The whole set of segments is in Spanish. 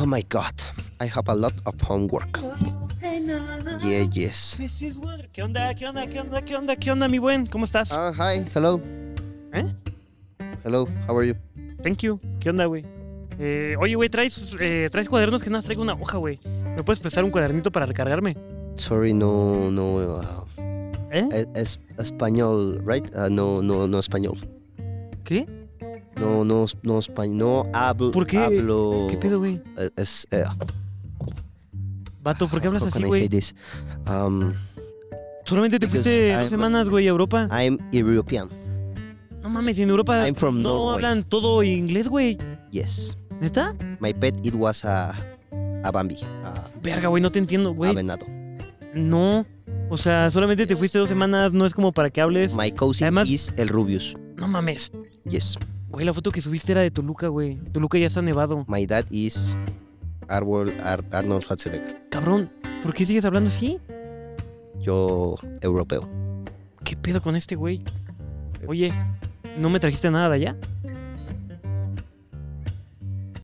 Oh my god, I have a lot of homework. Yeah, yes. ¿Qué onda? ¿Qué onda? ¿Qué onda? ¿Qué onda? ¿Qué onda, mi buen? ¿Cómo estás? Ah, hi, hello. ¿Eh? Hello, how are you? Thank you. ¿Qué onda, güey? Eh, oye, güey, ¿traes, eh, traes cuadernos que nada, traigo una hoja, güey. ¿Me puedes prestar un cuadernito para recargarme? Sorry, no, no, uh, ¿Eh? es, es- español, right? Uh, no, no, no español. ¿Qué? No, no, no español. No hablo. ¿Por qué? Hablo. ¿Qué pedo, güey? eh, Es. eh, Vato, ¿por qué hablas así, güey? Um, Solamente te fuiste I'm- dos semanas, güey, a Europa. I'm European. No mames, en Europa I'm from no Norway. hablan todo inglés, güey. Yes. ¿Neta? My pet, it was a, a Bambi. A, Verga, güey, no te entiendo, a güey. venado. No. O sea, solamente te fuiste dos semanas, no es como para que hables. My cousin Además- is el Rubius. No mames. Yes. Güey, la foto que subiste era de Toluca, güey. Toluca ya está nevado. My dad is Arnold, Ar- Arnold Schwarzenegger. Cabrón, ¿por qué sigues hablando así? Yo, europeo. ¿Qué pedo con este güey? Oye, ¿no me trajiste nada de allá?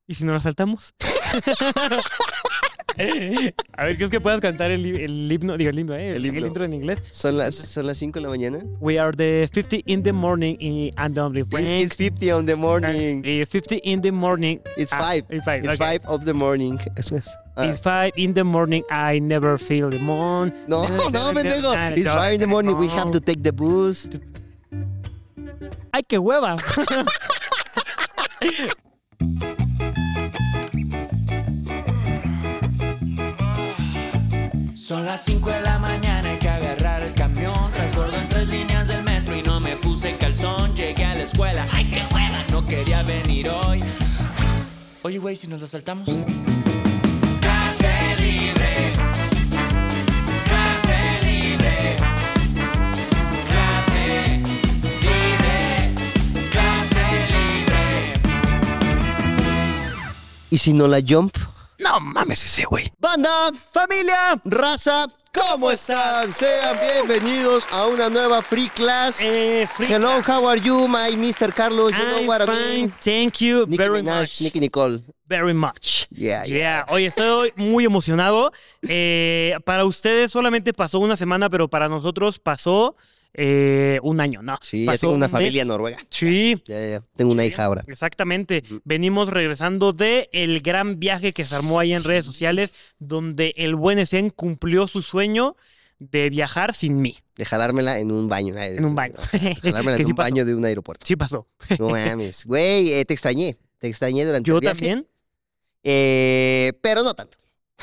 ¿Y si nos la saltamos? A ver, ¿qué es que puedas cantar el, el himno? Digo, el himno, ¿eh? El himno. intro en inglés. Son las, son las 5 de la mañana. We are the 50 in the morning y- and on the It's, it's 50 on the morning. Eh, 50 in the morning. It's Ah, 5. It's 5. It's 5 of the morning. Eso es. Ah, It's 5 in the morning. I never feel the moon. no, no, pendejo. It's 5 in the morning. We have to take the bus. ¡Ay, qué hueva! Son las 5 de la mañana, hay que agarrar el camión. Transbordo en tres líneas del metro y no me puse calzón. Llegué a la escuela, ¡ay qué hueva! No quería venir hoy. Oye, güey, si nos la saltamos. Clase libre. Clase libre. Clase libre. Clase libre. Y si no la jump. No mames ese güey. Banda, ¡Familia! raza, ¿cómo están? Sean bienvenidos a una nueva free class. Eh, free Hello, class. how are you, my Mr. Carlos? You know I'm what I fine. mean? Thank you Nicki very Minaj, much. Nicki Nicole. Very much. Yeah, yeah. Yeah, oye, estoy muy emocionado. Eh, para ustedes solamente pasó una semana, pero para nosotros pasó eh, un año, ¿no? Sí, ya pasó tengo una un familia mes. noruega. Sí, Ya, ya, ya. Tengo una hija ahora. Exactamente. Venimos regresando de el gran viaje que se armó ahí en redes sociales, donde el buen Esen cumplió su sueño de viajar sin mí. De jalármela en un baño. En un baño. Jalármela Que en sí un pasó. baño de un aeropuerto. Sí pasó. No mames. Güey, eh, te extrañé. Te extrañé durante Yo el viaje. también. Eh, pero no tanto.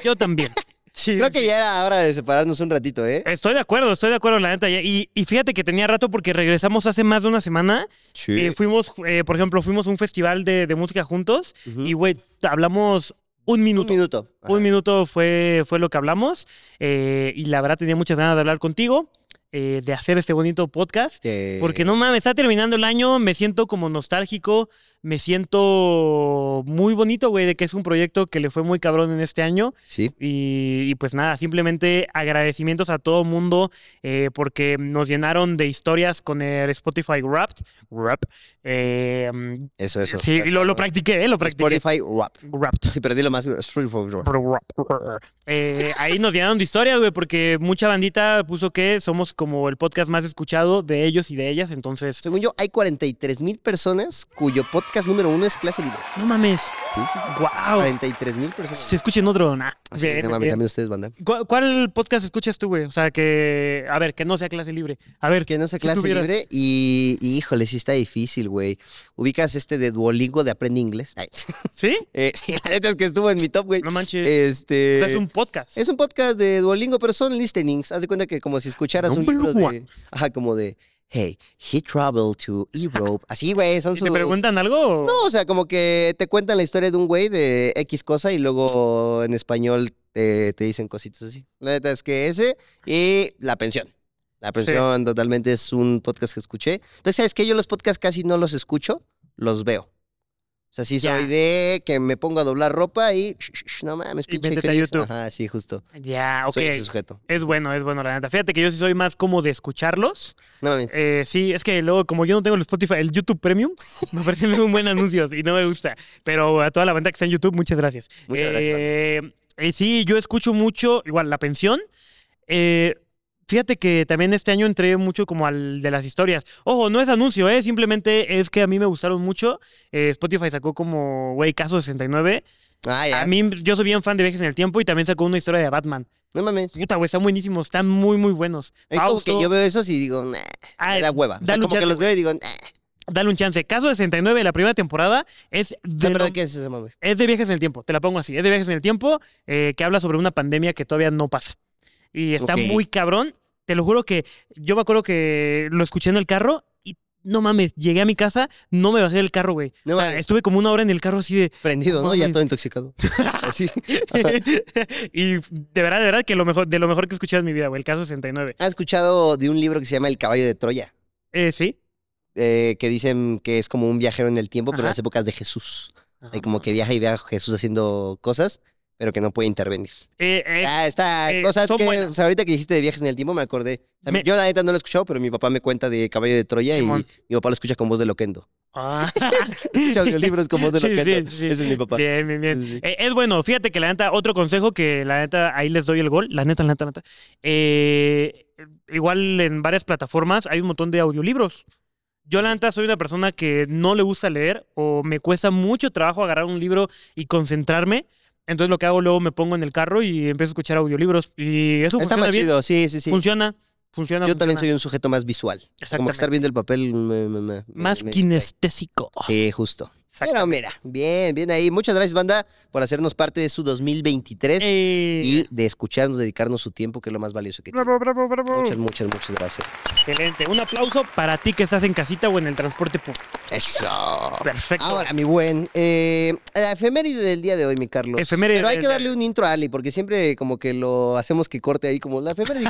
Yo también. Sí, Creo que sí. ya era hora de separarnos un ratito, ¿eh? Estoy de acuerdo, estoy de acuerdo, la neta. Y, y fíjate que tenía rato porque regresamos hace más de una semana. Sí. Eh, fuimos, eh, por ejemplo, fuimos a un festival de, de música juntos y, güey, hablamos un un minuto. minuto. Ajá. Un minuto fue, fue lo que hablamos eh, y la verdad tenía muchas ganas de hablar contigo, eh, de hacer este bonito podcast. Eh, Porque no mames, está terminando el año, me siento como nostálgico, me siento muy bonito, güey, de que es un proyecto que le fue muy cabrón en este año. Sí. Y, y pues nada, simplemente agradecimientos a todo mundo eh, porque nos llenaron de historias con el Spotify Wrapped. Wrap. Eh, Eso, eso. sí, lo, lo practiqué, eh, lo practiqué. Spotify Rap. Wrapped. Sí, perdí lo más. Eh, ahí nos llenaron de historias, güey, porque mucha bandita puso que somos como el podcast más escuchado de ellos y de ellas, entonces, Según yo, hay 43 mil personas cuyo podcast número uno es Clase Libre. no mames, Sí, sí. wow. 43 mil personas. Se escuchen otro, nah. No mames, también ustedes, banda. ¿Cuál, cuál podcast escuchas tú, güey? O sea, que, a ver, que no sea clase libre. A ver, Que no sea Si clase libre y, y, híjole, sí está difícil, güey. Ubicas este de Duolingo de Aprende Inglés. Ay, ¿sí? eh, sí, la neta es que estuvo en mi top, güey. No manches. Este. o sea, es un podcast. Es un podcast de Duolingo, pero son listenings. Haz de cuenta que como si escucharas un libro de. Ajá, como de. Hey, he traveled to Europe. Así, güey, son ¿Y sus. te preguntan algo? No, o sea, como que te cuentan la historia de un güey de X cosa y luego en español eh, te dicen cositas así. La neta es que ese y la pensión. La pensión totalmente es un podcast que escuché. Pero sabes que yo los podcasts casi no los escucho, los veo. O sea, sí Ya. soy de que me pongo a doblar ropa y no mames, Y pinche a. YouTube. Ajá, sí, justo. Ya, ok. Soy ese sujeto. Es bueno, es bueno, la neta. Fíjate que yo sí soy más como de escucharlos. No mames. Eh, sí, es que luego, como yo no tengo el Spotify, el YouTube Premium, me parecen un buen anuncios y no me gusta. Pero a toda la banda que está en YouTube, muchas gracias. Muchas gracias, Eh, eh, sí, yo escucho mucho, igual, la pensión. Eh, fíjate que también este año entré mucho como al de las historias. Ojo, no es anuncio, ¿eh? Simplemente es que a mí me gustaron mucho. Eh, Spotify sacó como, güey, Caso 69. Ah, ya. A mí, yo soy bien fan de Viajes en el Tiempo y también sacó una historia de Batman. No mames. Puta, güey, están buenísimos, están muy, muy buenos. Es como que yo veo esos y digo, nah, ah, me da hueva. O sea, como que los veo y digo, nah. Dale un chance. Caso 69, la primera temporada, es O de, pero lo- ¿de qué es ese mame? es de viajes en el tiempo. Te la pongo así. Es de viajes en el tiempo eh, que habla sobre una pandemia que todavía no pasa. Y está muy cabrón. Te lo juro que yo me acuerdo que lo escuché en el carro y no mames, llegué a mi casa, no me bajé del carro, güey. No o sea, mames. estuve como una hora en el carro así de... Prendido, No. Ya todo intoxicado. Así. y de verdad, de verdad que lo mejor, de lo mejor que he escuchado en mi vida, güey. El caso 69. ¿Has escuchado de un libro que se llama El caballo de Troya? Eh, sí. Eh, que dicen que es como un viajero en el tiempo, pero en Ajá. las épocas de Jesús. Y como que viaja y viaja Jesús haciendo cosas, pero que no puede intervenir. Eh, eh, Ah, está. eh, o sea, es son que, o sea, ahorita que dijiste de viajes en el tiempo, me acordé. O sea, Me- Yo la neta no lo he escuchado, pero mi papá me cuenta de Caballo de Troya Simón. y mi papá lo escucha con voz de Loquendo. ah. Escucha audiolibros con voz de Loquendo. sí, sí. Ese es mi papá. Bien, bien, bien. Eh, es bueno, fíjate que la neta, otro consejo que la neta, ahí les doy el gol, la neta, la neta, la neta. Eh, igual en varias plataformas hay un montón de audiolibros. Yo la neta soy una persona que no le gusta leer o me cuesta mucho trabajo agarrar un libro y concentrarme. Entonces lo que hago luego me pongo en el carro y empiezo a escuchar audiolibros. Y eso Está funciona más bien. chido, sí, sí, sí. Funciona, funciona. Yo también funciona. soy un sujeto más visual. Como que estar viendo el papel me- me- me- Más me- kinestésico. Sí, justo. Pero mira, bien, bien ahí. Muchas gracias, banda, por hacernos parte de su 2023 Eh, y de escucharnos, dedicarnos su tiempo, que es lo más valioso que tiene. Bravo, bravo, bravo. Muchas, muchas, muchas gracias. Excelente. Un aplauso para ti que estás en casita o en el transporte público. Eso. Perfecto. Ahora, mi buen, eh, la efeméride del día de hoy, mi Carlos. Efeméride Pero hay que darle un intro a Ali, porque siempre como que lo hacemos que corte ahí como la efeméride.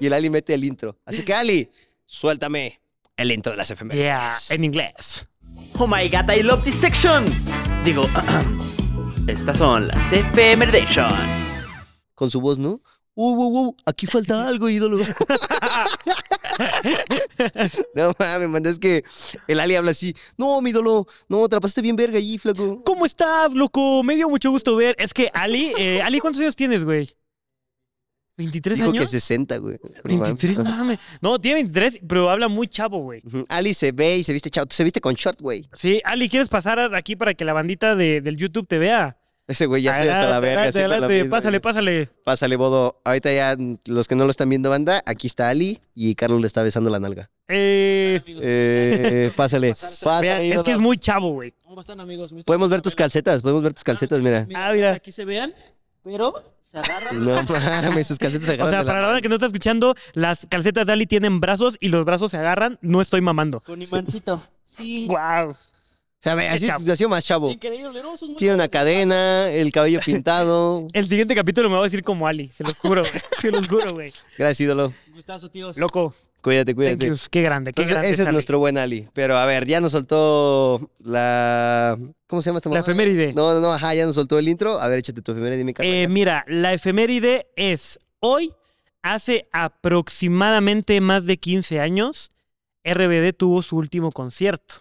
y el Ali mete el intro. Así que, Ali, suéltame el intro de las efemérides. Yeah, en inglés. Oh my god, I love this section. Digo, estas son las efemeridation. Con su voz, ¿no? Uh, uh, uh, aquí falta algo, ídolo. no mames, man, es que el Ali habla así. No, mi ídolo, no, te la pasaste bien verga allí, flaco. ¿Cómo estás, loco? Me dio mucho gusto ver. Es que Ali, eh, Ali, ¿cuántos años tienes, güey? ¿23 Dijo que años? 60, güey. 23, no mames. No, tiene 23, pero habla muy chavo, güey. Ujú, Ali se ve y se viste chao. Se viste con short, güey. Sí, Ali, ¿quieres pasar aquí para que la bandita de- del YouTube te vea? Ese güey ya está hasta la Adelante, verga. adelante, siempre la adelante, misma, pásale, güey. pásale. Pásale, Bodo. Ahorita ya los que no lo están viendo, banda, aquí está Ali y Carlos le está besando la nalga. Eh, Eh, pásale. Pásale, vean, es que es muy chavo, güey. ¿Cómo están, amigos? ¿Me Podemos ver tus viendo? calcetas, podemos ver tus calcetas, mira. Ah, mira. Aquí se vean, pero se agarran No mames, sus calcetas se O agarran sea, de la para la banda que no está escuchando, las calcetas de Ali tienen brazos y los brazos se agarran. No estoy mamando. con imancito. Sí. Wow. O sea, así chavo. nació más chavo. Increíble, ¿no? Tiene una cadena, el cabello pintado. El siguiente capítulo me va a decir como Ali, se los juro. Se los juro, güey. Gracias, ídolo. Gustazo, tíos. Loco, Cuídate, cuídate. Qué grande, qué Entonces, grande. ese es Ali. nuestro buen Ali. Pero a ver, ya nos soltó la. ¿Cómo se llama esta La efeméride. No, no, no, ajá, ya nos soltó el intro. A ver, échate tu efeméride, mi Carlos. Eh, mira, la efeméride es hoy, hace aproximadamente más de 15 años, RBD tuvo su último concierto.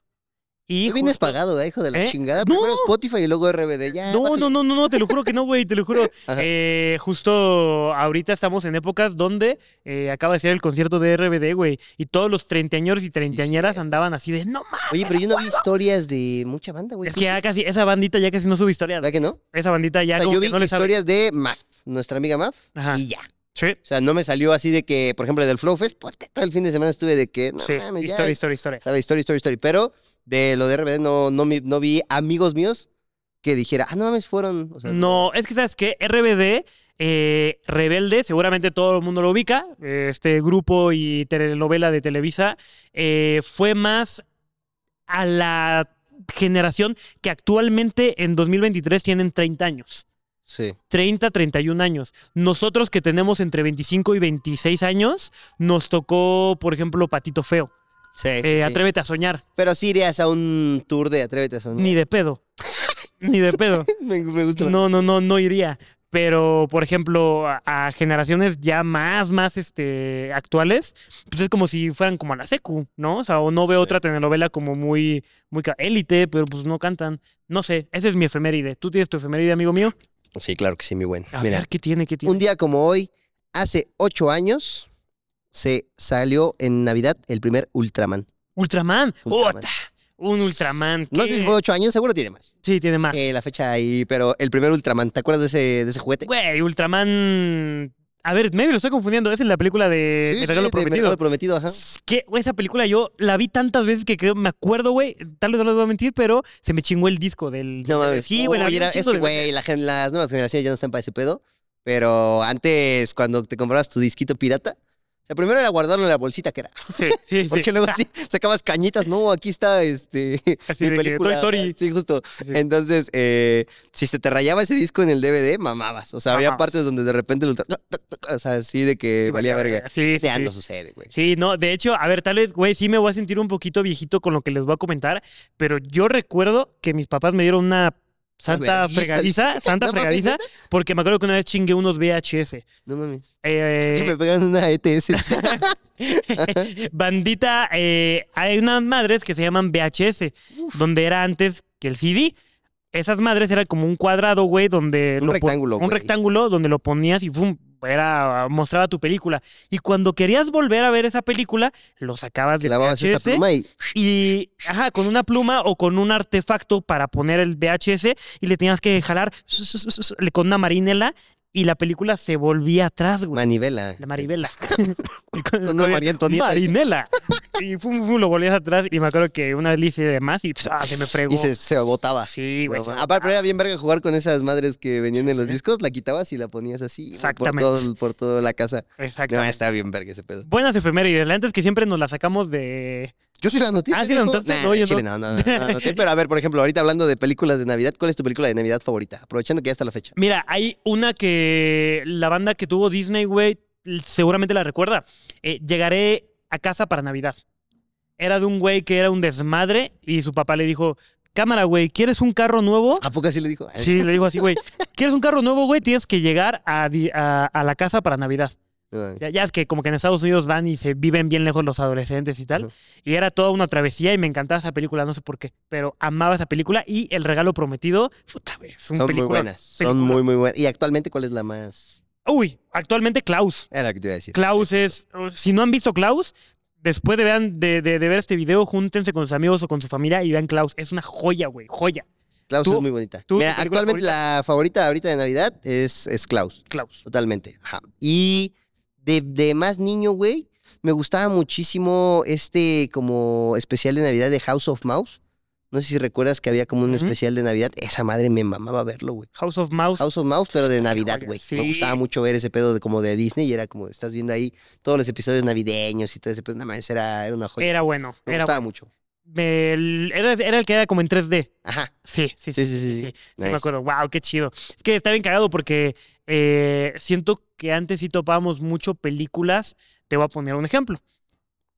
Y Tú vienes justo- pagado, ¿eh, hijo de la ¿Eh? chingada. No. Primero Spotify y luego RBD. Ya, No, bájale. no, no, no, no, te lo juro que no, güey, te lo juro. Eh, justo ahorita estamos en épocas donde eh, acaba de ser el concierto de RBD, güey, y todos los treintañeros y treintañeras andaban así de, no mames. Oye, pero yo no vi historias de mucha banda, güey. Es ¿Tú que sí? ya casi, esa bandita ya casi no sube historias. ¿Verdad que no? Esa bandita ya o sea, como yo que vi no le sabe. historias de Maf, nuestra amiga Maf, Ajá. y ya. Sí, O sea, no me salió así de que, por ejemplo, del Flow Fest, pues todo el fin de semana estuve de que, no sí, mames, ya, historia, historia, historia. ¿sabes? Historia, historia, historia. Pero de lo de RBD no, no, vi amigos míos que dijera, ah, no mames, fueron. O sea, No, es que sabes que RBD, eh, Rebelde, seguramente todo el mundo lo ubica, este grupo y telenovela de Televisa, eh, fue más a la generación que actualmente en 2023 tienen 30 años. Sí. 30, 31 años. Nosotros que tenemos entre 25 y 26 años, nos tocó, por ejemplo, Patito Feo. Sí, eh, sí. Atrévete a soñar. Pero sí irías a un tour de Atrévete a soñar. Ni de pedo. Ni de pedo. me, me gusta. No, no, no, no iría. Pero, por ejemplo, a, a generaciones ya más, más este, actuales, pues es como si fueran como a la secu, ¿no? O sea, o no veo Sí. otra telenovela como muy, muy élite, pero pues no cantan. No sé, esa es mi efeméride. ¿Tú tienes tu efeméride, amigo mío? Sí, claro que sí, mi buen. A Mira, ver, ¿qué tiene? ¿Qué tiene? un día como hoy, hace ocho años, se salió en Navidad el primer Ultraman. Ultraman. Ultraman. Un Ultraman. No sé si fue ocho años, seguro tiene más. Sí, tiene más. Eh, la fecha ahí, pero el primer Ultraman, ¿te acuerdas de ese, de ese juguete? Güey, Ultraman. A ver, medio lo estoy confundiendo. Esa es la película de Sí, El sí, regalo de prometido. Regalo prometido, ajá. Que esa película yo la vi tantas veces que creo, me acuerdo, güey. Tal vez no les voy a mentir, pero se me chingó el disco del. No mames. Sí, güey, era- es que, güey, la las nuevas generaciones ya no están para ese pedo. Pero antes, cuando te comprabas tu disquito pirata, sea, primero era guardarlo en la bolsita que era. Sí, sí, sí. Porque luego sí sacabas cañitas, no, aquí está este Así mi de que película. Toy Story. Sí, justo. Sí. Entonces, eh, si se te rayaba ese disco en el DVD, mamabas. O sea, había partes donde de repente ultra... O sea, así de que valía verga. Sí, Ya sí. no sucede, güey. Sí, no, de hecho, a ver, tal vez, güey, sí me voy a sentir un poquito viejito con lo que les voy a comentar, pero yo recuerdo que mis papás me dieron una santa vergüenza, fregadiza, santa No mames, fregadiza, porque me acuerdo que una vez chingué unos VHS. No mames. Eh, Me pegaron una ETS. bandita, eh, hay unas madres que se llaman VHS, donde era antes que el CD. Esas madres era como un cuadrado, güey, donde... Un lo rectángulo, Un güey. rectángulo donde lo ponías y ¡fum! Era, mostraba tu película. Y cuando querías volver a ver esa película, lo sacabas del Clavabas esta VHS pluma y... y, ajá, con una pluma o con un artefacto para poner el VHS y le tenías que jalar con una marinela y la película se volvía atrás, güey. Manivela. La Maribela. Y Con una María Antonieta. Marinela. Y fum, fum, lo volvías atrás. Y me acuerdo que una vez le hice de más y pss, ah, se me fregó. Y se, se botaba. Sí, güey. No, Aparte, botaba. era bien verga jugar con esas madres que venían en los Sí. discos, la quitabas y la ponías así. Exactamente. Por, todo, por toda la casa. No, Exactamente. estaba bien verga ese pedo. Buenas efemérides. La antes que siempre nos las sacamos de. Yo sí la anoté. Ah, ¿sí la anotaste? Nah, No, yo chile, no. no, no, no, no. Pero a ver, por ejemplo, ahorita hablando de películas de Navidad, ¿cuál es tu película de Navidad favorita? Aprovechando que ya está la fecha. Mira, hay una que la banda que tuvo Disney, güey, seguramente la recuerda. Eh, llegaré a casa para Navidad. Era de un güey que era un desmadre y su papá le dijo, cámara, güey, ¿quieres un carro nuevo? ¿A poco así le dijo? Sí, le dijo así, güey, ¿quieres un carro nuevo, güey? Tienes que llegar a, di- a- a la casa para Navidad. Ya, ya es que como que en Estados Unidos van y se viven bien lejos los adolescentes y tal. Y era toda una travesía y me encantaba esa película, no sé por qué, pero amaba esa película y El Regalo Prometido, puta, es un Son muy película. buenas. Son muy, muy buenas. ¿Y actualmente cuál es la más...? Uy, actualmente Klaus. Era la que te iba a decir. Klaus es, si no han visto Klaus, después de, vean, de, de- de ver este video, júntense con sus amigos o con su familia y vean Klaus. Es una joya, güey, joya. Klaus ¿Tú- es muy bonita. tú, Mira, actualmente la favorita ahorita de Navidad es, es Klaus. Klaus. Totalmente. Ajá. Y de, de más niño, güey, me gustaba muchísimo este como especial de Navidad de House of Mouse. No sé si recuerdas que había como un especial de Navidad. Esa madre me mamaba verlo, güey. House of Mouse. House of Mouse, pero de Navidad, güey. sí. Me gustaba mucho ver ese pedo de como de Disney y era como, estás viendo ahí todos los episodios navideños y todo ese pedo. Nada más, era, era una joya. Era bueno. me Era, gustaba mucho. el- era, era el que era como en 3D. Ajá. Sí, sí, sí. Sí, sí, sí, sí. Sí Nice. me acuerdo. Wow, qué chido. Es que está bien cagado porque eh, siento que antes sí topábamos mucho películas. Te voy a poner un ejemplo.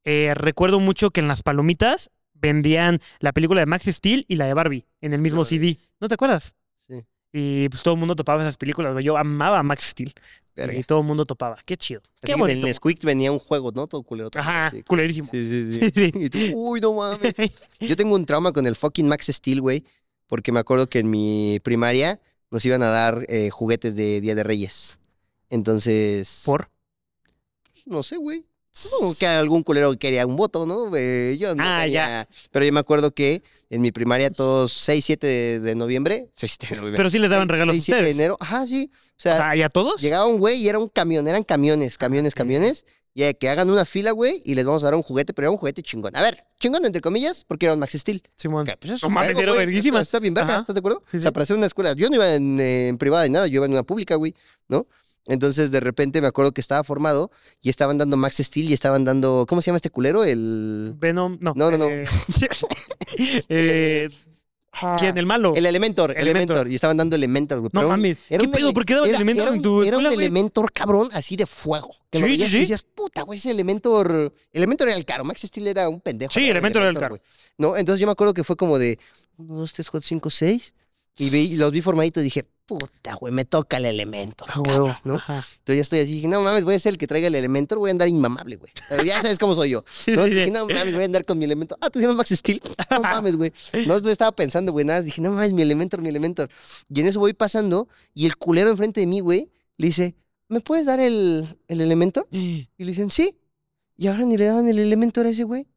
Eh, recuerdo mucho que en las palomitas vendían la película de Max Steel y la de Barbie en el mismo CD. ¿No te acuerdas? Sí. Y pues todo el mundo topaba esas películas. Yo amaba a Max Steel. Verga. Y todo el mundo topaba. Qué chido. Así Qué que en el Nesquik venía un juego, ¿no? Todo culero. todo Ajá, así. culerísimo. Sí, sí, sí. Sí. Y tú, uy, no mames. Yo tengo un trauma con el fucking Max Steel, güey, porque me acuerdo que en mi primaria nos iban a dar eh, juguetes de Día de Reyes. Entonces, ¿Por? no sé, güey. Supongo que algún culero quería un voto, ¿no? Eh, yo no Ah, tenía- Pero yo me acuerdo que en mi primaria todos 6, 7 de, de noviembre, 6, 7 de noviembre. Pero sí les daban seis- regalos a seis, siete ustedes. de enero, ajá, sí. O O sea, sea, ¿y a todos? llegaba un güey y era un camión, eran camiones, camiones, camiones. Y que hagan una fila, güey, y les vamos a dar un juguete, pero era un juguete chingón. A ver, chingón entre comillas, porque era un Max Steel. Simón. Que, pues, es No mames, era verguísima. Está, bien verga. ¿estás de acuerdo? Sí, O sea, sí. para hacer una escuela. Yo no iba en, eh, en privada ni nada, yo iba en una pública, güey, ¿no? Entonces, de repente me acuerdo que estaba formado y estaban dando Max Steel y estaban dando. ¿Cómo se llama este culero? El. Venom, no. No, no, no. eh, eh, ¿Quién? ¿El malo? El Elementor, Elementor. Elementor. Y estaban dando Elementor, güey. No mames. ¿Qué un pedo? ¿Por qué daban era- Elementor era en un- tu Era un escuela, güey? Elementor cabrón, así de fuego. Que lo Sí, veías sí, y sí. decías, puta, güey, ese Elementor... Elementor era el caro. Max Steel era un pendejo. Sí, Elementor era el caro. güey. No, entonces yo me acuerdo que fue como de 1, 2, 3, 4, 5, 6. Y, vi, y los vi formaditos y dije, puta, güey, me toca el Elementor. Ah, cabrón". ¿no? Ajá. Entonces ya estoy así, dije, no mames, voy a ser el que traiga el Elementor, voy a andar inmamable, güey. Ya sabes cómo soy yo. ¿no? Dije, no mames, voy a andar con mi Elementor. Ah, ¿te llamas Max Steel? No mames, güey. No, estaba pensando, güey, nada. Dije, no mames, mi Elementor, mi Elementor. Y en eso voy pasando y el culero enfrente de mí, güey, le dice, ¿me puedes dar el, el Elementor? Y le dicen, sí. Y ahora ni le dan el Elementor a ese güey.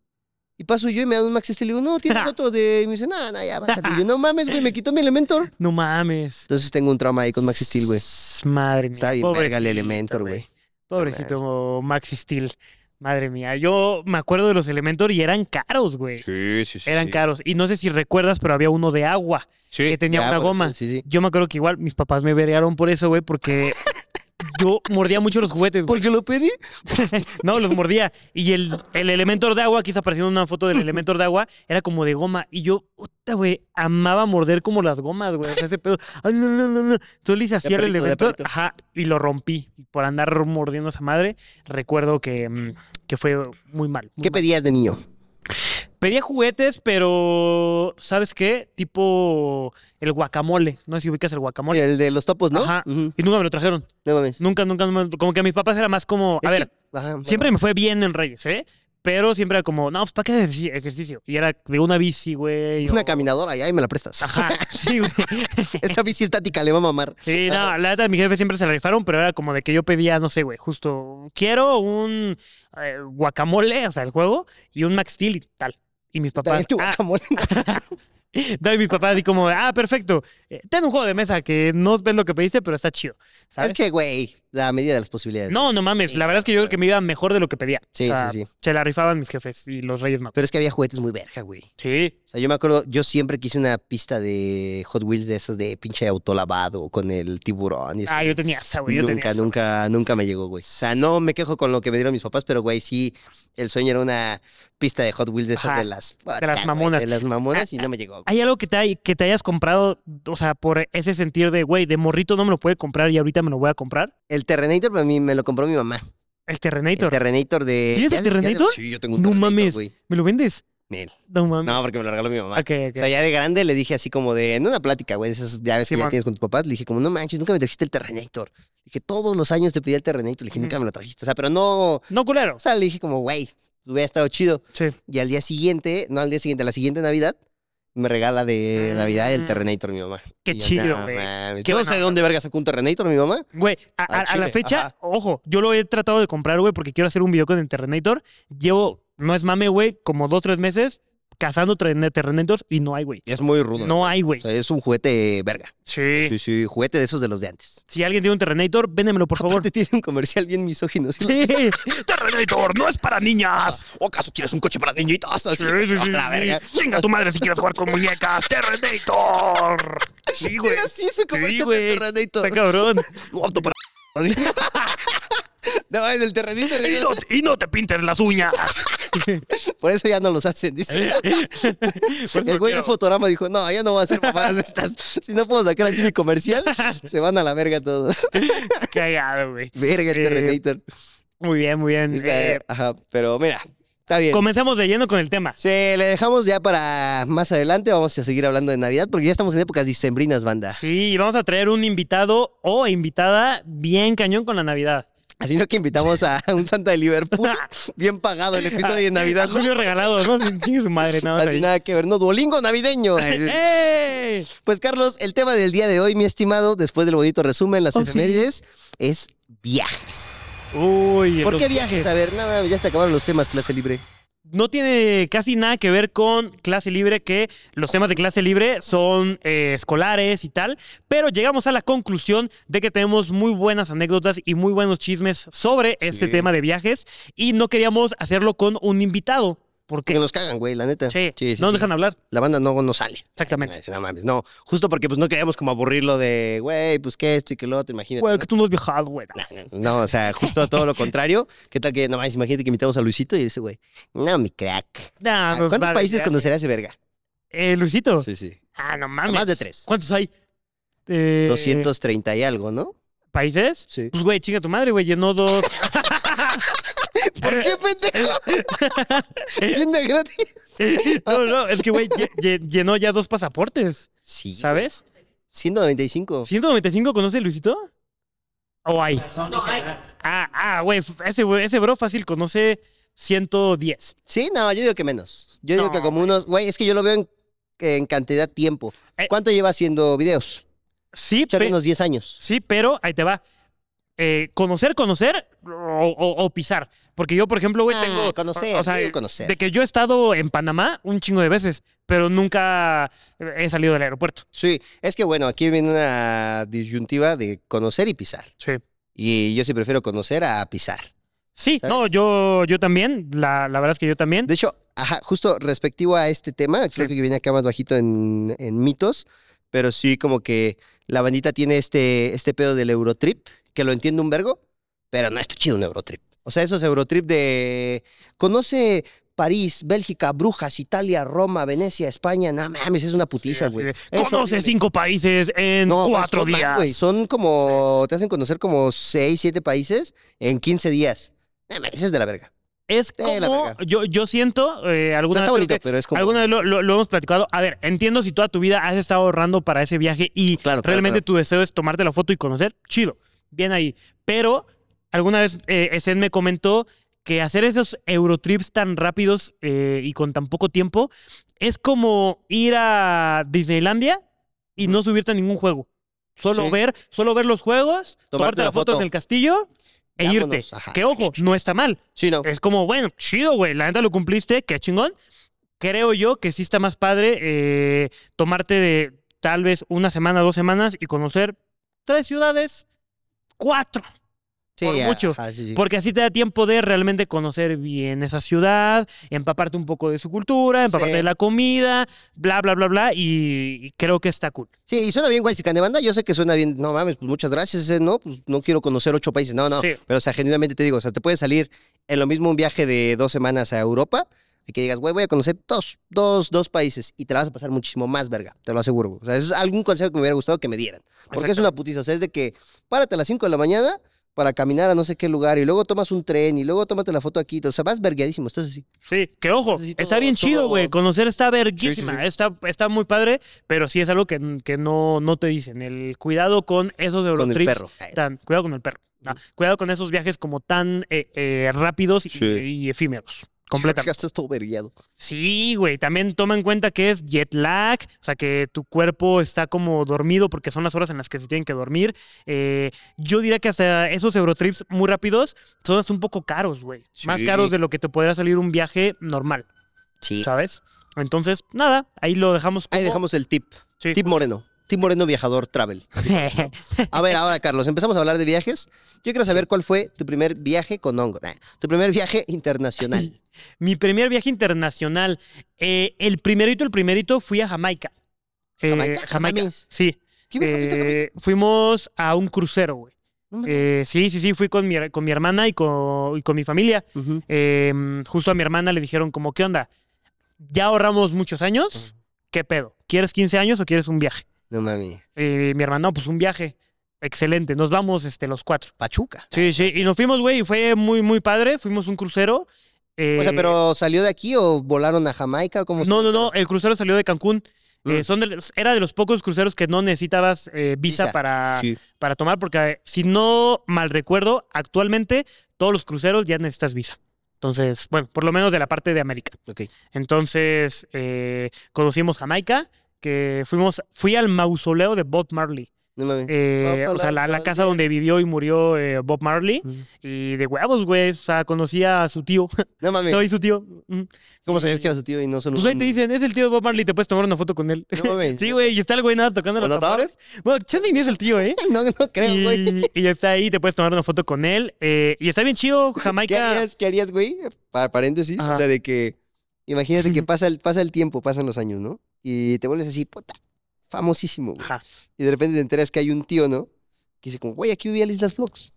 Y paso yo y me dan un Max Steel. Y digo, no, tienes otro de... Y me dice, no, no, ya, bájate. Y yo, no mames, güey, me quitó mi Elementor. No mames. Entonces tengo un trauma ahí con Max Steel, güey. Madre mía. Está bien verga el Elementor, güey. Pobrecito Maxi Steel. Madre mía. Yo me acuerdo de los Elementor y eran caros, güey. Sí, sí, sí. Eran caros. Y no sé si recuerdas, pero había uno de agua. Sí, que tenía una goma. Sí, sí. Yo me acuerdo que igual mis papás me verearon por eso, güey, porque yo mordía mucho los juguetes, güey. Porque lo pedí. No, los mordía. Y el, el Elementor de agua, aquí está apareciendo una foto del Elementor de agua, era como de goma. Y yo, puta, güey, amaba morder como las gomas, güey. O sea, ese pedo. Ay, no, no, no, no. Entonces le hice así al Elementor, ajá, y lo rompí. Y por andar mordiendo a esa madre, recuerdo que, mm, que fue muy mal. muy ¿Qué mal. pedías de niño? Pedía juguetes, pero ¿sabes qué? Tipo el guacamole. No sé si ubicas el guacamole. El de los topos, ¿no? Ajá. Y nunca me lo trajeron. No mames. Nunca, nunca, como que a mis papás era más como, a Es ver, que- ajá, bueno. siempre me fue bien en Reyes, ¿eh? Pero siempre era como, no, pues ¿para qué ejerci- ejercicio? Y era de una bici, güey. Una o- caminadora, ya, y me la prestas. Ajá, sí, güey. Esta bici estática le va a mamar. Sí, no, la neta, mi jefe siempre se la rifaron, pero era como de que yo pedía, no sé, güey, justo, quiero un eh, guacamole, o sea, el juego, y un Max Steel y tal. Y mis papás, Dale tu ah, guacamole. y mis papás así como, ah, perfecto, eh, ten un juego de mesa que no ves lo que pediste, pero está chido, ¿sabes? Es que, güey, la medida de las posibilidades. No, no mames, Sí, la verdad es que yo creo que me iba mejor de lo que pedía. Sí, O sea, sí, sí. Se la rifaban mis jefes y los Reyes Magos. Pero es que había juguetes muy verga, güey. Sí. O sea, yo me acuerdo, yo siempre quise una pista de Hot Wheels de esas de pinche autolavado con el tiburón. Y eso. Ah, yo tenía esa, güey, yo tenía nunca, esa. nunca, nunca me llegó, güey. O sea, no me quejo con lo que me dieron mis papás, pero, güey, sí, el sueño era una pista de Hot Wheels de esas Ajá, de las... las puta, güey, mamonas. De las mamonas y no me llegó. güey. ¿Hay algo que te, hay- que te hayas comprado, o sea, por ese sentido de, güey, de morrito no me lo puede comprar y ahorita me lo voy a comprar? El Terrenator para mí me lo compró mi mamá. El El Terrenator. Terrenator de... ¿Tienes el Terrenator? Sí, yo tengo un No Terrenator, mames. güey. ¿Me lo vendes? Nel. No mames. No, porque me lo regaló mi mamá. Ok, ok. O sea, ya de grande le dije así como de, en una plática, güey, de esas llaves que ya tienes con tus papás, le dije como, no manches, nunca me trajiste el Terrenator. Le dije, todos los años te pedí el Terrenator, le dije, nunca me lo trajiste. O sea, pero no, No, culero. o sea, le dije como, güey, hubiera estado chido. Sí. Y al día siguiente, no al día siguiente, a la siguiente Navidad, me regala de Navidad el. Terrenator mi mamá. Qué yo, chido, güey. Qué Yo no sé de dónde verga sacó un Terrenator mi mamá. Güey, a, Al a- a la fecha, ajá. ojo, yo lo he tratado de comprar, güey, porque quiero hacer un video con el Terrenator. Llevo, no es mame, güey, como dos, tres meses cazando Terren- Terrenators y no hay, güey. Es muy rudo. No hay, O güey. sea, es un juguete verga. Sí. Sí, sí, juguete de esos de los de antes. Si alguien tiene un Terrenator, véndemelo, por favor. Aparte tiene un comercial bien misógino. ¿sí Sí. Terrenator, no es para niñas. ¿O acaso quieres un coche para niñitas? Así, Sí, sí, sí, la sí. verga. Chinga tu madre si quieres jugar con muñecas. Terrenator. Sí, güey. Era así su comercial güey. de Terrenator. Está cabrón. No apto para... No, es el Terrenator. Y no, y no te pintes las uñas. Por eso ya no los hacen, dice. Por eso El güey de Fotorama dijo, no, ya no voy a hacer mamadas de estas. Si no puedo sacar así mi comercial, se van a la verga todos. Cagado, güey. Verga el Eh, Terrenator. Muy bien, muy bien. Está- Eh, Ajá, pero mira, está bien. Comencemos de lleno con el tema. Se le dejamos ya para más adelante. Vamos a seguir hablando de Navidad porque ya estamos en épocas dicembrinas, banda. Sí, y vamos a traer un invitado o invitada bien cañón con la Navidad. Así no que invitamos a un Santa de Liverpool, bien pagado el episodio de Navidad. A Julio regalado, ¿no? Chingue su madre, nada más Así ahí. nada que ver, no, Duolingo navideño. ¡Ey! Pues Carlos, el tema del día de hoy, mi estimado, después del bonito resumen, las Oh, sí. efemérides, es viajes. Uy, ¿Por qué viajes? A ver, nada, ya te acabaron los temas, clase libre. No tiene casi nada que ver con clase libre, que los temas de clase libre son eh, escolares y tal, pero llegamos a la conclusión de que tenemos muy buenas anécdotas y muy buenos chismes sobre este tema de viajes y no queríamos hacerlo con un invitado, Que porque nos cagan, güey, la neta. sí, sí, no nos sí. dejan hablar. La banda no, no sale. Exactamente. No mames, no. Justo porque pues no queríamos como aburrirlo de, güey, pues qué esto y qué lo otro, imagínate. Güey, ¿no? que tú no has viajado, güey. No, o sea, justo todo lo contrario. ¿Qué tal que, no más, imagínate que invitamos a Luisito y dice, güey, no, mi crack. Nah, ¿A nos ¿Cuántos vale, países ya. conocerá ese verga? Eh, Luisito. Sí, sí. Ah, no mames. Más de tres. ¿Cuántos hay? Eh, 230 y algo, ¿no? ¿Países? Sí. Pues, güey, chinga tu madre, güey. Llenó dos. ¿Por qué, pendejo? Viene gratis. no, no, es que, güey, lle- lle- llenó ya dos pasaportes. Sí. ¿Sabes? 195. ¿195 conoce Luisito? ¿O hay? Ah, ah, güey, ese, güey, ese bro fácil conoce 110. Sí, no, yo digo que menos. Yo digo No, que como unos, güey, es que yo lo veo en, en cantidad de tiempo. Eh. ¿Cuánto lleva haciendo videos? Sí, Échale pe- unos 10 años. sí, pero ahí te va. Eh, conocer, conocer o, o- o pisar. Porque yo, por ejemplo, güey, Ah, tengo. conocer, o sea, digo conocer. de que yo he estado en Panamá un chingo de veces, pero nunca he salido del aeropuerto. Sí, es que bueno, aquí viene una disyuntiva de conocer y pisar. Sí. Y yo sí prefiero conocer a pisar. Sí, ¿Sabes? no, yo, yo también. La, la verdad es que yo también. De hecho, ajá, justo respectivo a este tema, creo Sí. que viene acá más bajito en, en mitos, pero sí como que la bandita tiene este, este pedo del Eurotrip, que lo entiendo un vergo, pero no está chido un Eurotrip. O sea, esos Eurotrip de... Conoce París, Bélgica, Brujas, Italia, Roma, Venecia, España. No mames, es una putiza, güey. Conoce cinco países en No, cuatro son más, días. güey. Son como... Te hacen conocer como seis, siete países en 15 días. No mames, es de la verga. es como, yo, yo siento, eh, O alguna sea, está vez creo bonito, pero es como... Alguna vez lo, lo- lo hemos platicado. A ver, entiendo si toda tu vida has estado ahorrando para ese viaje y Claro, claro, realmente claro. tu deseo es tomarte la foto y conocer, chido, bien ahí. Pero alguna vez eh, Esen me comentó que hacer esos Eurotrips tan rápidos eh, y con tan poco tiempo es como ir a Disneylandia y no subirte a ningún juego. Solo Sí. ver, solo ver los juegos, tomarte, la foto, foto. en el castillo e Vámonos, irte. ajá. Que ojo, no está mal. Sí, no. Es como, bueno, chido, güey. La neta lo cumpliste, qué chingón. Creo yo que sí está más padre eh, tomarte de tal vez una semana, dos semanas y conocer tres ciudades, cuatro. Sí, por mucho. ajá, sí, sí. Porque así te da tiempo de realmente conocer bien esa ciudad, empaparte un poco de su cultura, empaparte de la comida, bla, bla, bla, bla. Y, y creo que está cool. Sí, y suena bien guay, de banda. Yo sé que suena bien. No mames, pues muchas gracias, eh, ¿no? Pues no quiero conocer ocho países. No, no. Pero, o sea, genuinamente te digo, o sea, te puede salir en lo mismo un viaje de dos semanas a Europa y que digas, güey, voy a conocer dos, dos, dos países y te la vas a pasar muchísimo más, verga. Te lo aseguro. O sea, es algún consejo que me hubiera gustado que me dieran. Porque es una putiza. O sea, es de que párate a las 5 de la mañana para caminar a no sé qué lugar y luego tomas un tren y luego tómate la foto aquí. O sea, vas vergueadísimo. Estás así. Sí, que ojo, está bien chido, güey. Conocer está verguísima. Sí, sí, sí. Está, está muy padre, pero sí es algo que, que no, no te dicen. El cuidado con esos Con el Eurotrips. perro. tan- cuidado con el perro. Ah, cuidado con esos viajes como tan eh, eh, rápidos y, Sí. y efímeros. Completamente. Estás todo vergueado. Sí, güey. También toma en cuenta que es jet lag, o sea, que tu cuerpo está como dormido porque son las horas en las que se tienen que dormir. Eh, yo diría que hasta esos Eurotrips muy rápidos son hasta un poco caros, güey. Más caros de lo que te podría salir un viaje normal, Sí. ¿sabes? Entonces, nada, ahí lo dejamos. Ahí como- dejamos el tip. Sí. Tip Moreno. Tip Moreno Viajador Travel. A ver, ahora, Carlos, empezamos a hablar de viajes. Yo quiero saber cuál fue tu primer viaje con hongo. Nah, tu primer viaje internacional. Mi primer viaje internacional. eh, el primerito, el primerito, fui a Jamaica. Eh, ¿Jamaica? Jamaica. Mames. Sí. ¿Qué? Eh, fuimos a un crucero, güey. No. Eh, sí, sí, sí, fui con mi, con mi hermana y con, y con mi familia. Eh, justo a mi hermana le dijeron como, ¿qué onda? Ya ahorramos muchos años, ¿qué pedo? ¿Quieres 15 años o quieres un viaje? No mami. Eh, mi hermano, pues un viaje. Excelente, nos vamos este, los cuatro. Pachuca. Sí, sí, y nos fuimos, güey, y fue muy, muy padre. Fuimos un crucero. eh, O sea, pero ¿salió de aquí o volaron a Jamaica? ¿Cómo No, no, no, el crucero salió de Cancún. Eh, Mm. son de era de los pocos cruceros que no necesitabas eh, visa, para, Sí. para tomar, porque eh, si no mal recuerdo, actualmente todos los cruceros ya necesitas visa. Entonces, bueno, por lo menos de la parte de América. Ok. Entonces, eh, conocimos Jamaica, que fuimos, fui al mausoleo de Bob Marley. No mames. Eh, o sea, la, casa donde vivió y murió eh, Bob Marley. Y de huevos, güey. O sea, conocía a su tío. No mames. Soy su tío. Mm. ¿Cómo sabías que era su tío y no solo Pues ahí un- te dicen, es el tío de Bob Marley, te puedes tomar una foto con él. No mames. sí, güey, y está el güey nada tocando los tambores. Bueno, chance ni es el tío, ¿eh? No, no creo, güey. Y, y está ahí, te puedes tomar una foto con él. eh, y está bien chido, ¿Qué Jamaica. harías, qué harías, güey? Pa- paréntesis. Ajá. O sea, de que. Imagínate que pasa el, pasa el tiempo, pasan los años, ¿no? Y te vuelves así, puta, famosísimo, güey. Y de repente te enteras que hay un tío, ¿no? Que dice como, güey, aquí vivía Islas Vlogs.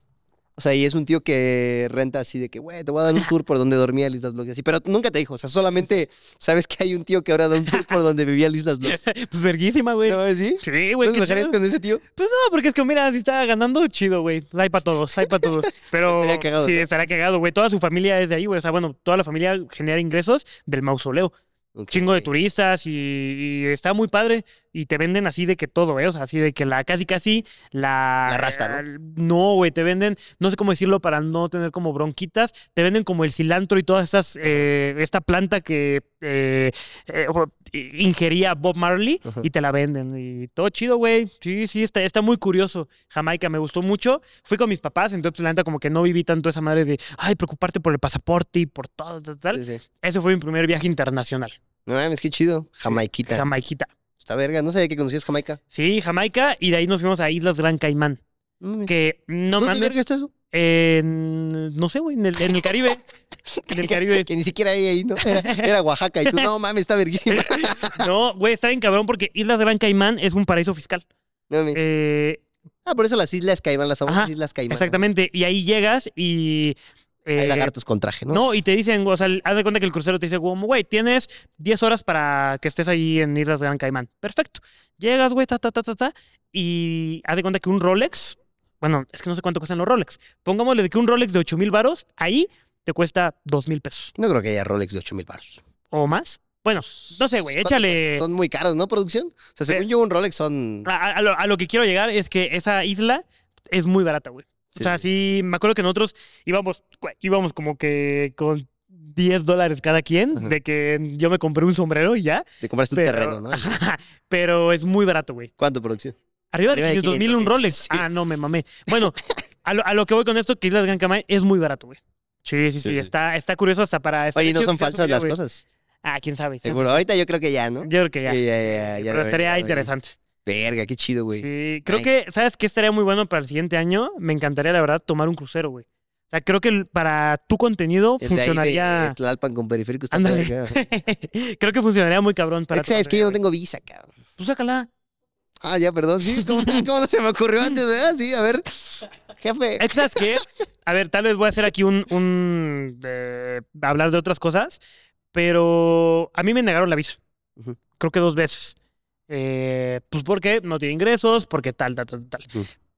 O sea, y es un tío que renta así de que, güey, te voy a dar un tour por donde dormía el Islas Blogs. Así, pero nunca te dijo, o sea, solamente sabes que hay un tío que ahora da un tour por donde vivía el Islas Blogs. Pues verguísima, güey. ¿No sí? Sí, güey. ¿No te con ese tío? Pues no, porque es que mira, si está ganando, chido, güey. Pues hay para todos, hay para todos. Pero Estaría cagado, sí, ¿no? estará cagado, güey. Toda su familia es de ahí, güey. O sea, bueno, toda la familia genera ingresos del mausoleo. Ok. Chingo de turistas y, y está muy padre. Y te venden así de que todo, ¿eh? O sea, así de que la casi casi la... La rasta, ¿no? No, güey, te venden, no sé cómo decirlo para no tener como bronquitas, te venden como el cilantro y todas esas, eh, esta planta que eh, eh, ingería Bob Marley Ajá. y te la venden. Y todo chido, güey. Sí, sí, está, está muy curioso. Jamaica me gustó mucho. Fui con mis papás, entonces la neta como que no viví tanto esa madre de, ay, preocuparte por el pasaporte y por todo, tal, tal. Sí, sí. Ese fue mi primer viaje internacional. No mames, qué chido. Jamaiquita. Jamaiquita. Está verga, no sabía que conocías Jamaica. Sí, Jamaica, y de ahí nos fuimos a Islas Gran Caimán. Que no ¿Dónde mames. verga está eso? en- no sé, güey, en el, en el Caribe. En el Caribe. Que ni siquiera hay ahí, ¿no? Era, era Oaxaca y tú, no mames, está verguísima. No, güey, está bien cabrón porque Islas Gran Caimán es un paraíso fiscal. No mames. Eh, Ah, por eso las Islas Caimán, las famosas Ajá, Islas Caimán. exactamente. Y ahí llegas y. eh, Hay lagartos con traje, ¿no? No, y te dicen, o sea, haz de cuenta que el crucero te dice, güey, tienes 10 horas para que estés ahí en Islas Gran Caimán. Perfecto. Llegas, güey, ta, ta, ta, ta, ta, y haz de cuenta que un Rolex, bueno, es que no sé cuánto cuestan los Rolex. Pongámosle de que un Rolex de 8 mil varos, ahí te cuesta 2 mil pesos. No creo que haya Rolex de 8 mil baros. ¿O más? Bueno, no sé, güey, échale... Son muy caros, ¿no, producción? O sea, según Sí. yo, un Rolex son. A lo, a lo que quiero llegar es que esa isla es muy barata, güey. Sí, o sea, sí, me acuerdo que nosotros íbamos, íbamos como que con 10 dólares cada quien, Ajá. de que yo me compré un sombrero y ya. Te compraste un Pero, terreno, ¿no? Ajá, pero es muy barato, güey. ¿Cuánto, producción? Arriba de Arriba de 500 mil 500, un Rolex. sí. Ah, no, me mamé. Bueno, a lo, a lo que voy con esto, que Islas Gran Caimán es muy barato, güey. Sí, sí, sí. Está, está curioso hasta para... Oye, ¿no son falsas subido, las cosas? Ah, quién sabe. Seguro. Ahorita yo creo que ya, ¿no? Yo creo que ya. Sí, ya, ya, ya pero estaría interesante. Verga, qué chido, güey. Sí, creo que, ¿sabes qué estaría muy bueno para el siguiente año? Me encantaría, la verdad, tomar un crucero, güey. O sea, creo que para tu contenido El de ahí de- funcionaría. Tlalpan con periférico está Ándale. creo que funcionaría muy cabrón para. Es ¿sabes que yo no tengo visa, cabrón. Pues sácala. Ah, ya, perdón. Sí, ¿cómo, cómo no se me ocurrió antes, verdad? Sí, a ver. Jefe. Es ¿Sabes qué? A ver, tal vez voy a hacer aquí un. un eh, hablar de otras cosas, pero a mí me negaron la visa. Creo que dos veces. Eh, pues porque no tiene ingresos, porque tal, tal, tal, tal.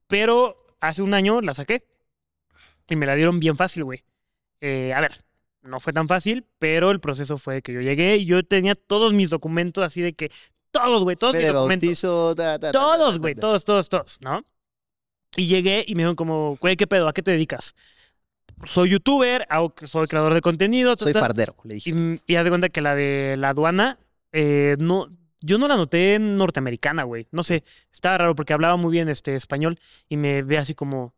Pero hace un año la saqué y me la dieron bien fácil, güey. Eh, a ver, no fue tan fácil, pero el proceso fue que yo llegué y yo tenía todos mis documentos así de que. Todos, güey, todos Fe mis documentos. bautizo. Todos, güey, todos, todos, todos, ¿no? Y llegué y me dijeron como, güey, ¿qué pedo? ¿A qué te dedicas? Soy youtuber, hago- soy creador de contenido. Soy ta". fardero, le Y, dije. mm, y haz de cuenta que la de la aduana, eh, no, yo no la noté en norteamericana, güey. No sé, estaba raro porque hablaba muy bien este español y me ve así como...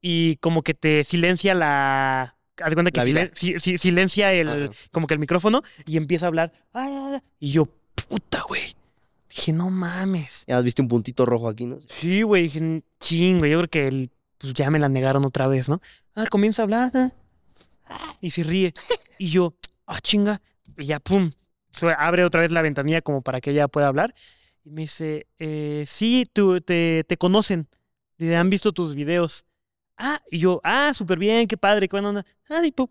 Y como que te silencia la... Haz de cuenta que La vida. silen- si- si- silencia el, Ajá. como que el micrófono y empieza a hablar. Y yo, puta, güey. Dije, no mames. Ya has visto un puntito rojo aquí, ¿no? Sí, güey, dije, ching, güey, yo creo que el- pues ya me la negaron otra vez, ¿no? Ah, comienza a hablar, ah, ah, y se ríe. Y yo, ah, chinga, y ya, pum, abre otra vez la ventanilla como para que ella pueda hablar. Y me dice, eh, sí, tú, te, te conocen, han visto tus videos. Ah, y yo, ah, súper bien, qué padre, qué buena onda. Ah, y pum,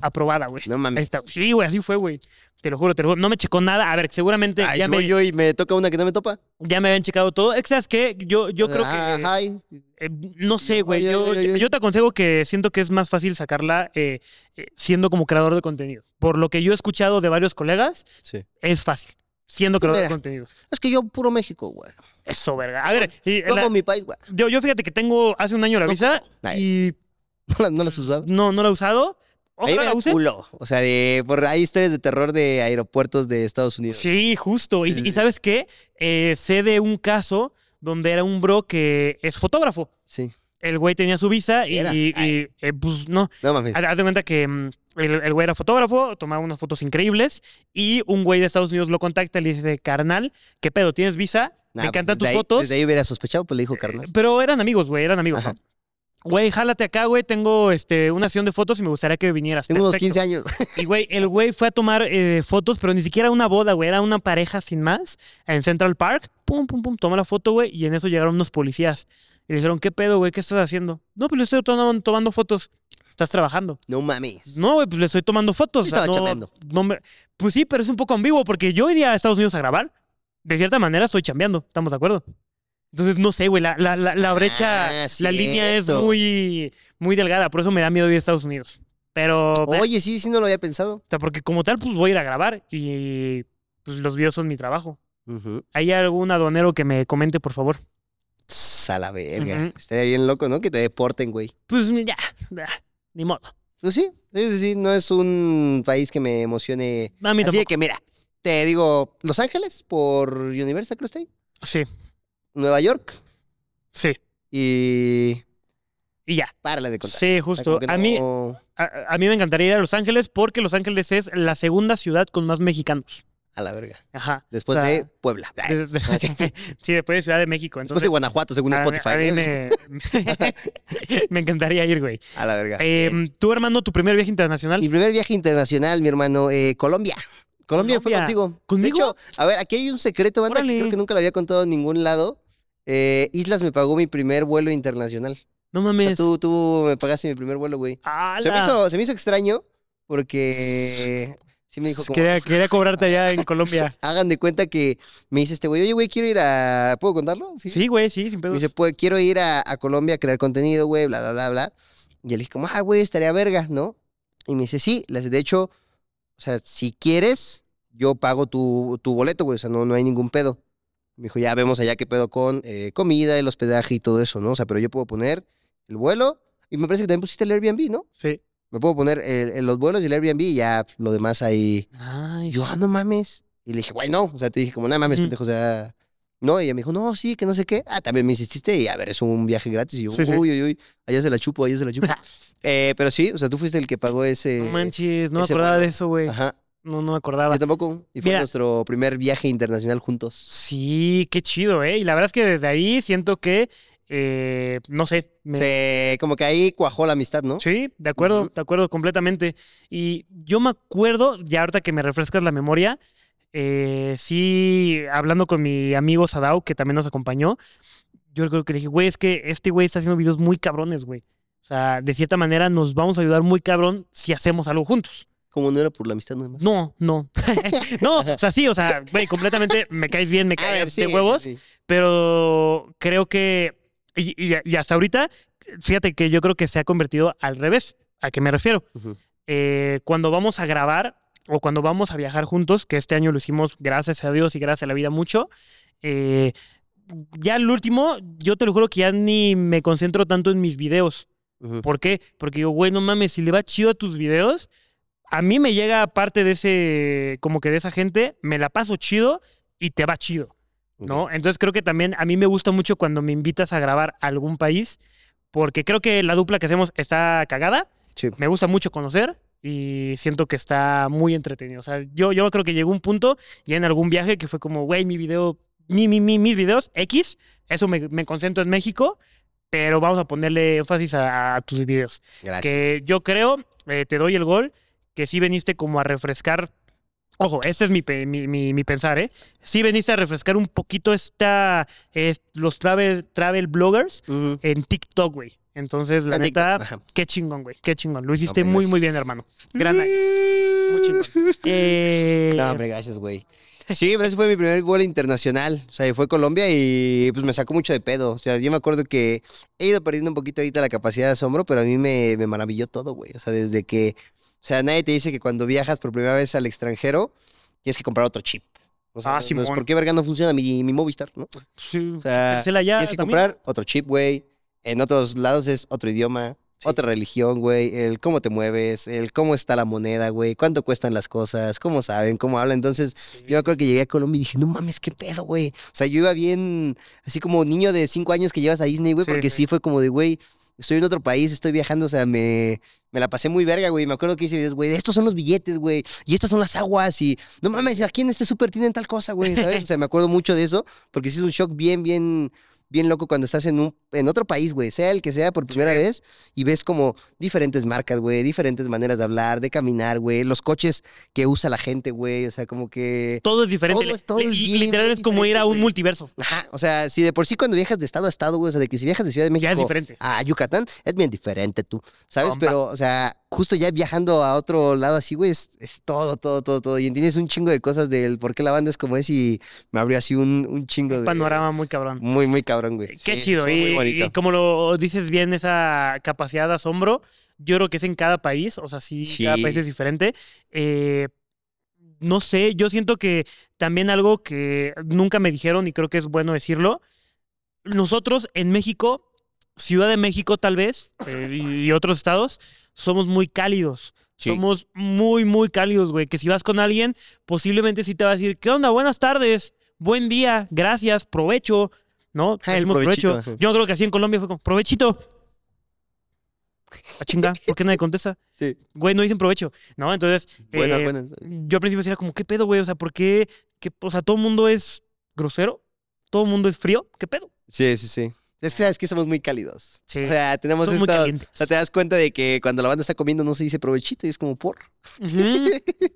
aprobada, güey. No Ahí mames. está. Sí, güey, así fue, güey. Te lo juro, te lo juro. No me checó nada. A ver, seguramente Ay, ya, me, voy yo y me toca una que no me topa. ya me habían checado todo. Es que, ¿sabes qué? Yo, yo creo que... Ah, hi. Eh, no sé, güey. Yo, oye, oye. yo te aconsejo que siento que es más fácil sacarla eh, eh, siendo como creador de contenido. Por lo que yo he escuchado de varios colegas, Sí. es fácil. Siendo creador de contenido. Es que yo puro México, güey. Eso, verga. A ver, y Yo la- amo mi país, güey. yo, yo fíjate que tengo hace un año la No, visa y ¿No la, no la has usado? no, no la he usado. A mí Ojalá me la culo. O sea, de, por, hay historias de terror de aeropuertos de Estados Unidos. Sí, justo. Sí, y, sí, y sí. ¿sabes qué? Eh, sé de un caso donde era un bro que es fotógrafo. Sí. El güey tenía su visa y, eh, pues no, No mames. Haz de cuenta que mm, el, el güey era fotógrafo, tomaba unas fotos increíbles y un güey de Estados Unidos lo contacta y le dice, carnal, ¿qué pedo? ¿Tienes visa? Nah, Me encantan pues, tus desde ahí- fotos. Desde ahí hubiera sospechado, pues le dijo carnal. Pero eran amigos, güey, eran amigos. Ajá. ¿no? Güey, jálate acá, güey, tengo este, una sesión de fotos y me gustaría que vinieras. Tengo unos Perfecto. 15 años. Y güey, el güey fue a tomar eh, fotos, pero ni siquiera una boda, güey, era una pareja sin más en Central Park. Pum, pum, pum, toma la foto, güey, y en eso llegaron unos policías. Y le dijeron, ¿qué pedo, güey? ¿Qué estás haciendo? No, pues le estoy tomando, tomando fotos. Estás trabajando. No mames. No, güey, pues le estoy tomando fotos. Sí o sea, estaba no- chambeando. no me- Pues sí, pero es un poco ambiguo porque yo iría a Estados Unidos a grabar. De cierta manera estoy chambeando, ¿estamos de acuerdo? Entonces, no sé, güey, la, la, la, la brecha, Ah, la línea es muy, muy delgada, por eso me da miedo ir a Estados Unidos. Pero, Oye, sí, sí, no lo había pensado. o sea, porque como tal, pues voy a ir a grabar y pues, los videos son mi trabajo. ¿Hay algún aduanero que me comente, por favor? A la verga. Estaría bien loco, ¿no? Que te deporten, güey. Pues ya, ya, ni modo. Pues sí, sí, sí, no es un país que me emocione. A mí Así de que, mira, te digo, Los Ángeles por Universal ahí. Sí, Nueva York sí. y... Y ya. Párale de contar. Sí, O sea, justo. A mí, a, a mí me encantaría ir a Los Ángeles porque Los Ángeles es la segunda ciudad con más mexicanos. A la verga. Ajá. Después O sea, de Puebla. Ay, de- de- sí, después de Ciudad de México. Después de Guanajuato, según a mí- Spotify. a mí ¿no? me, me encantaría ir, güey. A la verga. Eh, ¿Tú, hermano, tu primer viaje internacional? Mi primer viaje internacional, mi hermano, eh, Colombia. Colombia fue contigo. ¿Conmigo? De hecho, a ver, aquí hay un secreto, banda, que creo que nunca lo había contado en ningún lado. Eh, Islas me pagó mi primer vuelo internacional. No O sea, mames. tú, tú me pagaste mi primer vuelo, güey. Se me, hizo, se me hizo extraño porque sí me dijo como, Quería, quería cobrarte allá en Colombia. hagan de cuenta que me dice este güey, oye, güey, quiero ir a... ¿Puedo contarlo? Sí, güey, sí, sin Me pedos. dice, pues, quiero ir a, a Colombia a crear contenido, güey, bla, bla, bla, bla. Y le dije como, ah, güey, estaría verga, ¿no? Y me dice, sí, dice, de hecho, o sea, si quieres, yo pago tu, tu boleto, güey, o sea, no, no hay ningún pedo. Me dijo, ya vemos allá qué pedo con eh, comida, el hospedaje y todo eso, ¿no? O sea, pero yo puedo poner el vuelo y me parece que también pusiste el Airbnb, ¿no? Sí. Me puedo poner el- el- los vuelos y el Airbnb y ya lo demás ahí. Ay, Yo, ah, no mames. Y le dije, güey, no. O sea, te dije, como, no mames, Ujú. pendejo, o sea. No, y ella me dijo, no, sí, que no sé qué. Ah, también me insististe y a ver, es un viaje gratis. Y yo, Sí, sí. uy, uy, uy, allá se la chupo, allá se la chupo. eh, pero sí, o sea, tú fuiste el que pagó ese. no manches, no me acordaba de eso, güey. Ajá. No, no me acordaba. Yo tampoco. Y fue Mira. nuestro primer viaje internacional juntos. Sí, qué chido, ¿eh? Y la verdad es que desde ahí siento que, eh, no sé, me- Se, como que ahí cuajó la amistad, ¿no? Sí, de acuerdo, de acuerdo completamente. Y yo me acuerdo, ya ahorita que me refrescas la memoria, eh, sí, hablando con mi amigo Sadao, que también nos acompañó, yo creo que le dije, güey, es que este güey está haciendo videos muy cabrones, güey. O sea, de cierta manera nos vamos a ayudar muy cabrón si hacemos algo juntos. Como no era por la amistad nada más. No, no. no, o sea, sí, o sea, güey, completamente me caes bien, me A ver, caes sí, de huevos, sí, sí. pero creo que, y, y- y hasta ahorita, fíjate que yo creo que se ha convertido al revés. ¿A qué me refiero? Eh, cuando vamos a grabar o cuando vamos a viajar juntos, que este año lo hicimos gracias a Dios y gracias a la vida mucho, eh, ya el último, yo te lo juro que ya ni me concentro tanto en mis videos. ¿Por qué? Porque digo, güey, no mames, si le va chido a tus videos, a mí me llega parte de ese, como que de esa gente, me la paso chido y te va chido. ¿no? Entonces creo que también a mí me gusta mucho cuando me invitas a grabar a algún país, porque creo que la dupla que hacemos está cagada, Sí. me gusta mucho conocer y siento que está muy entretenido. O sea, yo, yo creo que llegó un punto ya en algún viaje que fue como, güey, mi video, mi, mi, mi- mis videos, X, eso me, me concentro en México, pero vamos a ponerle énfasis a, a tus videos. Gracias. Que yo creo, eh, te doy el gol, que sí veniste como a refrescar. Ojo, este es mi, mi, mi- mi pensar, ¿eh? Sí veniste a refrescar un poquito esta, es- los travel, travel bloggers en TikTok, güey. Entonces, la neta, qué chingón, güey. Qué chingón. Lo hiciste muy, muy bien, hermano. Gran año. Muy chingón. Eh, No, hombre, gracias, güey. Sí, pero ese fue mi primer vuelo internacional. O sea, fue a Colombia y pues me sacó mucho de pedo. O sea, yo me acuerdo que he ido perdiendo un poquito ahorita la capacidad de asombro, pero a mí me, me maravilló todo, güey. O sea, desde que. O sea, nadie te dice que cuando viajas por primera vez al extranjero tienes que comprar otro chip. O sea, Ah, Simón. ¿por qué verga no funciona mi, mi Movistar, no? sí, O sea, ya tienes que también. comprar otro chip, güey. En otros lados es otro idioma, Sí. otra religión, güey. El cómo te mueves, el cómo está la moneda, güey. Cuánto cuestan las cosas, cómo saben, cómo hablan. Entonces, yo me acuerdo que llegué a Colombia y dije, no mames, qué pedo, güey. O sea, yo iba bien, así como niño de cinco años que llevas a Disney, güey, Sí, porque sí. sí fue como de, güey, estoy en otro país, estoy viajando, o sea, me, me la pasé muy verga, güey. Me acuerdo que hice videos, güey, estos son los billetes, güey, y estas son las aguas, y no mames, aquí en este súper tienen tal cosa, güey, ¿sabes? O sea, me acuerdo mucho de eso, porque sí es un shock bien, bien, bien loco cuando estás en un en otro país, güey, sea el que sea por primera vez y ves como diferentes marcas, güey, diferentes maneras de hablar, de caminar, güey, los coches que usa la gente, güey, o sea, como que Todo es diferente. Todo es- todo es bien, literal es como ir a un multiverso. Ajá, o sea, si de por sí cuando viajas de estado a estado, güey, o sea, de que si viajas de Ciudad de México Ya es diferente. a Yucatán, es bien diferente tú, ¿sabes? Pero, o sea, justo ya viajando a otro lado así, güey, es, es todo, todo, todo, todo. Y entiendes un chingo de cosas del por qué la banda es como es y me abrió así un, un chingo de... Panorama muy cabrón. Muy, muy cabrón, güey. Qué Sí, chido. Y, y como lo dices bien, esa capacidad de asombro, yo creo que es en cada país, o sea, sí, cada país es diferente. Eh, no sé, yo siento que también algo que nunca me dijeron y creo que es bueno decirlo, nosotros en México, Ciudad de México tal vez, eh, y, y otros estados, somos muy cálidos. Sí. Somos muy, muy cálidos, güey. Que si vas con alguien, posiblemente sí te va a decir, ¿qué onda? Buenas tardes, buen día, gracias, provecho, ¿no? Ah, el provecho. Yo creo que así en Colombia fue como, provechito. A chinga, ¿por qué nadie contesta? Sí. Güey, no dicen provecho, ¿no? Entonces, Buenas, eh, buenas. yo al principio era como, ¿qué pedo, güey? O sea, ¿por qué? ¿Qué- O sea, todo el mundo es grosero, todo el mundo es frío, ¿qué pedo? Sí, sí, sí. Es que sabes que somos muy cálidos. Sí. O sea, tenemos muy esto. O sea, te das cuenta de que cuando la banda está comiendo no se dice provechito y es como por.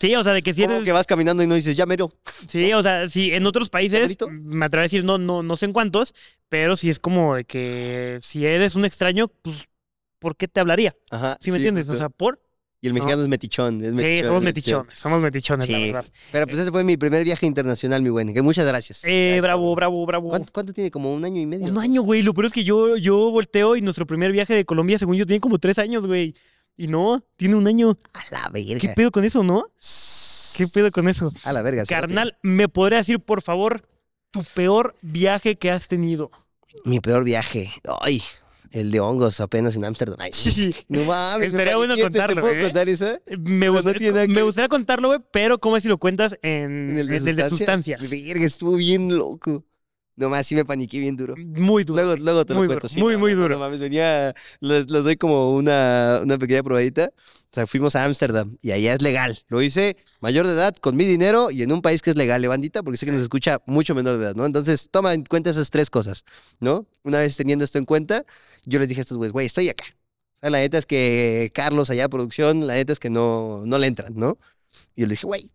Sí, o sea, de que si Como eres... que vas caminando y no dices, ya mero. Sí, o sea, sí, en otros países, me atrevo a decir, no, no, no sé en cuántos, pero sí es como de que si eres un extraño, pues, ¿por qué te hablaría? Ajá. ¿Sí me entiendes? O sea, ¿por? Y el mexicano es metichón. Es Sí, metichón, somos es metichón. metichones, somos metichones, la Sí. verdad. Pero pues ese fue mi primer viaje internacional, mi buen. Muchas gracias. Eh, Gracias, bravo, bravo, bravo. ¿Cuánto, cuánto tiene? Como un año y medio. Un año, güey. Lo peor es que yo, yo volteo y nuestro primer viaje de Colombia, según yo, tiene como tres años, güey. Y no, tiene un año. A la verga. ¿Qué pedo con eso, no? ¿Qué pedo con eso? A la verga. Carnal, ¿me podría decir, por favor, tu peor viaje que has tenido? Mi peor viaje. Ay, el de hongos apenas en Ámsterdam. Ay, Sí. No mames. Estaría bueno paniqué. ¿Te- contarlo, ¿Te puedo ¿eh? contar esa? Me, no gustaría, tiene me que- gustaría contarlo, güey, pero ¿cómo es si lo cuentas en, En el de, en el de sustancias? Verga, estuvo bien loco. Nomás sí me paniqué bien duro. Muy duro. Luego, luego te lo Muy cuento. duro, sí, muy, no, muy duro. No mames, venía, les, les doy como una, una pequeña probadita. O sea, fuimos a Ámsterdam y allá es legal. Lo hice mayor de edad, con mi dinero y en un país que es legal, levandita, porque sé que nos escucha mucho menor de edad, ¿no? Entonces, toma en cuenta esas tres cosas, ¿no? Una vez teniendo esto en cuenta, yo les dije a estos güeyes, güey, estoy acá. O sea, la neta es que Carlos allá, producción, la neta es que no, no le entran, ¿no? Y yo le dije, güey,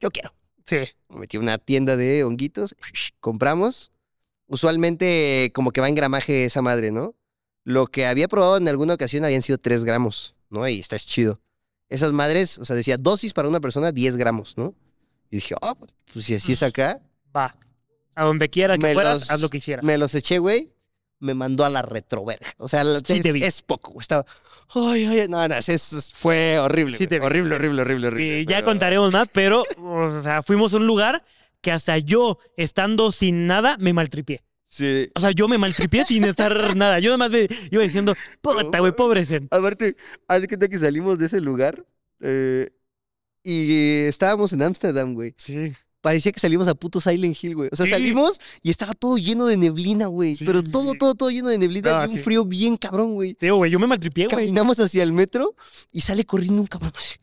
yo quiero. Sí. Me metí a una tienda de honguitos, compramos. Usualmente como que va en gramaje esa madre, ¿no? Lo que había probado en alguna ocasión habían sido 3 gramos, ¿no? Y está chido. Esas madres, o sea, decía dosis para una persona 10 gramos, ¿no? Y dije, oh, pues si así es acá, Va. A donde quiera que fueras, los- haz lo que hicieras. me los eché, güey. Me mandó a la retroverga. O sea, Sí es, es poco. Estaba, ay, ay, no, no, es- fue horrible. Sí te horrible, horrible, horrible, horrible. Y ya pero- contaremos más, pero, o sea, fuimos a un lugar que hasta yo, estando sin nada, me maltripié. Sí. O sea, yo me maltripié sin estar nada. Yo nada más me iba diciendo, puta, güey, pobre Zen". Aparte, haz cuenta que salimos de ese lugar eh, y estábamos en Ámsterdam, güey. Sí. Parecía que salimos a puto Silent Hill, güey. O sea, Sí. salimos y estaba todo lleno de neblina, güey. Sí, Pero todo, todo, todo lleno de neblina No, y un frío bien cabrón, güey. Te digo, güey, yo me maltripié, güey. Caminamos hacia el metro y sale corriendo un cabrón así.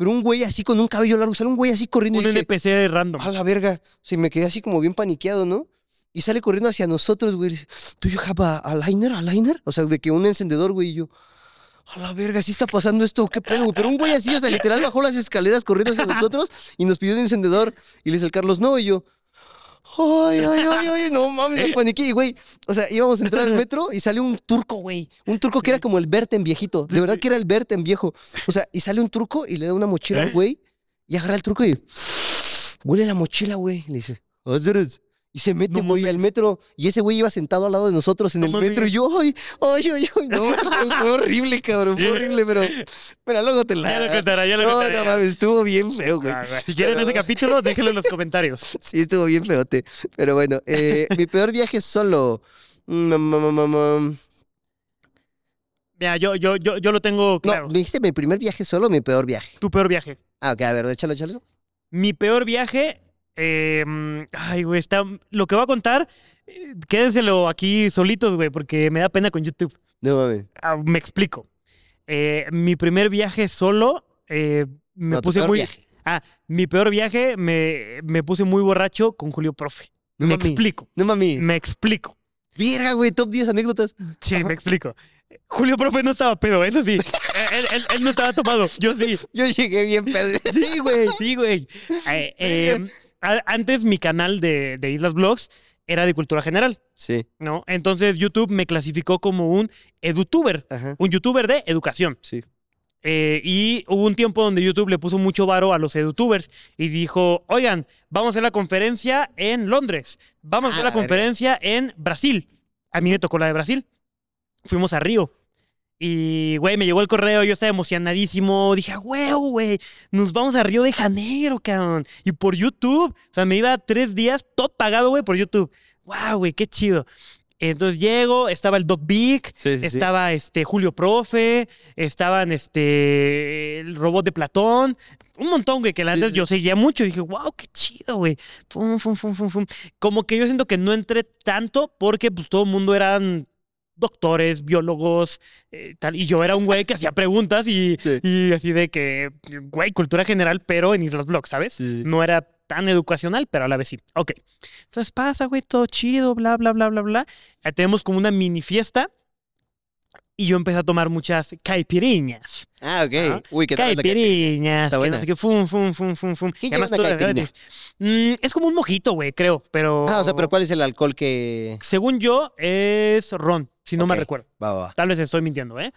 Pero un güey así con un cabello largo, sale un güey así corriendo Un y dije, NPC random. a la verga. Se me quedé así como bien paniqueado, ¿no? Y sale corriendo hacia nosotros, güey. ¿Do you have a, a liner? ¿A liner? O sea, de que un encendedor, güey. Y yo, a la verga, ¿sí está pasando esto? ¿Qué pedo, güey? Pero un güey así, o sea, literal bajó las escaleras corriendo hacia nosotros y nos pidió un encendedor. Y le dice el Carlos, no. Y yo, ay, ay, ay, ay, no mames, me paniqué. Güey, o sea, íbamos a entrar al metro y sale un turco, güey. Un turco que era como el Berten viejito. De verdad que era el Berten viejo. O sea, y sale un turco y le da una mochila al güey y agarra el truco y huele la mochila, güey. Le dice. Y se mete, No güey, al mames. metro. Y ese güey iba sentado al lado de nosotros en No el mames. metro. Y yo, ay, ay, ay, ay. No, fue, horrible, cabrón. Fue horrible, pero. Pero luego te la. Ya lo contará, ya lo no, contará. no mames, estuvo bien feo, güey. Ah. Si quieren ese capítulo, déjenlo en los comentarios. Sí, estuvo bien feote. Pero bueno, eh, mi peor viaje solo. Mm, mm, mm. Mira, yo, yo, yo, yo lo tengo claro. No, ¿me dijiste mi primer viaje solo o mi peor viaje? Tu peor viaje. Ah, ok, a ver, échalo, échalo. Mi peor viaje. Eh, ay, güey, está. Lo que voy a contar, eh, quédenselo aquí solitos, güey, porque me da pena con YouTube. No mames. Ah, me explico. Eh, mi primer viaje solo, eh, me No, tu puse peor muy. viaje. Ah, mi peor viaje, me, me puse muy borracho con Julio Profe. No me mames. explico. No mames. Me explico. Verga, güey, top 10 anécdotas. Sí, me explico. Julio Profe no estaba pedo, eso sí. Él, él- él no estaba tomado, yo sí. Yo llegué bien pedo. Sí, güey, sí, güey. Eh, a- antes mi canal de, de Islas Vlogs era de cultura general, Sí, ¿no? Entonces YouTube me clasificó como un edutuber, ajá, un youtuber de educación. sí. Eh, y hubo un tiempo donde YouTube le puso mucho varo a los edutubers y dijo, oigan, vamos a hacer la conferencia en Londres, vamos a Ah, hacer la la verga. conferencia en Brasil. A mí me tocó la de Brasil. Fuimos a Río. Y, güey, me llegó el correo, yo estaba emocionadísimo. Dije, "A huevo, güey, nos vamos a Río de Janeiro, cabrón. Y por YouTube. O sea, me iba tres días, todo pagado, güey, por YouTube. Wow, güey, qué chido. Entonces llego, estaba el Doc Big, Sí, sí, sí. estaba este Julio Profe, estaban este el robot de Platón, un montón, güey, que antes yo seguía mucho y dije, wow, qué chido, güey. Fum, fum, fum, fum, fum. Como que yo siento que no entré tanto porque pues todo el mundo eran doctores, biólogos, eh, tal, y yo era un güey que hacía preguntas y, Sí. y así de que, güey, cultura general, pero en Islas Blogs, ¿sabes? Sí. No era tan educacional, pero a la vez sí. Ok. Entonces pasa, güey, todo chido, bla, bla, bla, bla, bla. Ya tenemos como una mini fiesta y yo empecé a tomar muchas caipiriñas. Ah, ok. Ajá. Uy, ¿qué tal? Caipiriñas, que no sé qué, fum, fum, fum, fum, fum. ¿Qué Y además una caipirinha? Mm, es como un mojito, güey, creo, pero... Ah, o sea, pero ¿cuál es el alcohol que...? Según yo, es ron, si no me recuerdo. Va, va, va. Tal vez estoy mintiendo, ¿eh?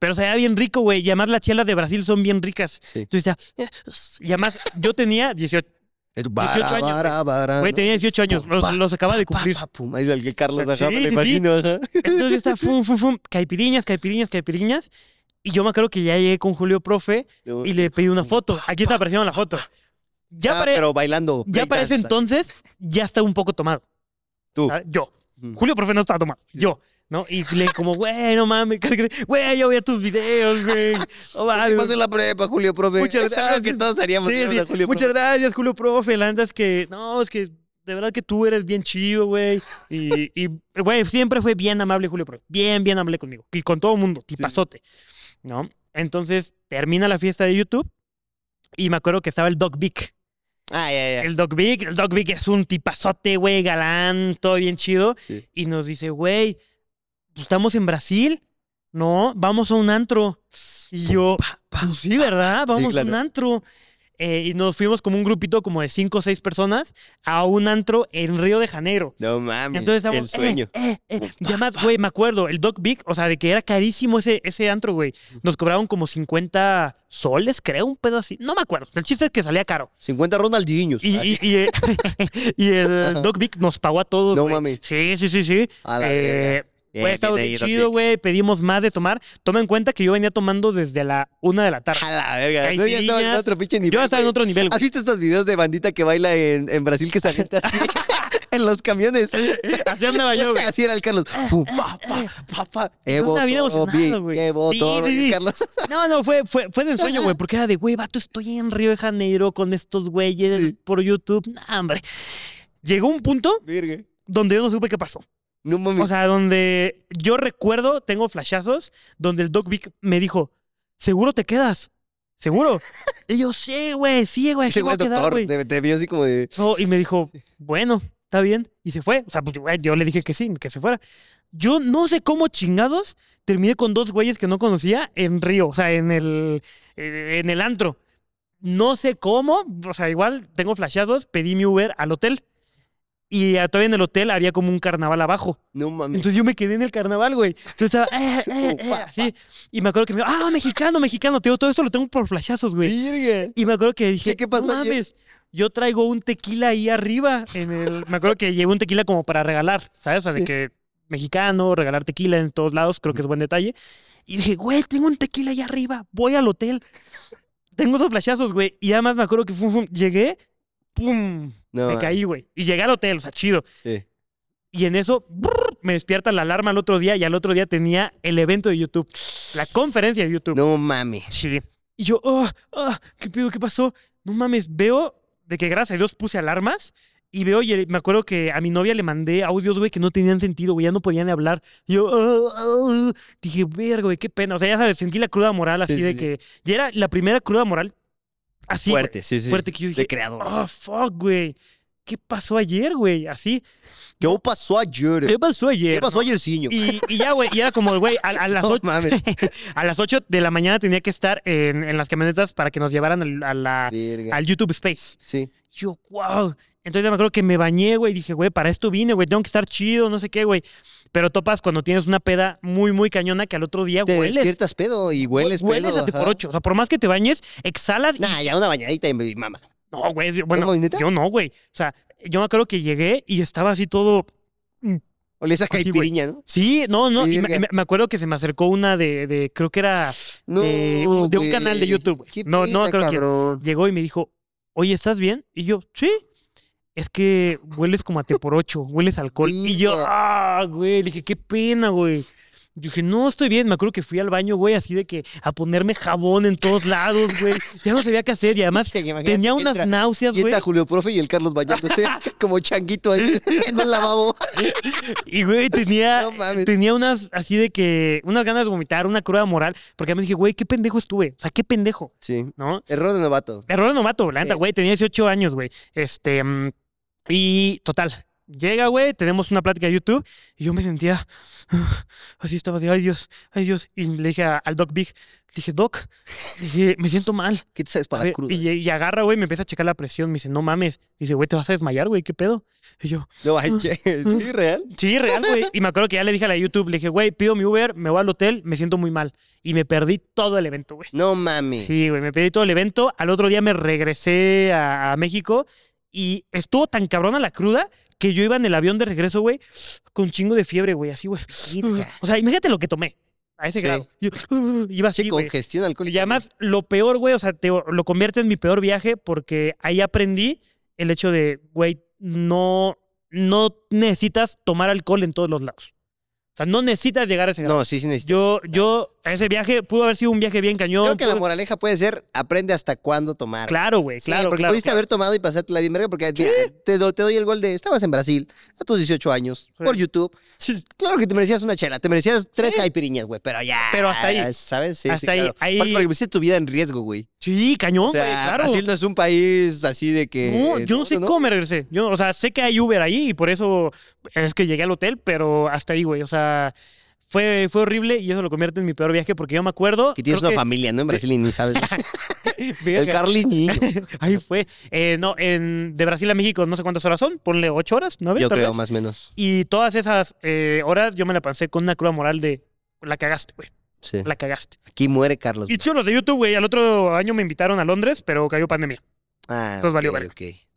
Pero se veía bien rico, güey. Y además las chelas de Brasil son bien ricas. Sí. Entonces, ya, y además, yo tenía 18, Es 18 años, bara, bara, güey, ¿no? tenía 18 años. Pum, Los, pa, los acaba de pa, cumplir. pa, pum. Ahí es el que Carlos, Sí, ajá, me sí, sí. imagino, ajá. Entonces yo estaba, fum, fum, fum, caipiriñas, caipiriñas, caipiriñas. Y yo me acuerdo que ya llegué con Julio Profe y le pedí una foto. Aquí está apareciendo la foto. Ya, Ah, para, pero bailando. ya para ese entonces, ya estaba un poco tomado. Tú. ¿sabes? Yo. Mm. Julio Profe no estaba tomado. Yo. ¿No? Y le como, güey, no mames, güey, yo veía tus videos, güey. No mames. ¿Qué pasó en la prepa, Julio, profe? Muchas gracias. que todos haríamos. Sí, sí. Julio, Muchas profe. gracias, Julio Profe. La es que, no, es que de verdad que tú eres bien chido, güey. Y, y, güey, siempre fue bien amable Julio Profe. Bien, bien amable conmigo. Y con todo el mundo, tipazote. ¿No? Entonces, termina la fiesta de YouTube y me acuerdo que estaba el Doc Vic. Ah, ya, ya. El Doc Vic, el Doc Vic es un tipazote, güey, galán, todo bien chido. Y nos dice, güey, estamos en Brasil, ¿no? Vamos a un antro. Y yo, pues sí, ¿verdad? Vamos a un antro. Eh, y nos fuimos como un grupito como de cinco o seis personas a un antro en Río de Janeiro. No mames. Entonces el estamos, sueño. eh, eh, eh. Y además, güey, me acuerdo, el Doc Vic, o sea, de que era carísimo ese, ese antro, güey. Nos cobraron como 50 soles, creo, un pedo así. No me acuerdo. El chiste es que salía caro. 50 Ronaldinhos. Y, y, y, y el Doc Vic nos pagó a todos. No güey. mames. Sí, sí, sí, sí. a la Güey, bien Doc chido, güey. Pedimos más de tomar. Toma en cuenta que yo venía tomando desde la una de la tarde. A la verga. No, ya estaba en otro pinche nivel. Yo estaba en otro nivel, güey. ¿Has visto estos videos de bandita que baila en, en Brasil que se avienta así en los camiones? Así andaba yo, güey. Así era el Carlos. Pum, pa, pa, pa, pa. Evo, estaba bien emocionado, Sobi, güey. Y sí. Carlos. No, no, fue, fue, fue de ensueño, güey, porque era de, güey, vato, estoy en Río de Janeiro con estos güeyes Sí. por YouTube. Nah, hombre. Llegó un punto donde yo no supe qué pasó. No mames. O sea, donde yo recuerdo, tengo flashazos, donde el Doc Vic me dijo, ¿seguro te quedas? ¿Seguro? y yo, sí, güey, sí, güey, sí güey quedar, doctor. Te, te vio así como de. No, y me dijo, bueno, está bien. Y se fue. O sea, pues, güey, yo le dije que sí, que se fuera. Yo no sé cómo chingados terminé con dos güeyes que no conocía en Río, o sea, en el, eh, en el antro. No sé cómo, o sea, igual tengo flashados, pedí mi Uber al hotel. Y ah, todavía en el hotel había como un carnaval abajo. No mames. Entonces yo me quedé en el carnaval, güey. Entonces estaba, eh, eh, eh, así. Y me acuerdo que me dijo, ah, mexicano, mexicano. Te digo, todo esto lo tengo por flashazos, güey. Y me acuerdo que dije, ¿Qué- pasó no mames, yo traigo un tequila ahí arriba. En el... Me acuerdo que llevé un tequila como para regalar, ¿sabes? O sea, Sí. de que mexicano, regalar tequila en todos lados, creo que es buen detalle. Y dije, güey, tengo un tequila ahí arriba, voy al hotel. Tengo esos flashazos, güey. Y además me acuerdo que fum, fum, llegué, pum, No, me caí, güey. Y llegué al hotel, o sea, chido. Sí. Y en eso, brrr, me despierta la alarma al otro día y al otro día tenía el evento de YouTube, la conferencia de YouTube. No mames. Sí. Y yo, oh, oh, ¿qué pedo? ¿Qué pasó? No mames, veo de que gracias a Dios puse alarmas y veo, y me acuerdo que a mi novia le mandé audios, güey, que no tenían sentido, güey, ya no podían hablar. Y yo, oh, oh, dije, verga, güey, qué pena. O sea, ya sabes, sentí la cruda moral así Sí, de sí. que, ya era la primera cruda moral así, Fuerte, sí, sí. fuerte que yo dije, De creador. oh, fuck, güey. ¿qué pasó ayer, güey? Así, ¿Qué pasó ayer? ¿qué pasó ayer? ¿Qué pasó ayer, ciño? Y, y ya, güey, y era como, güey, a, a las No 8, mames. a las 8 de la mañana tenía que estar en, en las camionetas para que nos llevaran al, a la- al YouTube Space. Sí. Yo, wow. Entonces me acuerdo que me bañé, güey, y dije, güey, para esto vine, güey, tengo que estar chido, no sé qué, güey. Pero topas cuando tienes una peda muy, muy cañona que al otro día Te hueles. despiertas pedo y hueles pedo. Hueles a por ocho. O sea, por más que te bañes, exhalas y Nah, ya una bañadita y me mama. No, güey. Bueno, yo no, güey. O sea, yo me acuerdo que llegué y estaba así todo. Olía esa caipiriña, ¿no? Sí, no, no. Y me, me- acuerdo que se me acercó una de, de creo que era No, de, un- de un canal de. YouTube. Qué No, no pena, quién. cabrón. Llegó y me dijo, oye, ¿estás bien? Y yo, sí. Es que hueles como a te por ocho, hueles a alcohol. Y yo, ah, güey, le dije, qué pena, güey. Yo dije, no, estoy bien. Me acuerdo que fui al baño, güey, así de que a ponerme jabón en todos lados, güey. Ya no sabía qué hacer y además tenía unas entra- náuseas, güey. Julio Profe y el Carlos bañándose como changuito ahí en un lavabo. Y, güey, tenía, No mames. tenía unas así de que, unas ganas de vomitar, una cruda moral, porque me dije, güey, qué pendejo estuve. O sea, qué pendejo, Sí. ¿no? Error de novato. Error de novato, la neta, Sí. güey, tenía 18 años, güey. Este, mm, y total, llega, güey, tenemos una plática de YouTube y yo me sentía, así estaba de, ay Dios, ay Dios. Y le dije a- al Doc Big, dije, Doc, dije, me siento mal. ¿Qué te sabes para la ver, y, y agarra, güey, me empieza a checar la presión, me dice, no mames. Dice, güey, te vas a desmayar, güey, ¿qué pedo? Y yo, No manches. ¿Sí, real? Sí, real, güey. Y me acuerdo que ya le dije a la YouTube, le dije, güey, pido mi Uber, me voy al hotel, me siento muy mal. Y me perdí todo el evento, güey. No mames. Sí, güey, me perdí todo el evento. Al otro día me regresé a, a México y estuvo tan cabrona la cruda que yo iba en el avión de regreso, güey, con un chingo de fiebre, güey, así, güey. O sea, imagínate lo que tomé a ese Sí. grado. Yo, iba así, Sí, congestión alcohólica. Y además, lo peor, güey, o sea, te, lo convierte en mi peor viaje porque ahí aprendí el hecho de, güey, no, no necesitas tomar alcohol en todos los lados. O sea, no necesitas llegar a ese grado. No, sí, sí necesitas. Yo, yo, ese viaje pudo haber sido un viaje bien cañón. Creo que la moraleja puede ser aprende hasta cuándo tomar. Claro, güey, Sí, claro, porque claro. pudiste claro. haber tomado y pasártela bien verga porque mira, te, do- te doy el gol de estabas en Brasil a tus 18 años Sí. por YouTube. Sí, Claro que te merecías una chela, te merecías tres Sí. caipiriñas, güey, pero ya. Pero hasta ahí. ¿Sabes? Sí, Hasta sí, ahí, ahí- Porque pusiste tu vida en riesgo, güey. Sí, cañón, O güey, sea, claro. Brasil no es un país así de que. No, yo no sé cómo me regresé. Yo, o sea, sé que hay Uber ahí y por eso es que llegué al hotel, pero hasta ahí, güey. O sea, fue, fue horrible y eso lo convierte en mi peor viaje porque yo me acuerdo. Que tienes una familia, ¿no? En Brasil y ni sabes. el niño. Ahí fue. Eh, no, en, de Brasil a México no sé cuántas horas son. Ponle ocho horas, nueve. Yo creo, vez. más o menos. Y todas esas eh, horas yo me la pasé con una cruda moral de la cagaste, güey. Sí. La cagaste. Aquí muere Carlos. Y chido los de YouTube, güey. Al otro año me invitaron a Londres, pero cayó pandemia. Ah, Entonces valió verga.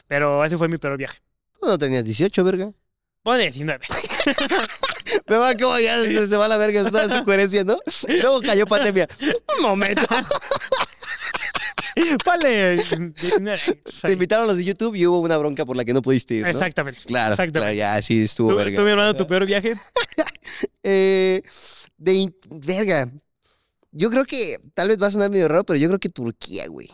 Pero ese fue mi peor viaje. Tú no tenías 18, verga. Ponle 19. Me va como ya se, se va a la verga toda su coherencia, ¿no? Luego cayó pandemia. Un momento. 19. Te invitaron los de YouTube y hubo una bronca por la que no pudiste ir, ¿no? Exactamente. Claro, Exactamente. claro, ya sí estuvo ¿Tú, verga. tú, mi hermano, tu peor viaje? Eh, de verga. Yo creo que tal vez va a sonar medio raro, pero yo creo que Turquía, güey.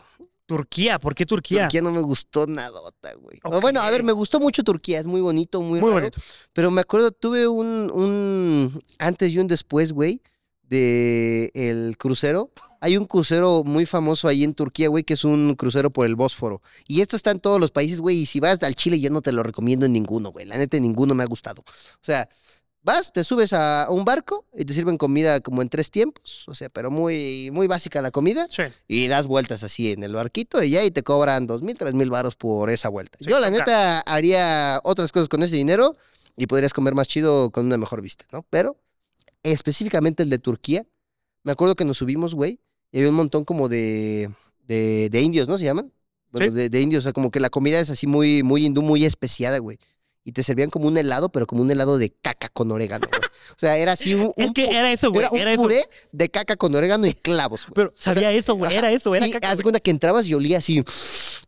Turquía. ¿Por qué Turquía? Turquía no me gustó nadota, güey. Bueno, a ver, me gustó mucho Turquía, es muy bonito, muy, Muy raro, bonito. Pero me acuerdo, tuve un, un antes y un después, güey, de el crucero. Hay un crucero muy famoso ahí en Turquía, güey, que es un crucero por el Bósforo. Y esto está en todos los países, güey, y si vas al Chile yo no te lo recomiendo en ninguno, güey. La neta, ninguno me ha gustado. O sea, vas, te subes a un barco y te sirven comida como en tres tiempos, o sea, pero muy, muy básica la comida Sí. y das vueltas así en el barquito y ya y te cobran dos mil, tres mil baros por esa vuelta. Sí, Yo la neta haría otras cosas con ese dinero y podrías comer más chido con una mejor vista, ¿no? Pero específicamente el de Turquía, me acuerdo que nos subimos, güey, y había un montón como de, de, de indios, ¿no? Se llaman. Bueno, Sí. de, de indios, o sea, como que la comida es así muy, muy hindú, muy especiada, güey. Y te servían como un helado, pero como un helado de caca con orégano, güey. O sea, era así un, Es un que era eso, güey. era un Era eso. puré de caca con orégano y clavos, güey. Pero sabía eso, güey. Era eso. Era y caca, haz cuenta que entrabas y olía así,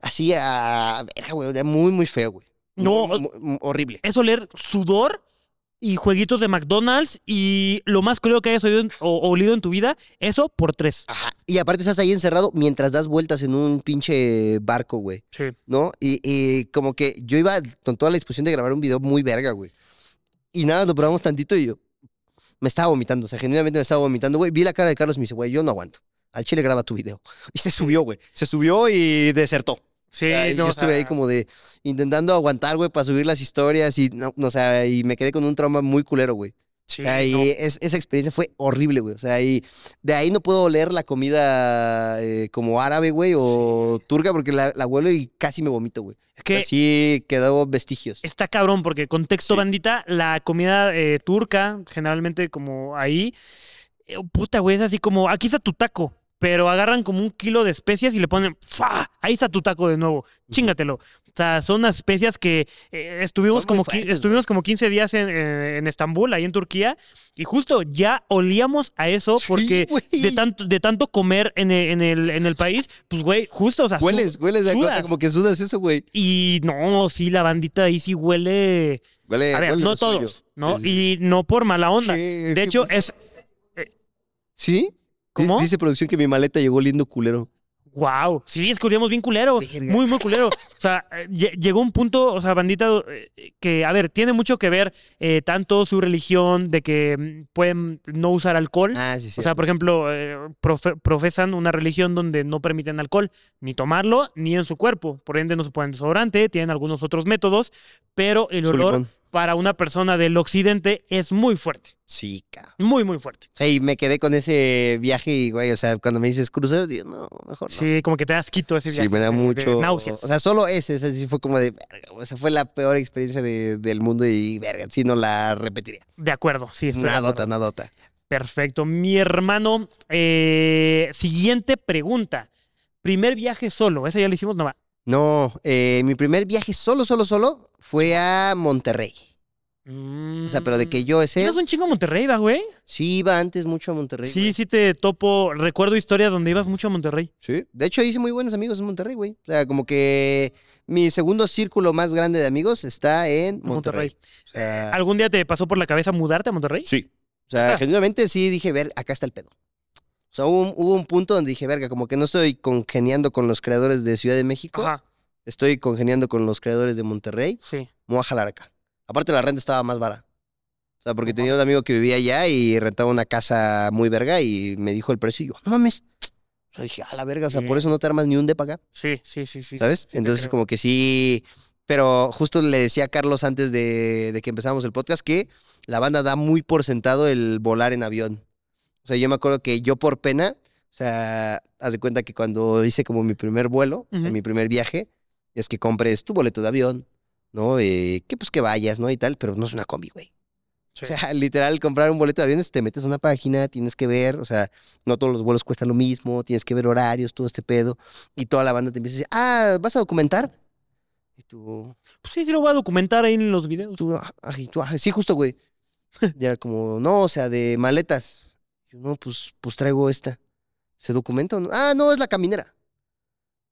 así a... Era, güey, era muy, muy feo, güey. No, Muy, muy- muy horrible. Es oler sudor y jueguitos de McDonald's y lo más creo que hayas oído en- o olido en tu vida, eso por tres. Ajá. Y aparte estás ahí encerrado mientras das vueltas en un pinche barco, güey. Sí. ¿No? Y, y como que yo iba con toda la disposición de grabar un video muy verga, güey. Y nada, lo probamos tantito y yo me estaba vomitando. O sea, genuinamente me estaba vomitando, güey. Vi la cara de Carlos y me dice, güey, yo no aguanto. Al chile graba tu video. Y se subió, güey. Se subió y desertó. Sí, no, yo o estuve ahí como de intentando aguantar, güey, para subir las historias y, no, no, o sea, y me quedé con un trauma muy culero, güey. sí, o sea, y no. es- esa experiencia fue horrible, güey. O sea, y de ahí no puedo oler la comida eh, como árabe, güey, o turca, porque la, la huelo y casi me vomito, güey. Es que Así quedó vestigios. está cabrón, porque contexto Sí. bandita, la comida eh, turca, generalmente como ahí, eh, puta, güey, es así como, aquí está tu taco. Pero agarran como un kilo de especias y le ponen, ¡fa! Ahí está tu taco de nuevo, chingatelo. O sea, son unas especias que eh, estuvimos, Son como, fuertes, estuvimos como 15 días en, Estambul, ahí en Turquía, y justo ya olíamos a eso porque güey. de, tanto, de tanto comer en el, en el, en el país, pues, güey, justo, o sea, Hueles, hueles de cosa, como que sudas eso, güey. Y no, sí, la bandita ahí sí huele. Huele, A ver, huele no suyo. todos, ¿no? Sí, sí. Y no por mala onda. Sí, De hecho, pues, es. ¿Sí? ¿Cómo? Dice producción que mi maleta llegó lindo culero. Wow. Sí, es que olíamos bien culero. Verga. Muy, muy culero. O sea, eh, lle- llegó un punto, o sea, bandita, eh, que, a ver, tiene mucho que ver eh, tanto su religión de que mm, pueden no usar alcohol. Ah, sí, sí. O sea, por ejemplo, eh, profe- profesan una religión donde no permiten alcohol, ni tomarlo, ni en su cuerpo. Por ende, no se ponen desodorante, tienen algunos otros métodos, pero el olor. Para una persona del occidente es muy fuerte. Sí, cabrón. Muy, muy fuerte. Y me quedé con ese viaje y, güey, o sea, cuando me dices crucero, digo, no, mejor no. Sí, como que te das quito ese Sí, viaje. me da de- de mucho. náuseas. O sea, solo ese, ese sí fue como de, verga, o sea, fue la peor experiencia de- del mundo y, verga, sí, no la repetiría. de acuerdo, sí. estoy de Nadota, acuerdo. nadota. Perfecto. Mi hermano, eh, siguiente pregunta. Primer viaje solo, esa ya le hicimos, no va. No, eh, mi primer viaje solo, solo, solo fue a Monterrey. O sea, pero de que yo ese. Ibas un chingo a Monterrey, va, güey. Sí, iba antes mucho a Monterrey. Sí, güey. sí te topo. Recuerdo historias donde ibas mucho a Monterrey. Sí. De hecho, hice muy buenos amigos en Monterrey, güey. O sea, como que mi segundo círculo más grande de amigos está en Monterrey. Monterrey. O sea, ¿Algún día te pasó por la cabeza mudarte a Monterrey? Sí. O sea, genuinamente sí dije, ver, acá está el pedo. O sea, hubo un, hubo un punto donde dije, verga, como que no estoy congeniando con los creadores de Ciudad de México, Ajá, estoy congeniando con los creadores de Monterrey, sí. me voy a jalar acá. Aparte, la renta estaba más vara. O sea, porque tenía un amigo que vivía allá y rentaba una casa muy verga y me dijo el precio y yo, no mames. O sea, dije, a la verga, o sea, por eso no te armas ni un depa acá, Sí, sí, sí, sí. ¿sabes? sí Entonces, como que sí. Pero justo le decía a Carlos antes de, de que empezáramos el podcast que la banda da muy por sentado el volar en avión. O sea, yo me acuerdo que yo por pena, o sea, haz de cuenta que cuando hice como mi primer vuelo, o sea, Ujú. mi primer viaje, es que compres tu boleto de avión, ¿no? Eh, que pues que vayas, ¿no? Y tal, pero no es una combi, güey. Sí. O sea, literal, comprar un boleto de avión es te metes a una página, tienes que ver, o sea, no todos los vuelos cuestan lo mismo, tienes que ver horarios, todo este pedo, y toda la banda te empieza a decir, ah, ¿vas a documentar? Y tú, Pues sí, sí lo voy a documentar ahí en los videos. tú, ah, tú, ah, sí, justo, güey. Y era como, no, o sea, de maletas. Yo, no, pues, pues traigo esta. ¿Se documenta o no? Ah, no, es la caminera.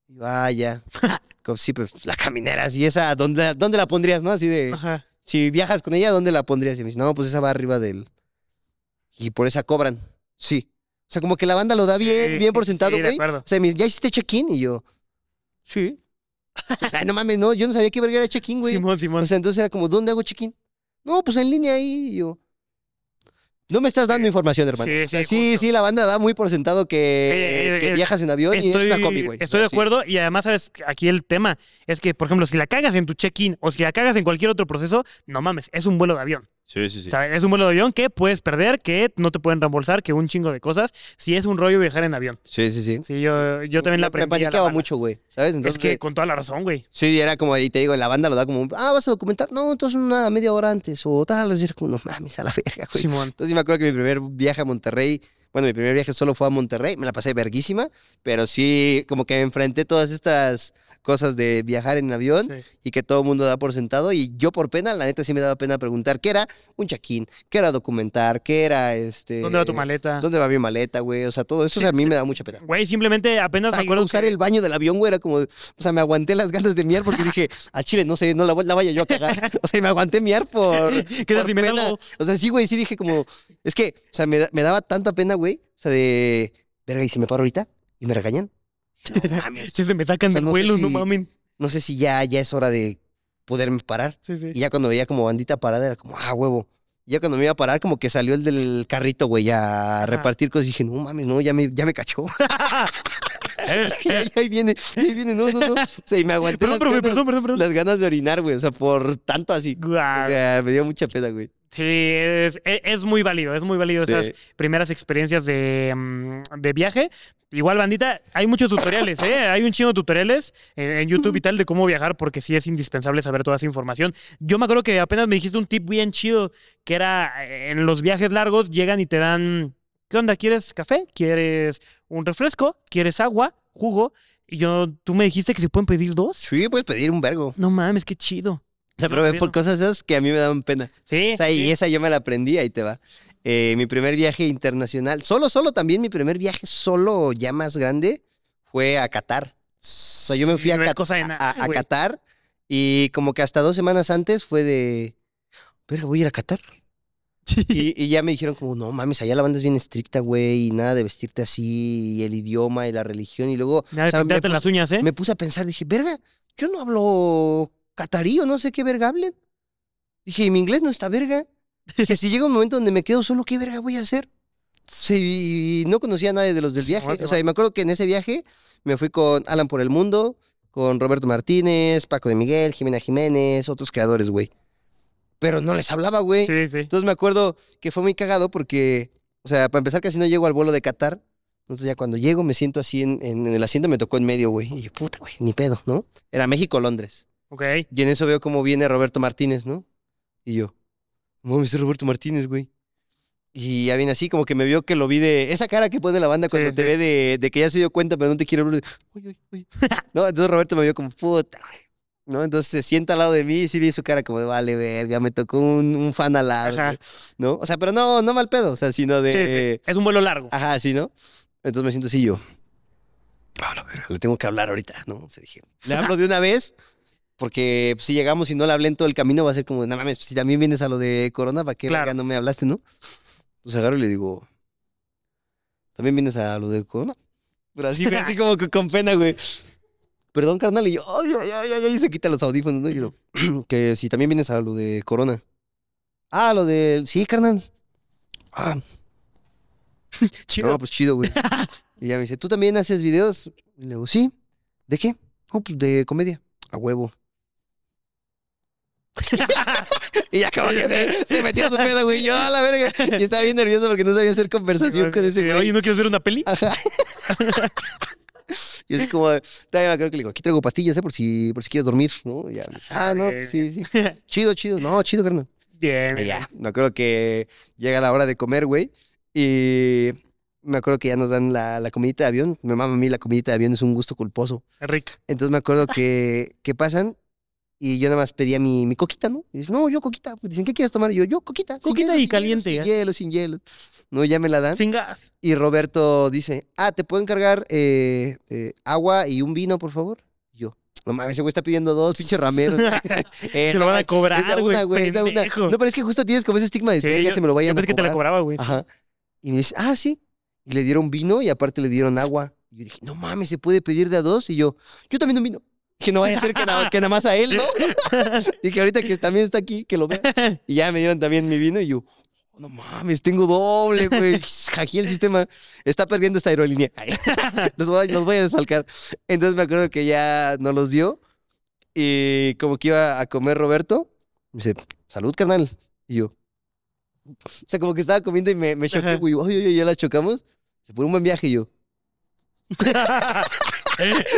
Y yo, ah, ya. Como, sí, pues la caminera, sí, esa, ¿dónde, ¿dónde la pondrías, no? Así de, Ajá. si viajas con ella, ¿dónde la pondrías? Y me dice, no, pues esa va arriba del... Y por esa cobran. Sí. O sea, como que la banda lo da bien, Sí, bien sí, por sí, sentado, güey. acuerdo. o sea, me dice, ¿ya hiciste check-in? Y yo, sí. o sea, no mames, no, yo no sabía qué verga era check-in, güey. Simón, Simón. O sea, entonces era como, ¿dónde hago check-in? No, pues en línea ahí. Y yo, no me estás dando información, hermano. Sí, O sea, sí, la banda da muy por sentado que, Eh, eh, que eh, viajas en avión y es una combi, güey. Estoy O de sea, acuerdo y además, ¿sabes? Aquí el tema es que, por ejemplo, si la cagas en tu check-in o si la cagas en cualquier otro proceso, no mames, es un vuelo de avión. Sí, sí, sí. ¿sabes? Es un vuelo de avión que puedes perder, que no te pueden reembolsar, que un chingo de cosas. Si es un rollo viajar en avión. Sí, sí, sí. Sí, yo, yo también la aprendí. Me paniqueaba mucho, güey. ¿Sabes? Entonces, es que con toda la razón, güey. Sí, era como, y te digo, la banda lo da como, ah, vas a documentar. No, entonces una media hora antes. O tal, es decir, como, no mames, a la verga, güey. Simón. Entonces sí me acuerdo que mi primer viaje a Monterrey, bueno, mi primer viaje solo fue a Monterrey, me la pasé verguísima, pero sí, como que me enfrenté todas estas cosas de viajar en avión Sí. y que todo el mundo da por sentado y yo por pena, la neta sí me daba pena preguntar qué era un check-in, qué era documentar, qué era este... ¿Dónde va tu maleta? ¿Dónde va mi maleta, güey? O sea, todo eso o sea, a mí Sí, me da mucha pena. Güey, simplemente apenas me Ay, acuerdo usar que- el baño del avión, güey, era como, o sea, me aguanté las ganas de miar porque dije, a Chile, no sé, no la, voy- la vaya yo a cagar. O sea, me aguanté miar por. ¿Qué por si me pena. salgo? O sea, sí, güey, sí dije como, es que, o sea, me, me daba tanta pena, güey, o sea, de, verga, ¿y si me paro ahorita? ¿Y me regañan? No, mames. Se me sacan O sea, del no vuelo, no mamen. No sé si ya, ya es hora de poderme parar. Sí, sí. Y ya cuando veía como bandita parada, era como, ah, huevo. Y ya cuando me iba a parar, como que salió el del carrito, güey, a repartir cosas. Y dije, no mames, no, ya me, ya me cachó. ahí viene, ahí viene, no, no, no. O sea, y me aguanté Perdón, las, profe, ganas, perdón, perdón, perdón. las ganas de orinar, güey. O sea, por tanto así. O sea, me dio mucha pena, güey. Sí, es, e- es muy válido, es muy válido Sí. esas primeras experiencias de, mm, de viaje. Igual, bandita, hay muchos tutoriales, ¿eh? Hay un chingo de tutoriales en, en YouTube y tal de cómo viajar porque sí es indispensable saber toda esa información. Yo me acuerdo que apenas me dijiste un tip bien chido que era eh, en los viajes largos llegan y te dan, ¿qué onda? ¿Quieres café? ¿Quieres un refresco? ¿Quieres agua? ¿Jugo? Y yo, tú me dijiste que se pueden pedir dos. Sí, puedes pedir un vergo. No mames, qué chido. O sea, Yo pero sabía por cosas esas que a mí me daban pena. Sí. O sea, y sí. esa yo me la aprendí, ahí te va. Eh, mi primer viaje internacional, solo, solo también mi primer viaje solo ya más grande fue a Qatar. O sea, yo me fui Sí, a, no es Cat- a- nada, a-. Qatar y como que hasta dos semanas antes fue de, verga, voy a ir a Qatar. Y, y ya me dijeron como, no mames, allá la banda es bien estricta, güey, y nada de vestirte así, y el idioma y la religión. Y luego, Ya o sea, me puse- las uñas, ¿eh? me puse a pensar, dije, verga, yo no hablo catarí o no sé qué verga hablen. Dije, y mi inglés no está verga. Dije, si llega un momento donde me quedo solo, ¿qué verga voy a hacer? Sí, y no conocía a nadie de los del viaje. O sea, y me acuerdo que en ese viaje me fui con Alan por el Mundo, con Roberto Martínez, Paco de Miguel, Jimena Jiménez, otros creadores, güey. Pero no les hablaba, güey. Sí, sí. Entonces me acuerdo que fue muy cagado porque, o sea, para empezar casi no llego al vuelo de Qatar. Entonces ya cuando llego me siento así en, en- en el asiento, me tocó en medio, güey. Y yo, puta, güey, ni pedo, ¿no? Era México-Londres. Ok. Y en eso veo cómo viene Roberto Martínez, ¿no? Y yo, ¿cómo es Roberto Martínez, güey? Y ya viene así, como que me vio que lo vi de... Esa cara que pone la banda cuando Sí, te sí. ve de, de que ya se dio cuenta, pero no te quiere hablar. Uy, uy, uy. No, entonces Roberto me vio como, puta, güey. ¿No? Entonces se sienta al lado de mí y sí vi su cara como de, vale, verga, me tocó un, un fan al lado, Ajá. güey", ¿no? O sea, pero no, no mal pedo, o sea, sino de... Sí, sí. eh, Es un vuelo largo. Ajá, sí, ¿no? Entonces me siento así yo. A la verga, le tengo que hablar ahorita, ¿no? Se dije, le hablo de una vez, porque pues, si llegamos y no le hablé en todo el camino, va a ser como, no mames, si también vienes a lo de Corona, ¿para qué Claro. verga no me hablaste, no? Entonces agarro y le digo, ¿también vienes a lo de Corona? Pero así, así como que con pena, güey. Perdón, carnal, y yo, ay, ay, ay, ay, y se quita los audífonos, ¿no? Y yo, que si también vienes a lo de Corona. Ah, lo de, sí, carnal. Ah, Chido. no, pues chido, güey. y ya me dice, ¿tú también haces videos? Y le digo, sí. ¿De qué? No, pues de comedia. A huevo. y ya como que se, se metió a su pedo, güey. Yo, a la verga. Y estaba bien nervioso porque no sabía hacer conversación con ese güey. Oye, ¿no quieres ver una peli? Ajá. Y así como, también me acuerdo que le digo, aquí traigo pastillas, ¿eh? Por si, por si quieres dormir, ¿no? Y ya me dice, ah, no, pues sí, sí. Chido, chido. No, chido, carnal. Bien. Y ya, me acuerdo que llega la hora de comer, güey. Y me acuerdo que ya nos dan la, la comidita de avión. Me mama a mí la comidita de avión, es un gusto culposo. Rica. Entonces me acuerdo que, que pasan y yo nada más pedía mi, mi coquita, ¿no? Y dicen, no, yo coquita. Pues dicen, ¿qué quieres tomar? Y yo, yo coquita. Coquita hielo, y caliente, Hielo, sin hielo, sin hielo. No, ya me la dan. Sin gas. Y Roberto dice, ah, ¿te puedo encargar eh, eh, agua y un vino, por favor? Y yo, no mames, ese güey está pidiendo dos, pinche ramero. Eh, Se lo van a cobrar, güey. No, pero es que justo tienes como ese estigma de Sí, verga, yo- se me lo vayan Yo a pensé que te la cobrar. cobraba, güey. Ajá. Y me dice, ah, sí. Y le dieron vino y aparte le dieron agua. Y yo dije, no mames, ¿se puede pedir de a dos? Y yo, yo también un vino. Que no vaya a ser que nada, que nada más a él, ¿no? Dije, ahorita que también está aquí, que lo vea. Y ya me dieron también mi vino y yo, "Oh, no mames, tengo doble, güey. Aquí el sistema está perdiendo esta aerolínea. Los, voy, a- los voy a desfalcar. Entonces me acuerdo que ya nos los dio y como que iba a comer Roberto, me dice, salud, carnal. Y yo, o sea, como que estaba comiendo y me, me choqué, güey. Oye, oye, ya la chocamos. Se fue un buen viaje y yo.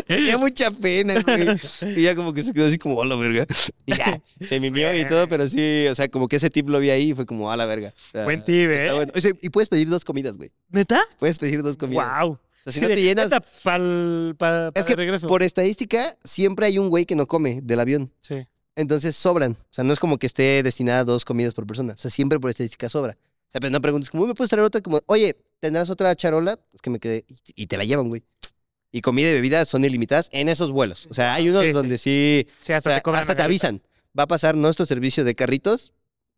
Tenía mucha pena, güey. Y ya como que se quedó así como, a la verga. Y ya, se mimió y todo, pero sí, o sea, como que ese tip lo vi ahí y fue como, a la verga. O sea, Buen tip, ¿eh? bueno. O sea, y puedes pedir dos comidas, güey. ¿Neta? Puedes pedir dos comidas. Wow. O sea, si no te llenas... para Es que regreso. por estadística, siempre hay un güey que no come del avión. Sí. Entonces sobran. O sea, no es como que esté destinada a dos comidas por persona. O sea, siempre por estadística sobra. O sea, pero no preguntes, ¿cómo me puedes traer otra? Como, oye, ¿tendrás otra charola? Es que me quedé. Y y te la llevan, güey. Y comida y bebidas son ilimitadas en esos vuelos. O sea, hay unos Sí, donde sí. Sí, o hasta sea, te hasta te avisan. Va a pasar nuestro servicio de carritos.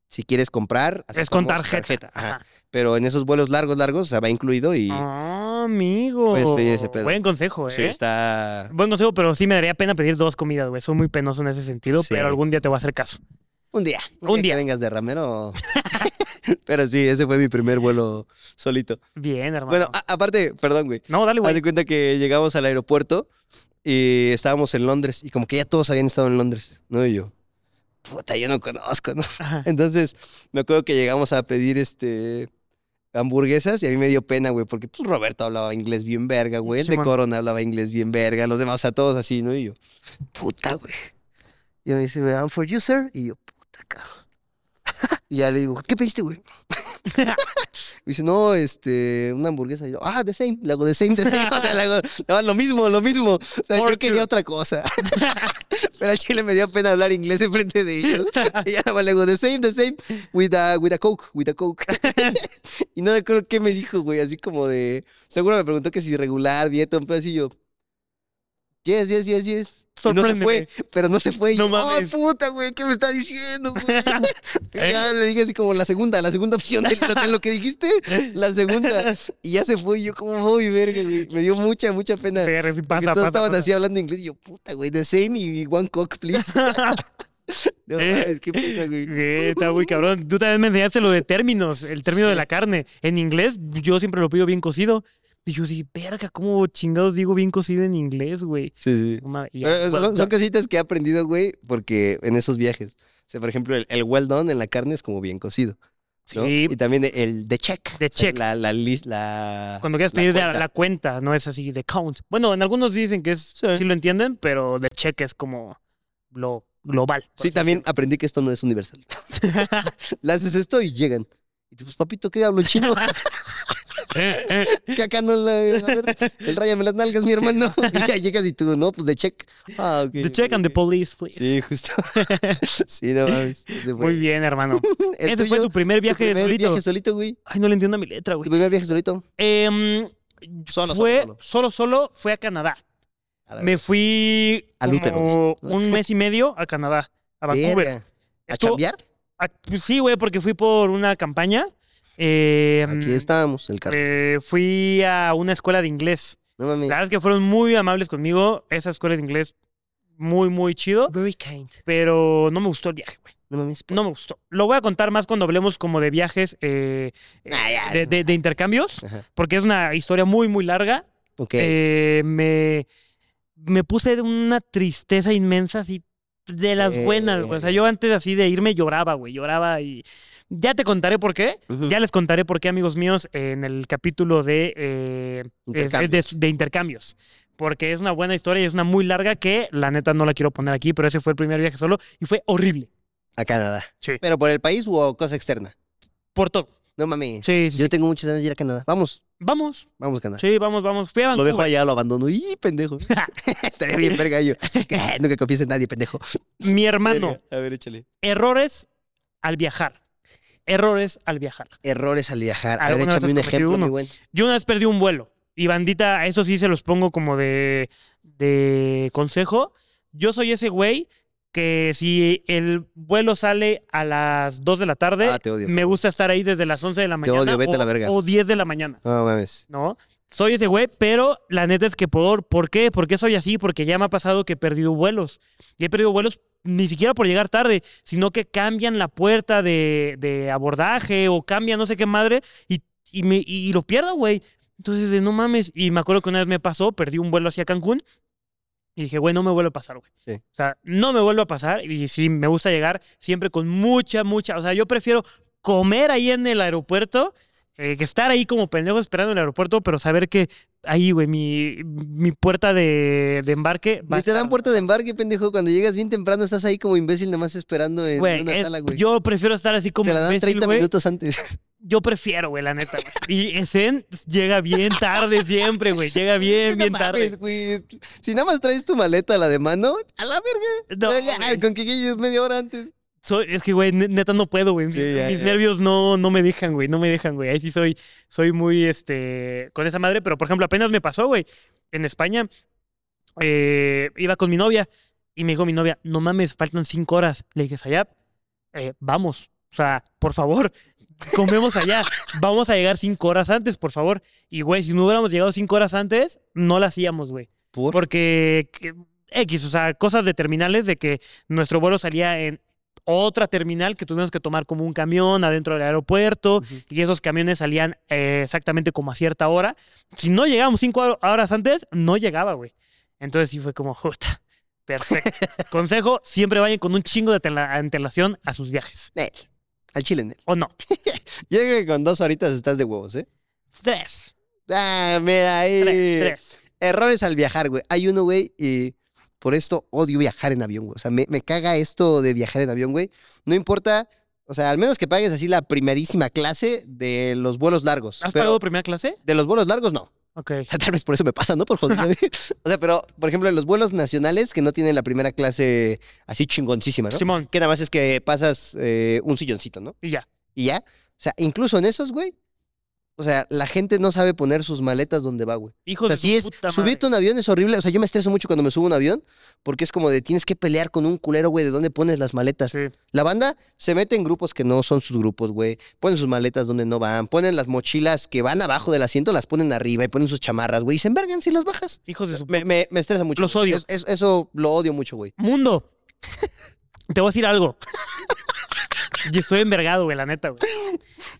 Si quieres comprar. Es con tarjeta. Ajá. Ajá. Pero en esos vuelos largos, largos, o sea, va incluido y. Ah, amigo. Ese pedo. Buen consejo, ¿eh? sí, está. Buen consejo, pero sí me daría pena pedir dos comidas, güey. Soy muy penoso en ese sentido, pero algún día te voy a hacer caso. Un día. Un que día. vengas de ramero. Pero sí, ese fue mi primer vuelo solito. Bien, hermano. Bueno, aparte, perdón, güey. no, dale, Haz de güey. cuenta que llegamos al aeropuerto y estábamos en Londres y como que ya todos habían estado en Londres, ¿no? Y yo, puta, yo no conozco, ¿no? Ajá. Entonces, me acuerdo que llegamos a pedir este hamburguesas y a mí me dio pena, güey, porque pues, Roberto hablaba inglés bien verga, güey. El de. Corona hablaba inglés bien verga, los demás, a todos así, ¿no? Y yo, puta, güey. Y me dice, I'm for you, sir. Y yo, puta, cabrón. Y ya le digo, ¿qué pediste, güey? Me dice, no, este, una hamburguesa. Y yo, ah, the same. Le hago the same, the same. O sea, le hago no, lo mismo, lo mismo. O sea, yo quería otra cosa. Pero al chile me dio pena hablar inglés enfrente de ellos. Y ya le digo, the same, the same, with a, with a coke, with a coke. y no me acuerdo qué me dijo, güey, así como de, seguro me preguntó que si regular, dieta, un pedo así yo. Yes, yes, yes, yes. No se fue, pero no se fue. No yo, mames. ¡Ay, puta, güey! ¿Qué me está diciendo, güey? ya le dije así como la segunda, la segunda opción de lo, de lo que dijiste, la segunda. Y ya se fue y yo como, voy, verga, güey! Me dio mucha, mucha pena. Pero sí pasa, todos pasa, estaban pasa. así hablando inglés y yo, puta, güey, the same y one cock, please. no, Eh. qué pena, güey. Güey, Está muy cabrón. Tú también me enseñaste lo de términos, el término de la carne. En inglés, yo siempre lo pido bien cocido. Y yo sí, verga, ¿cómo chingados digo bien cocido en inglés, güey? Sí, sí. No mames, y ya. Pero son, son cositas que he aprendido, güey, porque en esos viajes. O sea, por ejemplo, el, el well done en la carne es como bien cocido. ¿no? Sí. Y también el de check. De check. La, la, lis- la Cuando quieras pedir cuenta. la cuenta, no es así de count. Bueno, en algunos dicen que es, Sí. sí lo entienden, pero de check es como lo global. Sí, también aprendí que esto no es universal. Le haces esto y llegan. Y tú, pues, papito, ¿qué hablo chino? que acá no la... A ver, el ráyame las nalgas, mi hermano. Y ya llegas y tú, no, pues de check. Ah, ok. The check and the police, please. Sí, justo. sí, no mames. Muy bien, hermano. Ese fue tu primer tu viaje primer solito. viaje solito, güey. Ay, no le entiendo a mi letra, Tu güey. primer viaje solito. Em, Solo, solo, fue, solo. solo, solo, fue a Canadá. A Me fui útero, como un mes y medio a Canadá, a Vancouver. verga. ¿A Estuvo- chambear? Sí, güey, porque fui por una campaña. Eh, Aquí estábamos, el carro. eh, fui a una escuela de inglés. No mames. La verdad es que fueron muy amables conmigo. Esa escuela de inglés, muy, muy chido. Very kind. Pero no me gustó el viaje, güey. No mames. No me gustó. Lo voy a contar más cuando hablemos como de viajes eh, eh, Ah, ya, de, eso. de- de intercambios, Ajá. porque es una historia muy, muy larga. Ok. Eh, me, me puse de una tristeza inmensa, así, de las buenas, güey. O sea, yo antes así de irme lloraba, güey, lloraba y... Ya te contaré por qué. Ya les contaré por qué, amigos míos, en el capítulo de, eh, es- es de, de intercambios. Porque es una buena historia y es una muy larga que la neta no la quiero poner aquí, pero ese fue el primer viaje solo y fue horrible. A Canadá. Sí. ¿Pero por el país o cosa externa? Por todo. No mames. Sí, sí, Yo sí. tengo muchas ganas de ir a Canadá. Vamos, Vamos. vamos a Canadá. Sí, vamos, vamos. Fui a Lo Vancouver. dejo allá, lo abandono. ¡Y pendejo! Estaría bien verga yo. Nunca confíes en nadie, pendejo. Mi hermano. A ver, échale. errores al viajar. Errores al viajar. Errores al viajar. A ver, ¿Alguna vez échame un ejemplo, uno? mi buen. Yo una vez perdí un vuelo. Y bandita, a eso sí se los pongo como de, de consejo. Yo soy ese güey que si el vuelo sale a las 2 de la tarde, Ah, te odio, me gusta estar ahí desde las 11 de la Te mañana. odio, vete a o, la verga. o 10 de la mañana, No mames. ¿no? Soy ese güey, pero la neta es que por, ¿por qué? ¿Por qué soy así? Porque ya me ha pasado que he perdido vuelos. Y he perdido vuelos ni siquiera por llegar tarde, sino que cambian la puerta de, de abordaje o cambian no sé qué madre y, y, me, y lo pierdo, güey. Entonces, de, no mames. Y me acuerdo que una vez me pasó, perdí un vuelo hacia Cancún y dije, güey, no me vuelve a pasar, güey. Sí. O sea, no me vuelve a pasar y sí, me gusta llegar siempre con mucha, mucha. O sea, yo prefiero comer ahí en el aeropuerto eh, que estar ahí como pendejo esperando en el aeropuerto, pero saber que ahí, güey, mi, mi puerta de, de embarque va a Ni te dan puerta de embarque, pendejo. Cuando llegas bien temprano, estás ahí como imbécil, nada más esperando en Güey, una es- sala, güey. yo prefiero estar así como Te la dan imbécil, 30 güey. minutos antes. Yo prefiero, güey, la neta, güey. Y Esen llega bien tarde siempre, güey. Llega bien, bien No tarde. mames, güey. Si nada más traes tu maleta, la de mano, a la verga. No, con que llegues media hora antes. Soy- es que, güey, ne- neta no puedo, güey. Sí, Mis- ya, Mis ya. nervios no, no me dejan, güey. No me dejan, güey. Ahí sí soy, soy muy, este, con esa madre. Pero, por ejemplo, apenas me pasó, güey. En España, eh, iba con mi novia y me dijo mi novia, no mames, faltan cinco horas. Le dije, Sayab, eh, vamos. O sea, por favor, comemos allá. Vamos a llegar cinco horas antes, por favor. Y, güey, si no hubiéramos llegado cinco horas antes, no la hacíamos, güey. ¿Por? Porque que- X, o sea, cosas de terminales de que nuestro vuelo salía en otra terminal que tuvimos que tomar como un camión adentro del aeropuerto y esos camiones salían eh, exactamente como a cierta hora. Si no llegábamos cinco hor- horas antes, no llegaba, güey. Entonces sí fue como, puta, perfecto. Consejo, siempre vayan con un chingo de tela- antelación a sus viajes. Nel, al chile, Nel. ¿O no? Yo creo que con dos horitas estás de huevos, ¿eh? Tres. Ah, mira ahí. Tres, tres. Errores al viajar, güey. Hay uno, güey, y por esto odio viajar en avión, güey. O sea, me, me caga esto de viajar en avión, güey. No importa, o sea, al menos que pagues así la primerísima clase de los vuelos largos. ¿Has pero pagado primera clase? de los vuelos largos, no. Ok. O sea, tal vez por eso me pasa, ¿no? Por joder. o sea, pero, por ejemplo, en los vuelos nacionales que no tienen la primera clase así chingoncísima, ¿no? Simón, Que nada más es que pasas eh, un silloncito, ¿no? y ya. Y ya. O sea, incluso en esos, güey. O sea, la gente no sabe poner sus maletas donde va, güey. Hijo O sea, de sí su es. puta Subirte a un avión es horrible. O sea, yo me estreso mucho cuando me subo a un avión porque es como de tienes que pelear con un culero, güey, de dónde pones las maletas. Sí. La banda se mete en grupos que no son sus grupos, güey. Ponen sus maletas donde no van. Ponen las mochilas que van abajo del asiento, las ponen arriba y ponen sus chamarras, güey. Y se envergan si las bajas. Hijos de su Me, me- me estresa mucho. Los odio. Es- es- eso lo odio mucho, güey. Mundo. Te voy a decir algo. Y estoy envergado, güey, la neta, güey.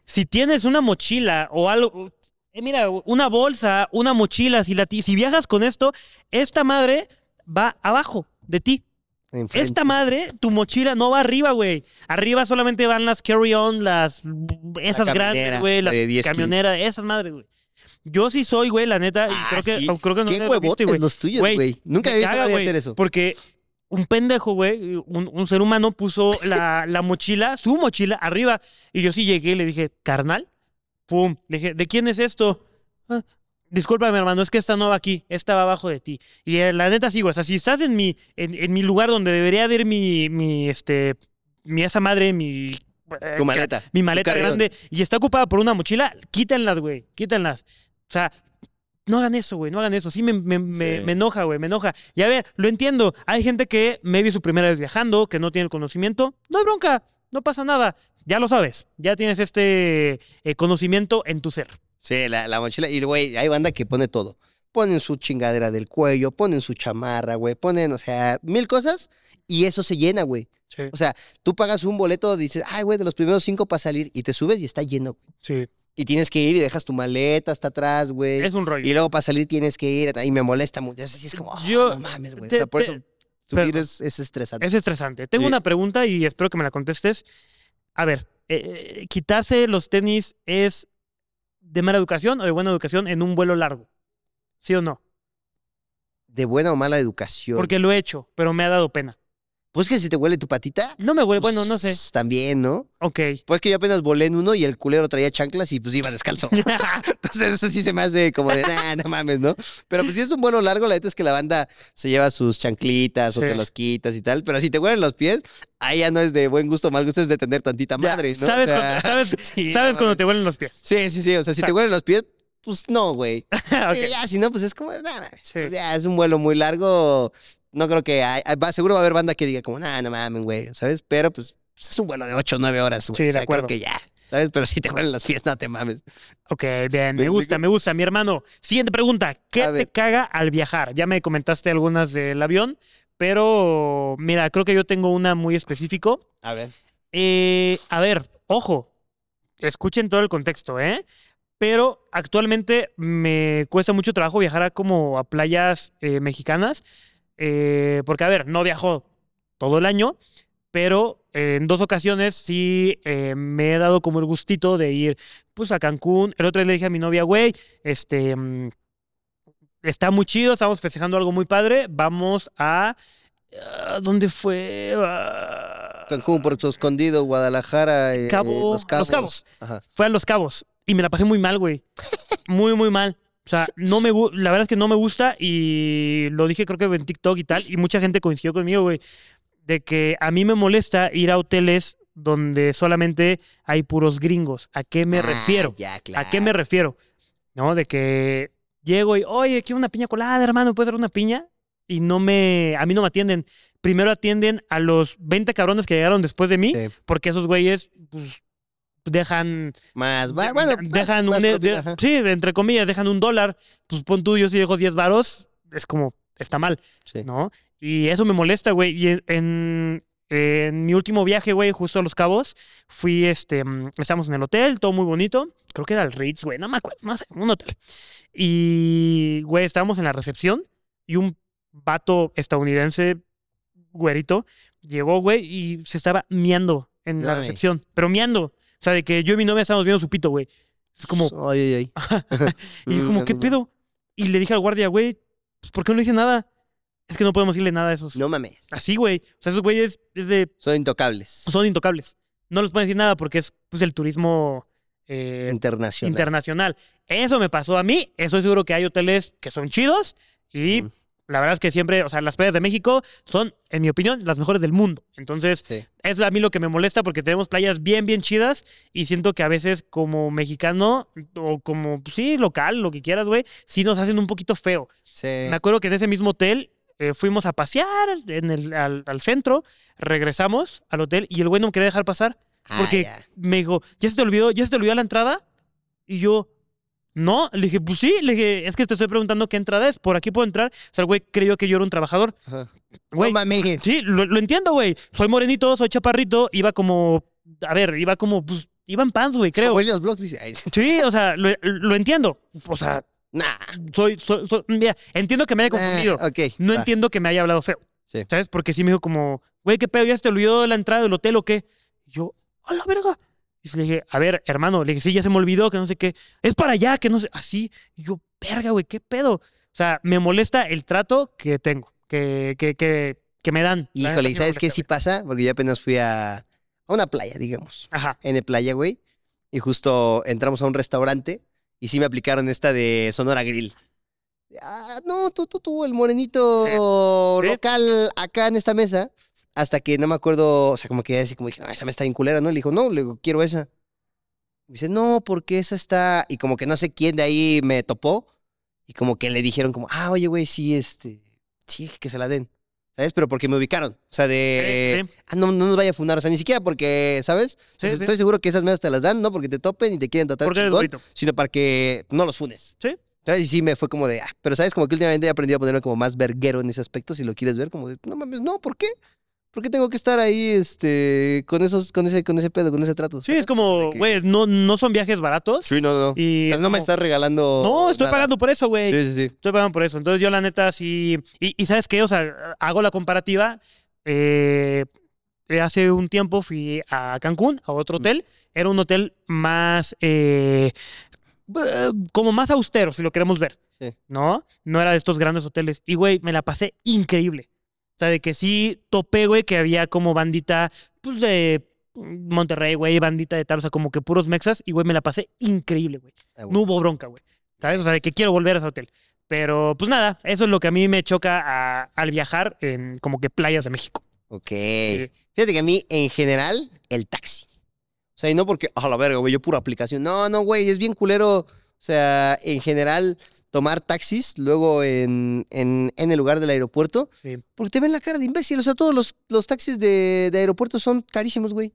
Si tienes una mochila o algo. eh, mira, una bolsa, una mochila, si, la, si viajas con esto, esta madre va abajo de ti. Enfrente. Esta madre, tu mochila no va arriba, güey. Arriba solamente van las carry-on, las. Esas grandes, güey, las de 10 kilos. camioneras, esas madres, güey. Yo sí soy, güey, la neta. y Ah, creo, que, sí. creo que no Qué viste, güey. los tuyos, Güey, güey. Nunca había visto hacer eso. Porque un pendejo, güey, un, un ser humano puso la, la mochila, su mochila, arriba. Y yo sí llegué y le dije, carnal, pum. Le dije, ¿de quién es esto? "Ah, Discúlpame, hermano, es que esta no va aquí, esta va abajo de ti. Y eh, la neta sí, güey, o sea, si estás en mi, en, en mi lugar donde debería haber mi, mi, este, mi esa madre, mi... eh, Tu maleta. mi maleta grande y está ocupada por una mochila, quítenlas, güey, quítenlas. O sea, no hagan eso, güey, no hagan eso. Sí, me, me, me- Sí. me enoja, güey, me enoja. Y a ver, lo entiendo. Hay gente que maybe su primera vez viajando, que no tiene el conocimiento. No es bronca, no pasa nada. Ya lo sabes, ya tienes este eh, conocimiento en tu ser. Sí, la, la mochila. Y, güey, hay banda que pone todo. Ponen su chingadera del cuello, ponen su chamarra, güey. Ponen, o sea, mil cosas y eso se llena, güey. Sí, O sea, tú pagas un boleto, dices, ay, güey, de los primeros cinco para salir y te subes y está lleno. güey. sí. Y tienes que ir y dejas tu maleta hasta atrás, güey. Es un rollo. Y luego para salir tienes que ir y me molesta mucho. Así es como, ah, Yo- no mames, güey. O sea, por te- eso subir es, es estresante. Es estresante. Tengo Sí. una pregunta y espero que me la contestes. A ver, eh, ¿quitarse los tenis es de mala educación o de buena educación en un vuelo largo? ¿Sí o no? De buena o mala educación. Porque lo he hecho, pero me ha dado pena. Pues que si te huele tu patita. No me huele, bueno, no sé. pues, También, ¿no? Ok. Pues que yo apenas volé en uno y el culero traía chanclas y pues iba descalzo. Entonces eso sí se me hace como de, nah, no mames, ¿no? Pero pues si es un vuelo largo, la neta es que la banda se lleva sus chanclitas o Sí. te los quitas y tal. Pero si te huelen los pies, ahí ya no es de buen gusto o mal gusto, es de tener tantita Ya, madre, ¿no? O ¿Sabes, sea, cuando, sabes, sí, sabes no cuando te huelen los pies? Sí, sí, sí. O sea, si Sa- te huelen los pies, pues no, güey. Ok. Y Ya, si no, pues es como, mames, Sí. pues ya es un vuelo muy largo. No creo que hay, va, seguro va a haber banda que diga como, nah, no mames, güey, ¿sabes? Pero pues es un vuelo de 8 o 9 horas, güey. Sí, de o sea, acuerdo. Creo que ya, ¿sabes? Pero si te huelen los pies, no te mames. Ok, bien, ¿Me me gusta, me gusta. Mi hermano, siguiente pregunta. ¿Qué A te ver. caga al viajar? Ya me comentaste algunas del avión, pero mira, creo que yo tengo una muy específico. A ver. Eh, a ver, ojo, escuchen todo el contexto, ¿eh? Pero actualmente me cuesta mucho trabajo viajar a como a playas eh, mexicanas, eh, porque a ver, no viajo todo el año, pero eh, en dos ocasiones sí eh, me he dado como el gustito de ir pues a Cancún. El otro día le dije a mi novia, güey, este, mm, está muy chido, estamos festejando algo muy padre, vamos a... ah, ¿Dónde fue? Ah, Cancún, Puerto Escondido, Guadalajara, Cabo- eh, Los Los Cabos. Cabos. Ajá. fue a Los Cabos y me la pasé muy mal, güey. Muy, muy mal. O sea, no me, la verdad es que no me gusta y lo dije creo que en TikTok y tal, y mucha gente coincidió conmigo, güey, de que a mí me molesta ir a hoteles donde solamente hay puros gringos. ¿A qué me Ah, refiero? Ya, claro. ¿A qué me refiero? ¿No? De que llego y, oye, quiero una piña colada, hermano, ¿puedes dar una piña? Y no me, a mí no me atienden. Primero atienden a los 20 cabrones que llegaron después de mí, Sí. porque esos güeyes, pues, dejan Más, de- bueno, dejan más un, de- propina, de- ajá. sí, entre comillas, dejan un dólar, pues pon tú, yo si dejo 10 varos, es como, está mal, Sí. ¿no? Y eso me molesta, güey. Y en, en, En mi último viaje, güey, justo a Los Cabos, fui, este, mm, estábamos en el hotel, todo muy bonito. Creo que era el Ritz, güey, no me acuerdo, no sé, un hotel. Y, güey, estábamos en la recepción y un vato estadounidense, güerito, llegó, güey, y se estaba miando en la recepción. Pero miando. O sea, de que yo y mi novia estábamos viendo su pito, güey. Es como, Ay, ay, ay. y dije como, ¿qué pedo? Y le dije al guardia, güey, pues, ¿por qué no le dice nada? Es que no podemos decirle nada a esos. No mames. Así, güey. O sea, esos güeyes es de, Son intocables. son intocables. No les pueden decir nada porque es pues, el turismo eh, Internacional. internacional. Eso me pasó a mí. Estoy seguro que hay hoteles que son chidos y Mm. La verdad es que siempre, o sea, las playas de México son, en mi opinión, las mejores del mundo. Entonces, Sí. es a mí lo que me molesta porque tenemos playas bien, bien chidas y siento que a veces como mexicano o como, pues, sí, local, lo que quieras, güey, sí nos hacen un poquito feo. Sí. Me acuerdo que en ese mismo hotel eh, fuimos a pasear en el, al, al centro, regresamos al hotel y el güey no me quería dejar pasar Ah, porque me dijo, ¿ya se te olvidó? ¿Ya se te olvidó la entrada? Y yo, no. Le dije, pues sí. Le dije, es que te estoy preguntando qué entrada es. Por aquí puedo entrar. O sea, el güey creyó que yo era un trabajador. Ajá. Güey, No mames. sí, lo, lo entiendo, güey. Soy morenito, soy chaparrito. Iba como, a ver, iba como, pues, iba en pants, güey, creo. Los blogs dice. ay, Sí, o sea, lo, lo entiendo. O sea, Nah. soy, soy, soy- mira, entiendo que me haya confundido. Ah, ok. No va. entiendo que me haya hablado feo. Sí. ¿Sabes? Porque sí me dijo como, güey, ¿qué pedo? ¿Ya se te olvidó la entrada del hotel o qué? Y yo, a la verga. Y le dije, a ver, hermano, le dije, sí, ya se me olvidó, que no sé qué. Es para allá, que no sé, así. Y yo, verga, güey, ¿qué pedo? O sea, me molesta el trato que tengo, que, que, que, que me dan. Híjole, ¿y sabes qué sí pasa? Porque yo apenas fui a, a una playa, digamos. Ajá. En el playa, güey. Y justo entramos a un restaurante y sí me aplicaron esta de Sonora Grill. Ah, no, tú, tú, tú, el morenito. Sí. local acá en esta mesa. Hasta que no me acuerdo, o sea, como que así como dije, no, esa mesa está bien culera, ¿no? Le dijo, no, le digo, quiero esa. Y dice, no, porque esa está. Y como que no sé quién de ahí me topó. Y como que le dijeron, como, ah, oye, güey, sí, este. Sí, que se la den. ¿Sabes? Pero porque me ubicaron. O sea, de. Sí, sí. Ah, no, no nos vaya a fundar. O sea, ni siquiera porque, ¿sabes? O sea, Sí. Estoy seguro que esas mesas te las dan, no porque te topen y te quieren tratar eres chingón, sino para que no los funes. Sí. Y sí me fue como de, ah, pero sabes, como que últimamente he aprendido a ponerme como más verguero en ese aspecto, si lo quieres ver, como de, no mames, no, ¿por qué? ¿Por qué tengo que estar ahí, este, con esos, con ese, con ese pedo, con ese trato? Sí, es como, que- güey, no, no son viajes baratos. Sí, no, no. Y o sea, no me estás regalando. No, estoy nada. pagando por eso, güey. Sí, sí, sí. Estoy pagando por eso. Entonces yo la neta sí... Y, y ¿sabes qué? O sea, hago la comparativa. eh, hace un tiempo fui a Cancún, a otro hotel. Era un hotel más... eh, eh, como más austero, si lo queremos ver. Sí. ¿No? No era de estos grandes hoteles. Y, güey, me la pasé increíble. O sea, de que sí topé, güey, que había como bandita, pues, de Monterrey, güey, bandita de tal, o sea, como que puros mexas. Y, güey, me la pasé increíble, güey. Ah, No hubo bronca, güey. ¿Sabes? O sea, de que quiero volver a ese hotel. Pero, pues nada, eso es lo que a mí me choca a- al viajar en como que playas de México. Ok. Sí. Fíjate que a mí, en general, el taxi. O sea, y no porque, a la verga, güey, yo pura aplicación. No, no, güey, es bien culero. O sea, en general, tomar taxis luego en, en, en el lugar del aeropuerto. Sí. Porque te ven la cara de imbécil. O sea, todos los, los taxis de, de aeropuerto son carísimos, güey.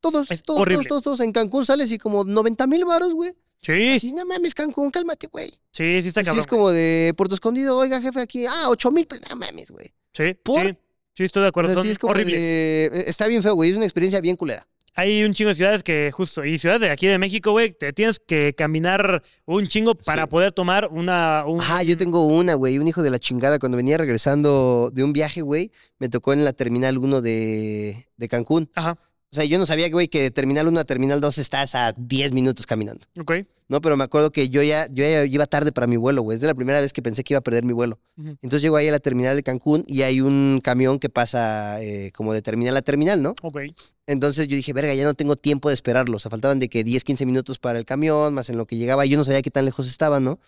Todos, Es todos, horrible. todos, todos, todos. En Cancún sales y como 90 mil varos, güy. Sí, Así, no mames, Cancún, cálmate, güey. sí, sí está Así cabrón. es como de Puerto Escondido, oiga, jefe, aquí, ah, 8 mil, pues no mames, güey. Sí, ¿Por? sí, sí, estoy de O acuerdo. sea, Son sí es como horribles. de- eh, Está bien feo, güey. Es una experiencia bien culera. Hay un chingo de ciudades que justo, y ciudades de aquí de México, güey, te tienes que caminar un chingo para Sí. poder tomar una... Un... Ah, yo tengo una, güey, un hijo de la chingada. Cuando venía regresando de un viaje, güey, me tocó en la Terminal 1 de, de Cancún. Ajá, O sea, yo no sabía, güey, que de Terminal 1 a Terminal 2 estás a 10 minutos caminando. ok. No, pero me acuerdo que yo ya, yo ya iba tarde para mi vuelo, güey. Es de la primera vez que pensé que iba a perder mi vuelo. Entonces llego ahí a la Terminal de Cancún y hay un camión que pasa eh, como de terminal a terminal, ¿no? Ok. Entonces yo dije, verga, ya no tengo tiempo de esperarlo. O sea, faltaban de que 10, 15 minutos para el camión, más en lo que llegaba. Yo no sabía qué tan lejos estaba, ¿no?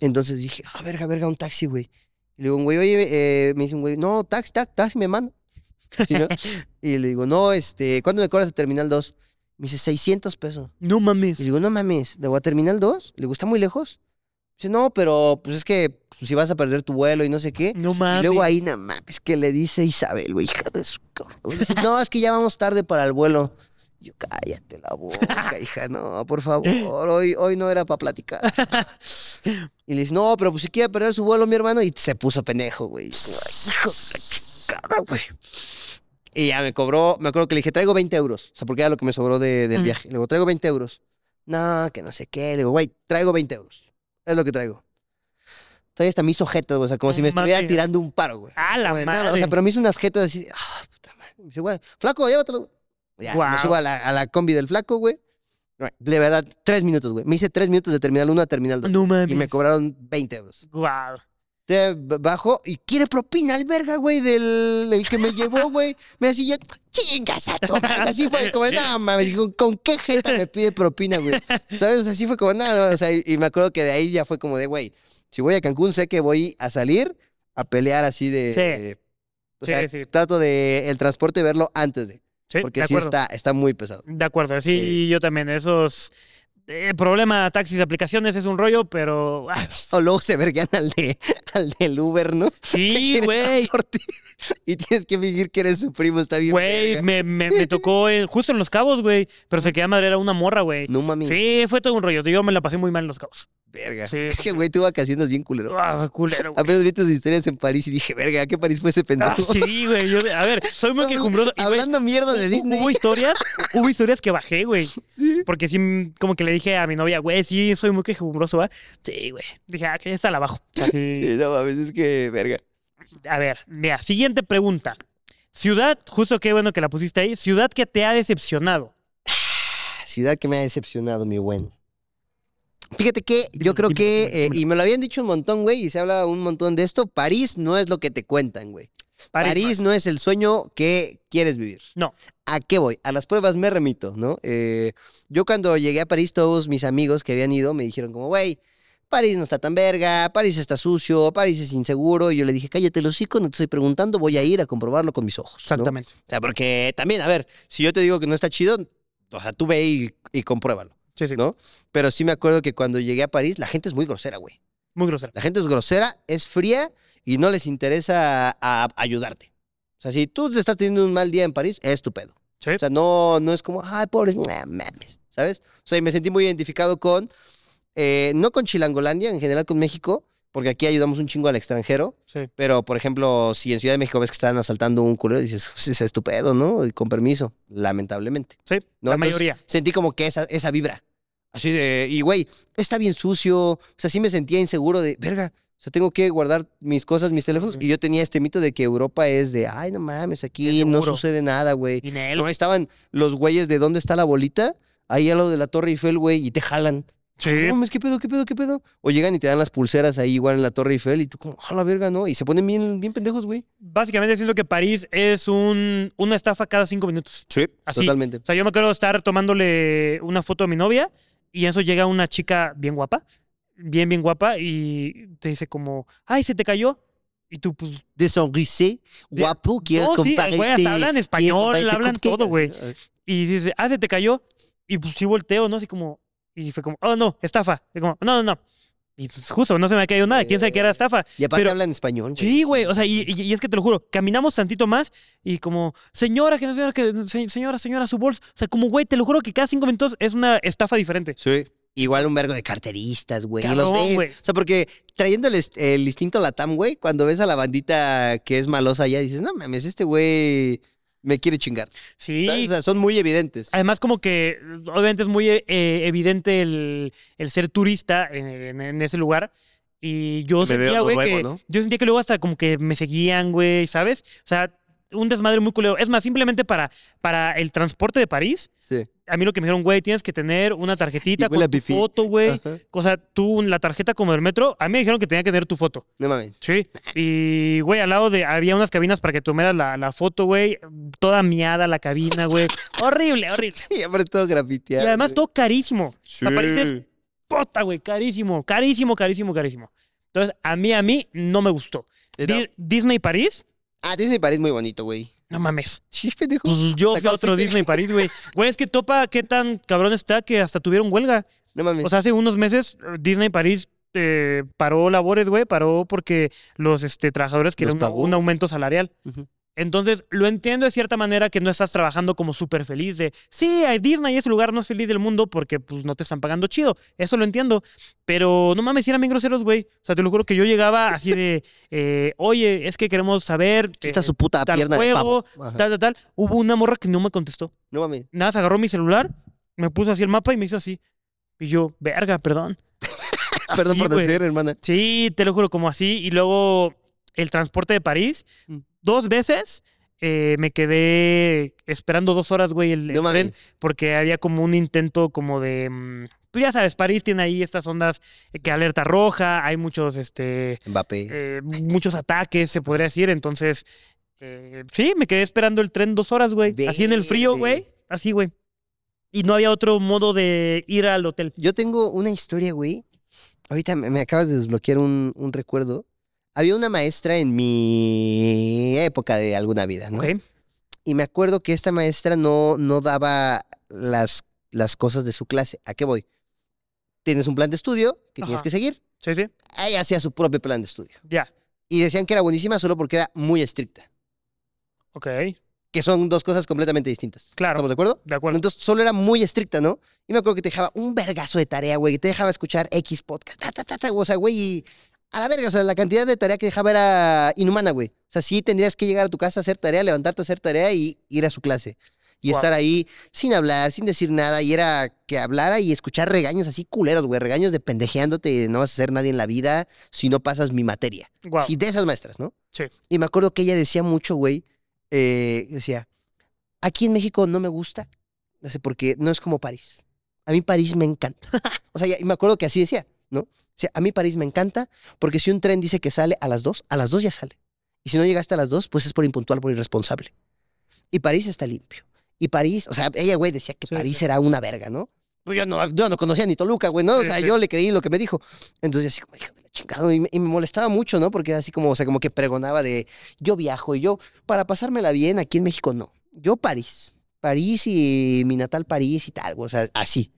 Entonces dije, ah, verga, verga, un taxi, güey. Y le digo, un güey, oye, eh, me dice un güey, no, taxi, taxi, taxi, me manda. ¿Sí, no? y le digo, no, este, ¿cuándo me cobras el terminal 2? Me dice, 600 pesos. No mames. Y le digo, no mames, ¿le voy a terminal 2? Le ¿está muy lejos? Dice, no, pero pues es que pues, si vas a perder tu vuelo y no sé qué. No Y mames. luego ahí, no mames, que le dice Isabel, güey, hija de su Dice, No, es que ya vamos tarde para el vuelo. Yo, cállate la boca, hija, no, por favor, hoy, hoy no era para platicar. Y le dice, no, pero pues si quiere perder su vuelo, mi hermano, y se puso pendejo, güey. Como, "Ay, Hijo de la chingada, güey. Y ya me cobró, me acuerdo que le dije, traigo 20 euros. O sea, porque era lo que me sobró de- del Ujú. viaje. Le digo, traigo 20 euros. No, que no sé qué. Le digo, güey, traigo 20 euros. Es lo que traigo. Todavía hasta me hizo jetas, güey. O sea, como si me estuviera mames. tirando un paro, güey. ¡A la de nada, madre! O sea, pero me hizo unas jetas así. Ah, puta madre. Me dice, güey, flaco, llévatelo. Ya, me Guau. subo a la, a la combi del flaco, güey. De verdad, tres minutos, güey. Me hice tres minutos de terminal 1 a terminal 2. No mames. y me cobraron 20 euros. Guau. Te bajo y quiere propina al verga, güey, del el que me llevó, güey. Me decía, chingas a todas. Así fue, como, no mames, ¿con, con qué jeta me pide propina, güey? ¿Sabes? Así fue como, nada, o sea, y, y me acuerdo que de ahí ya fue como de, güey, si voy a Cancún, sé que voy a salir a pelear así de. Sí. de- o Sí, sea, sí. trato de el transporte verlo antes de. Sí, Porque de sí está, está muy pesado. De acuerdo, sí, Sí. yo también. Esos. Eh, problema taxis, aplicaciones es un rollo, pero. ah, O luego se vergan al, de, al del Uber, ¿no? Sí, güey. Y tienes que fingir que eres su primo, está bien. Güey, me, me, me tocó en- justo en Los Cabos, güey. Pero se quedaba madre, era una morra, güey. No mami. Sí, fue todo un rollo. Yo me la pasé muy mal en Los Cabos. Verga. Sí, es que, güey, tuve vacaciones bien culero. Ah, culero, güey. Apenas vi tus historias en París y dije, verga, ¿a qué París fue ese Ah, pendejo? sí, güey. yo- A ver, soy muy quejumbroso. Hablando mierda de Disney. Hubo historias, hubo historias que bajé, güey. Porque sí, como que le dije a mi novia, güey, sí, soy muy quejumbroso, ¿va? Sí, güey. Dije, ah, que ya está la abajo. Así. Sí, no mames, es que, verga. A ver, mira, siguiente pregunta. Ciudad, justo qué bueno que la pusiste ahí. Ciudad que te ha decepcionado. Ciudad que me ha decepcionado, mi buen. Fíjate que yo creo que, eh, y me lo habían dicho un montón, güey, y se habla un montón de esto, París no es lo que te cuentan, güey. París, no es el sueño que quieres vivir. No. ¿A qué voy? A las pruebas me remito, ¿no? Eh, yo cuando llegué a París, todos mis amigos que habían ido me dijeron como, güey, París no está tan verga, París está sucio, París es inseguro. Y yo le dije, cállate el hocico, no te estoy preguntando, voy a ir a comprobarlo con mis ojos. ¿no? Exactamente. O sea, porque también, a ver, si yo te digo que no está chido, o sea, tú ve y, y compruébalo, Sí, sí. ¿no? Pero sí me acuerdo que cuando llegué a París, la gente es muy grosera, güey. Muy grosero. La gente es grosera, es fría y no les interesa a- ayudarte. O sea, si tú estás teniendo un mal día en París, es tu pedo. Sí. O sea, no, no es como, ay, pobres, nah, mames, ¿sabes? O sea, y me sentí muy identificado con, eh, no con Chilangolandia, en general con México, porque aquí ayudamos un chingo al extranjero, Sí. pero, por ejemplo, si en Ciudad de México ves que están asaltando un culero, dices, pues es estupendo, ¿no? Y con permiso, lamentablemente. Sí, ¿no? la Entonces, mayoría. Sentí como que esa, esa vibra. Así de, y güey, está bien sucio. O sea, sí me sentía inseguro de, verga, o sea, tengo que guardar mis cosas, mis teléfonos. Y yo tenía este mito de que Europa es de, ay, no mames, Es aquí no sucede nada, güey. No, estaban los güeyes de dónde está la bolita, ahí al lado de la Torre Eiffel, güey, y te jalan. Sí. No ¿qué pedo, qué pedo, qué pedo? O llegan y te dan las pulseras ahí igual en la Torre Eiffel y tú como, a la verga, ¿no? Y se ponen bien, bien pendejos, güey. Básicamente siento que París es un, una estafa cada cinco minutos. Sí, Así. totalmente. O sea, yo me acuerdo estar tomándole una foto a mi novia y en eso llega una chica bien guapa, bien, bien guapa, y te dice como, ay, se te cayó. Y tú, pues, De sonrisé, De- guapo, quiero no, sí, comprar güey, este... hasta hablan quiero español, este hablan todo, güey. Y dice, ah, se te cayó. Y pues sí volteo, ¿no? Así como, y fue como, oh, no, estafa. Y como, no, no, no. Y pues justo, no se me ha caído nada. ¿Quién sabe que era estafa? Y aparte Pero- hablan español, güey. Sí, güey. O sea, y, y- y es que te lo juro, caminamos tantito más y como, señora, que no señora, que, se- señora, señora, su bolsa. O sea, como, güey, te lo juro que cada cinco minutos es una estafa diferente. Sí. Igual un vergo de carteristas, güey. y Cabrón, los ves. güey. O sea, porque trayendo el, el instinto latam, güey, cuando ves a la bandita que es malosa allá, dices, no mames, este güey me quiere chingar. Sí. ¿Sabes? O sea, son muy evidentes. Además, como que obviamente es muy eh, evidente el, el ser turista en, en- en ese lugar. Y yo Me sentía, güey, que. ¿no? Yo sentía que luego hasta como que me seguían, güey, ¿sabes? O sea, un desmadre muy culero. Es más, simplemente para, para el transporte de París. A mí lo que me dijeron, güey, tienes que tener una tarjetita con tu foto, güey. O sea, tú, la tarjeta como del metro, a mí me dijeron que tenía que tener tu foto. No mames. Sí. Y, güey, al lado de, había unas cabinas para que tomaras la, la foto, güey. Toda miada la cabina, güey. horrible, horrible. Y aparte todo grafiteado. Y además todo carísimo. Sí. Sea, pareces puta, güey, carísimo, carísimo, carísimo, carísimo. Entonces, a mí, a mí, no me gustó. Di- Disney París, Ah, Disney París muy bonito, güey. No mames. Sí, pendejo. Pues yo ¿Te fui a otro fuiste? Disney París, güey. Güey, es que topa qué tan cabrón está que hasta tuvieron huelga. No mames. O sea, hace unos meses eh, Disney París eh, paró labores, güey, paró porque los este, trabajadores querían ¿Los un, aumento salarial. Ujú. Entonces, lo entiendo de cierta manera que no estás trabajando como súper feliz de, sí, Disney es el lugar más feliz del mundo porque pues no te están pagando chido. Eso lo entiendo. Pero no mames, si eran bien groseros, güey. O sea, te lo juro que yo llegaba así de, eh, oye, es que queremos saber... Está eh, su puta tal pierna de pavo. tal, tal, tal. Hubo una morra que no me contestó. No mames. Nada, se agarró mi celular, me puso así el mapa y me hizo así. Y yo, verga, perdón. Perdón Así, por decir, hermana. Sí, te lo juro, como así. Y luego el transporte de París, Mm. Dos veces eh, me quedé esperando dos horas, güey, el, No tren, porque había como un intento como de... mm, Tú ya sabes, París tiene ahí estas ondas eh, que alerta roja, hay muchos, este, Mbappé. eh, muchos ataques, se podría decir. Entonces, eh, sí, me quedé esperando el tren dos horas, güey. Así en el frío, güey. Así, güey. Y no había otro modo de ir al hotel. Yo tengo una historia, güey. Ahorita me, me acabas de desbloquear un, un recuerdo. Había una maestra en mi época de alguna vida, ¿no? ¿Ok? Y me acuerdo que esta maestra no, no daba las, las cosas de su clase. ¿A qué voy? Tienes un plan de estudio que tienes que seguir. Sí, sí. Ella hacía su propio plan de estudio. Ya. Y decían que era buenísima solo porque era muy estricta. Ok. Que son dos cosas completamente distintas. Claro. ¿Estamos de acuerdo? De acuerdo. Entonces solo era muy estricta, ¿no? Y me acuerdo que te dejaba un vergazo de tarea, güey. que Te dejaba escuchar X podcast. Ta, ta, ta, ta, o sea, güey, y a la verga. O sea, la cantidad de tarea que dejaba era inhumana, güey. O sea, sí tendrías que llegar a tu casa a hacer tarea, levantarte a hacer tarea y ir a su clase. Y estar ahí sin hablar, sin decir nada. Y era que hablara y escuchar regaños así culeros, güey. Regaños de pendejeándote y de no vas a ser nadie en la vida si no pasas mi materia. Guau. Sí, de esas maestras, ¿no? Sí. Y me acuerdo que ella decía mucho, güey, eh, decía, aquí en México no me gusta, no sé, porque no es como París. A mí París me encanta. o sea, y me acuerdo que así decía, ¿no? O sea, a mí París me encanta porque si un tren dice que sale a las dos, a las dos ya sale. Y si no llegaste a las dos, pues es por impuntual, por irresponsable. Y París está limpio. Y París, o sea, ella, güey, decía que Sí, París sí. era una verga, ¿no? Pues yo no, yo no conocía ni Toluca, güey, ¿no? O sea, sí. yo le creí lo que me dijo. Entonces, yo así como, hijo de la chingada, y me, y me molestaba mucho, ¿no? Porque era así como, o sea, como que pregonaba de, yo viajo y yo, para pasármela bien, aquí en México no. Yo París. París y mi natal París y tal, o sea, así,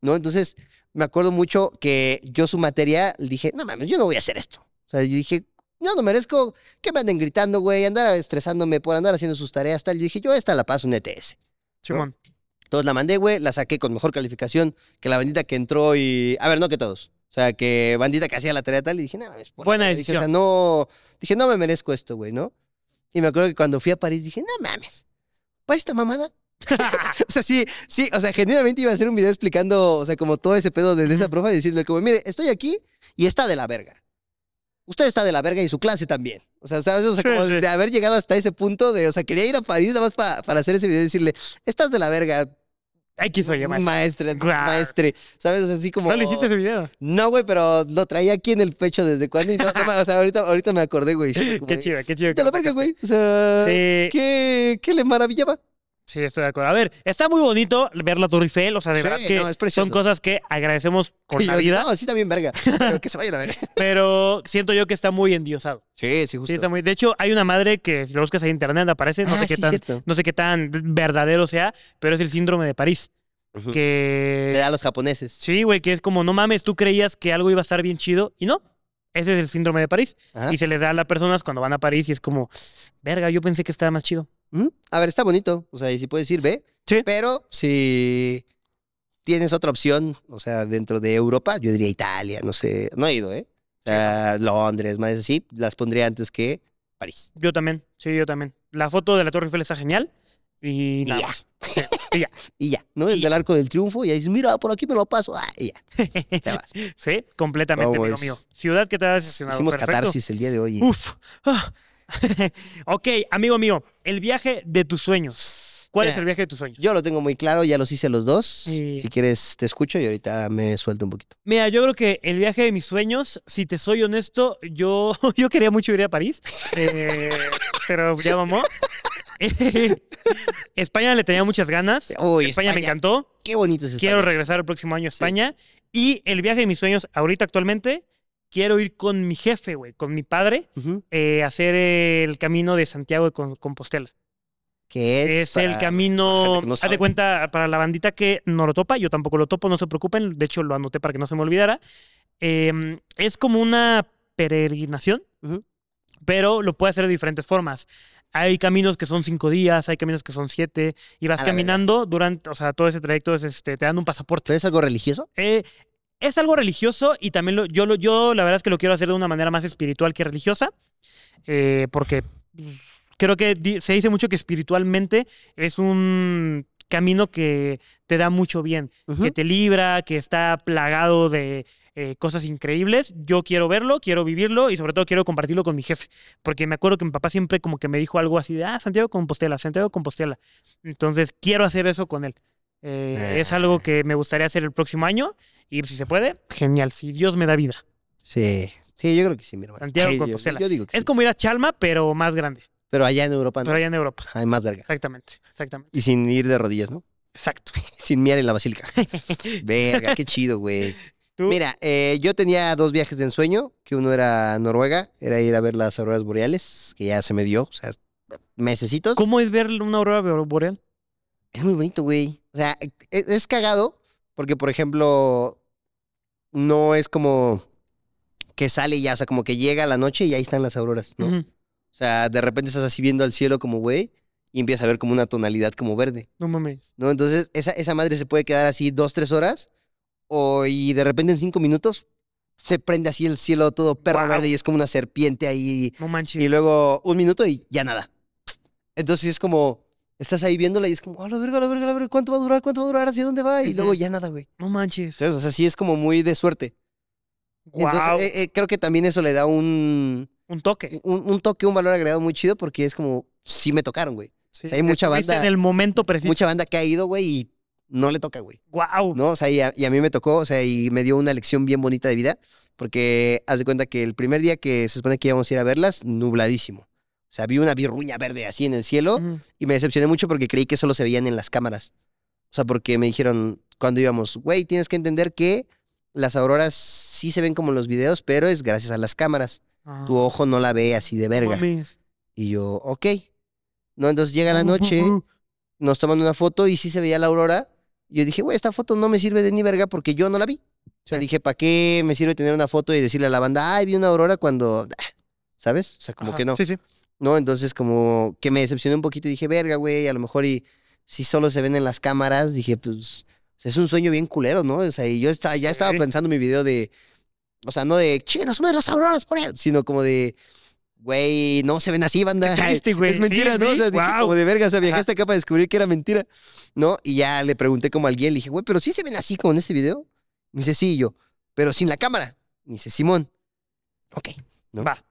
¿no? Entonces, me acuerdo mucho que yo su materia dije, no mames, yo no voy a hacer esto. O sea, yo dije, yo no merezco que me anden gritando, güey, andar estresándome por andar haciendo sus tareas, tal. Yo dije, yo esta la paso en ETS. Simón. Entonces la mandé, güey, la saqué con mejor calificación que la bandita que entró y... A ver, no que todos. O sea, que bandita que hacía la tarea tal y dije, no mames. por Buena favor". Dije, o sea, decisión. no... Dije, no me merezco esto, güey, ¿no? Y me acuerdo que cuando fui a París dije, no mames. ¿Para esta mamada? o sea, sí, sí, o sea, genuinamente iba a hacer un video explicando, o sea, como todo ese pedo de, de esa profa y decirle como, mire, estoy aquí y está de la verga. Usted está de la verga y su clase también. O sea, ¿sabes? O sea, Sí, como sí. de haber llegado hasta ese punto de, o sea, quería ir a París nada más pa- para hacer ese video y decirle, estás de la verga, X oye, maestro. maestre, maestre. ¿Sabes? O sea, así como... ¿No le hiciste ese video? No, güey, pero lo traía aquí en el pecho desde cuando. Y no, no o sea, ahorita, ahorita me acordé, güey. Qué chido, qué chido. De la verga, güey. O sea, Sí, ¿qué, ¿qué le maravillaba? Sí, estoy de acuerdo. A ver, está muy bonito ver la Torre Eiffel. O sea, de Sí, verdad que no, es precioso. son cosas que agradecemos con la vida, No, sí bien verga. Pero que se vayan a ver. pero siento yo que está muy endiosado. Sí, sí, justo. Sí, está muy... De hecho, hay una madre que si lo buscas en internet aparece, no Ah, sé qué sí, tan, cierto. no sé qué tan verdadero sea, pero es el síndrome de París. Que Le da a los japoneses. Sí, güey, que es como, no mames, tú creías que algo iba a estar bien chido y no. Ese es el síndrome de París. Ajá. Y se les da a las personas cuando van a París y es como, verga, yo pensé que estaba más chido. Ujú. A ver, está bonito. O sea, y si puedes ir, ve. Sí. Pero si tienes otra opción, o sea, dentro de Europa, yo diría Italia, no sé. No he ido, ¿eh? O sea, Londres, más así, las pondría antes que París. Yo también, sí, yo también. La foto de la Torre Eiffel está genial y nada ya. más. Sí, y ya. Y ya, ¿no? El Y- del arco del triunfo, y ahí dices, mira, por aquí me lo paso. Ah, y ya. Te vas. Sí, completamente, amigo mío. Ciudad que te ha decepcionado. Hicimos Perfecto. catarsis el día de hoy. Uf. Ah. ok, amigo mío, el viaje de tus sueños. ¿Cuál es el viaje de tus sueños? Yo lo tengo muy claro, ya los hice los dos. Si quieres, te escucho y ahorita me suelto un poquito. Mira, yo creo que el viaje de mis sueños, si te soy honesto, yo, yo quería mucho ir a París, eh, pero ya mamó. España le tenía muchas ganas. España, me encantó. Qué bonito es España. Quiero regresar el próximo año a España. Y el viaje de mis sueños, ahorita actualmente, quiero ir con mi jefe, güey, con mi padre, eh, a hacer el camino de Santiago de Com- Compostela. Que Es, es, el camino, no haz de cuenta, para la bandita que no lo topa, yo tampoco lo topo, no se preocupen, de hecho lo anoté para que no se me olvidara. Em, es como una peregrinación, Ujú. pero lo puede hacer de diferentes formas. Hay caminos que son cinco días, hay caminos que son siete, y vas caminando durante, o sea, todo ese trayecto es, este, te dan un pasaporte. ¿Pero es algo religioso? Eh, es algo religioso y también lo- yo, lo- yo la verdad es que lo quiero hacer de una manera más espiritual que religiosa, eh, porque mm, creo que se dice mucho que espiritualmente es un camino que te da mucho bien, que te libra, que está plagado de eh, cosas increíbles. Yo quiero verlo, quiero vivirlo y sobre todo quiero compartirlo con mi jefe, porque me acuerdo que mi papá siempre como que me dijo algo así de, ah, Santiago Compostela, Santiago Compostela. Entonces quiero hacer eso con él. Eh, Es algo que me gustaría hacer el próximo año y si se puede, genial, si Dios me da vida. Sí. Sí, yo creo que sí, mi hermano. Santiago Ay, yo- Compostela. Yo, digo que Es sí. como ir a Chalma, pero más grande, Pero allá en Europa, ¿no? pero allá en Europa. Hay más verga. Exactamente, exactamente. Y sin ir de rodillas, ¿no? Exacto. Sin miar en la basílica. Verga, qué chido, güey. ¿Tú? Mira, eh, yo tenía dos viajes de ensueño, que uno era Noruega, era ir a ver las auroras boreales, que ya se me dio, o sea, mesecitos. ¿Cómo es ver una aurora boreal? Es muy bonito, güey. O sea, e- es, cagado, porque, por ejemplo, no es como que sale y ya, o sea, como que llega la noche y ahí están las auroras, ¿no? O sea, de repente estás así viendo al cielo como, güey, y empiezas a ver como una tonalidad como verde. No mames. ¿no? Entonces, esa, esa madre se puede quedar así dos, tres horas, o y de repente en cinco minutos se prende así el cielo todo perro verde y es como una serpiente ahí, No manches. y luego un minuto y ya nada. Entonces es como, estás ahí viéndola y es como, a la verga, a la verga, la verga, ¿cuánto va a durar? ¿Cuánto va a durar? ¿Hacia dónde va? Y luego ya nada, güey. No manches. Entonces, o sea, sí es como muy de suerte. Entonces, Guau. eh, eh, creo que también eso le da un, Un toque. un, un toque, un valor agregado muy chido porque es como, sí me tocaron, güey. Sí, hay mucha banda- En el momento preciso. Mucha banda que ha ido, güey, y no le toca, güey. Guau. ¿no? O sea, y a, y a mí me tocó, o sea, y me dio una lección bien bonita de vida, porque haz de cuenta que el primer día que se supone que íbamos a ir a verlas, nubladísimo. O sea, vi una birruña verde así en el cielo y me decepcioné mucho porque creí que solo se veían en las cámaras. O sea, porque me dijeron cuando íbamos, güey, tienes que entender que las auroras sí se ven como en los videos, pero es gracias a las cámaras. Ah. Tu ojo no la ve así de verga. mames. Y yo, ok. No, entonces llega la noche, nos toman una foto y sí se veía la aurora. Yo dije, güey, esta foto no me sirve de ni verga porque yo no la vi. O sea, Sí. dije, ¿para qué me sirve tener una foto y decirle a la banda, ay, vi una aurora cuando. ah", ¿Sabes? O sea, como Ajá. que no. Sí, sí. No, entonces como que me decepcioné un poquito y dije, verga, güey, a lo mejor y si solo se ven en las cámaras, dije, pues, es un sueño bien culero, ¿no? O sea, y yo estaba, ya estaba pensando mi video de, o sea, no de, chingas, una de las auroras por él, sino como de, güey, no se ven así, banda. Triste, güey. Es mentira, Sí, ¿no? O sea, dije como de verga, o sea, viajaste acá para descubrir que era mentira, ¿no? Y ya le pregunté como al guía, le dije, güey, pero sí se ven así como en este video. Me dice, sí, y yo, pero sin la cámara. Me dice, Simón, ok, ¿no? Va.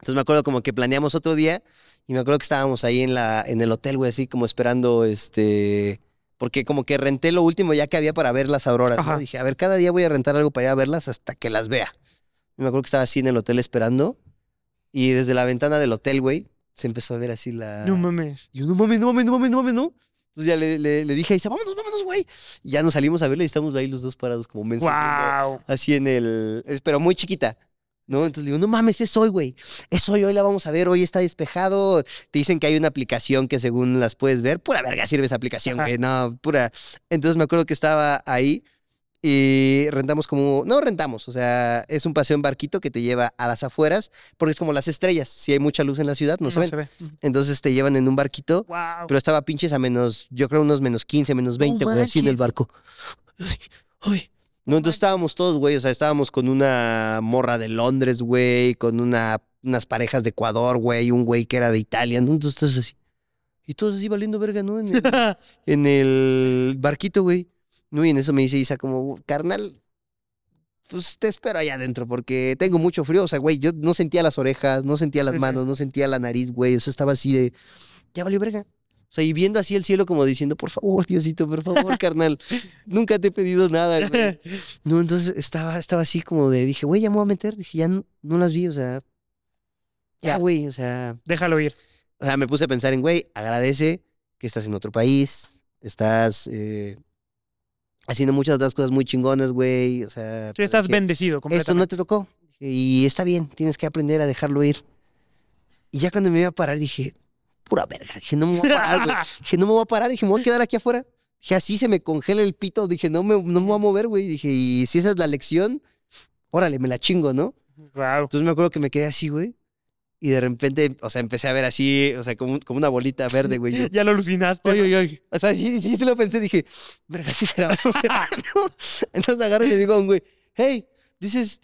Entonces me acuerdo como que planeamos otro día y me acuerdo que estábamos ahí en, la, en el hotel, güey, así como esperando, este... Porque como que renté lo último ya que había para ver las auroras, ¿no? Dije, a ver, cada día voy a rentar algo para ir a verlas hasta que las vea. Y me acuerdo que estaba así en el hotel esperando y desde la ventana del hotel, güey, se empezó a ver así la... No mames. Y yo, no mames, no mames, no mames, no mames, ¿no? Entonces ya le, le, le dije, dice, vámonos, vámonos, güey. Y ya nos salimos a verla y estamos ahí los dos parados como viendo Wow. así en el. Pero muy chiquita. ¿No? Entonces digo, no mames, es hoy, güey. Es hoy, hoy la vamos a ver, hoy está despejado. Te dicen que hay una aplicación que según las puedes ver. Pura verga sirve esa aplicación, güey. No, pura. Entonces me acuerdo que estaba ahí y rentamos como. No rentamos, o sea, es un paseo en barquito que te lleva a las afueras, porque es como las estrellas. Si hay mucha luz en la ciudad, no, se ven. ve. Entonces te llevan en un barquito. Wow. Pero estaba pinches a menos, yo creo unos menos 15, menos 20, güey, así en el barco. Ay, ay. No, entonces estábamos todos, güey, o sea, estábamos con una morra de Londres, güey, con una, unas parejas de Ecuador, güey, un güey que era de Italia, ¿no? Entonces así. Y todos así valiendo verga, ¿no? En el, en el barquito, güey. No, y en eso me dice Isa como, carnal, pues te espero allá adentro porque tengo mucho frío. O sea, güey, yo no sentía las orejas, no sentía las manos, no sentía la nariz, güey. O sea, estaba así de, ya valió verga. O sea, y viendo así el cielo como diciendo, por favor, Diosito, por favor, carnal, nunca te he pedido nada, güey. No, entonces estaba, estaba así como de, dije, güey, ya me voy a meter. Dije, ya no, no las vi, o sea, ya, güey, o sea, Déjalo ir. o sea, me puse a pensar en, güey, agradece que estás en otro país, estás eh, haciendo muchas otras cosas muy chingonas, güey, o sea. Estás dije, bendecido Esto no completamente. te tocó y está bien, tienes que aprender a dejarlo ir. Y ya cuando me iba a parar dije, pura verga, dije, no me voy a parar, güey. Dije, no me voy a parar, dije, me voy a quedar aquí afuera. Dije, así se me congela el pito, dije, no me, no me voy a mover, güey. Dije, y si esa es la lección, órale, me la chingo, ¿no? Wow. Entonces me acuerdo que me quedé así, güey. Y de repente, o sea, empecé a ver así, o sea, como, como una bolita verde, güey. Yo, Ya lo alucinaste. Oye, oye, oye. O sea, sí, sí, sí lo pensé. Dije, verga, sí será. Entonces agarro y le digo a un güey, hey, this is,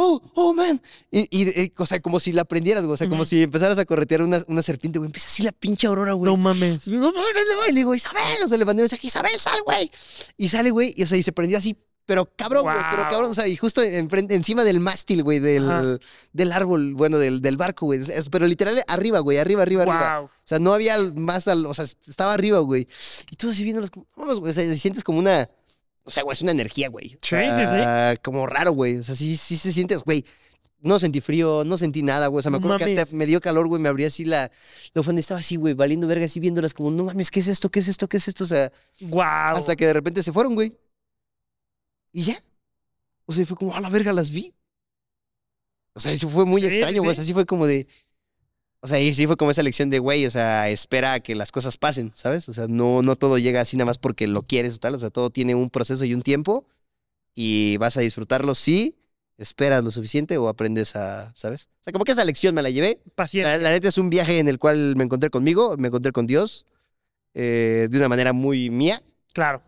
oh, oh, man. Y, y, y, o sea, como si la prendieras, güey. O sea, como si empezaras a corretear una, una serpiente, güey. Empieza así la pinche aurora, güey. No mames. No, no, no, y le digo, Isabel, o sea, le mandé un mensaje, Isabel, sal, güey. Y sale, güey, y, o sea, y se prendió así, pero cabrón, güey, pero cabrón, o sea, y justo enfrente, encima del mástil, güey, del, del árbol, bueno, del, del barco, güey. Pero literal, arriba, güey, arriba, arriba, arriba. O sea, no había más, al- o sea, estaba arriba, güey. Y tú así viéndolos, como, vamos, güey, o sea, sientes como una, o sea, güey, es una energía, güey. O Sí, sí, Como raro, güey. O sea, sí, sí se siente, güey. No sentí frío, no sentí nada, güey. O sea, me acuerdo que hasta mames. me dio calor, güey. Me abría así la, la bufanda y estaba así, güey, valiendo verga, así viéndolas como, no mames, ¿qué es esto? ¿Qué es esto? ¿Qué es esto? O sea, Wow. hasta que de repente se fueron, güey. Y ya. O sea, fue como, a la verga, las vi. O sea, eso fue muy extraño, güey. O sea, sí fue como de. O sea, y sí fue como esa lección de, güey, o sea, espera a que las cosas pasen, ¿sabes? O sea, no, no todo llega así nada más porque lo quieres o tal. O sea, todo tiene un proceso y un tiempo. Y vas a disfrutarlo si esperas lo suficiente o aprendes a, ¿sabes? O sea, como que esa lección me la llevé. Paciencia. La, la neta es un viaje en el cual me encontré conmigo, me encontré con Dios, eh, de una manera muy mía. Claro.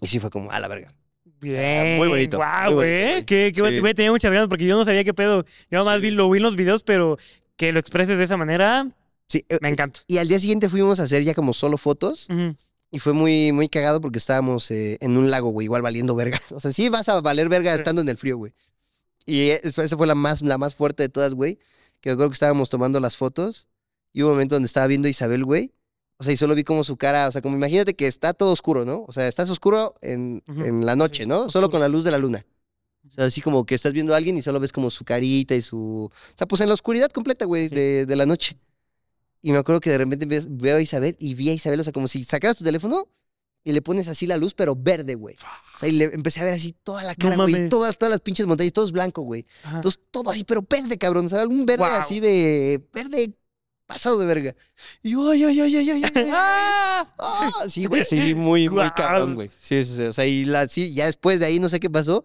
Y sí fue como, a la verga. Bien. muy bonito, Wow, muy bonito, güey. güey. Que, que Sí. güey, tenía muchas ganas porque yo no sabía qué pedo. Yo nomás Sí. vi, lo vi en los videos, pero que lo expreses de esa manera, Sí, eh, me encanta. y al día siguiente fuimos a hacer ya como solo fotos. Y fue muy, muy cagado porque estábamos eh, en un lago, güey, igual valiendo verga. O sea, sí vas a valer verga Sí. estando en el frío, güey. Y esa fue la más, la más fuerte de todas, güey. Que me acuerdo que estábamos tomando las fotos y hubo un momento donde estaba viendo a Isabel, güey. O sea, y solo vi como su cara, o sea, como imagínate que está todo oscuro, ¿no? O sea, estás oscuro en, en la noche, Sí, ¿no? Solo con la luz de la luna. O sea, así como que estás viendo a alguien y solo ves como su carita y su... O sea, pues en la oscuridad completa, güey, Sí. de, de la noche. Y me acuerdo que de repente veo a Isabel y vi a Isabel, o sea, como si sacaras tu teléfono y le pones así la luz, pero verde, güey. O sea, y le empecé a ver así toda la cara, güey, mames. todas, todas las pinches montañas, todo es blanco, güey. Ajá. Entonces, todo así, pero verde, cabrón. O sea, algún verde Guau. así de... Verde pasado de verga. Y yo, ay, ay, ay, ay, ay, ay, ¡Ah! Ah, sí, güey, sí, sí, muy, muy cabrón, güey. Sí, sí, sí, o sea, y la, sí, ya después de ahí no sé qué pasó,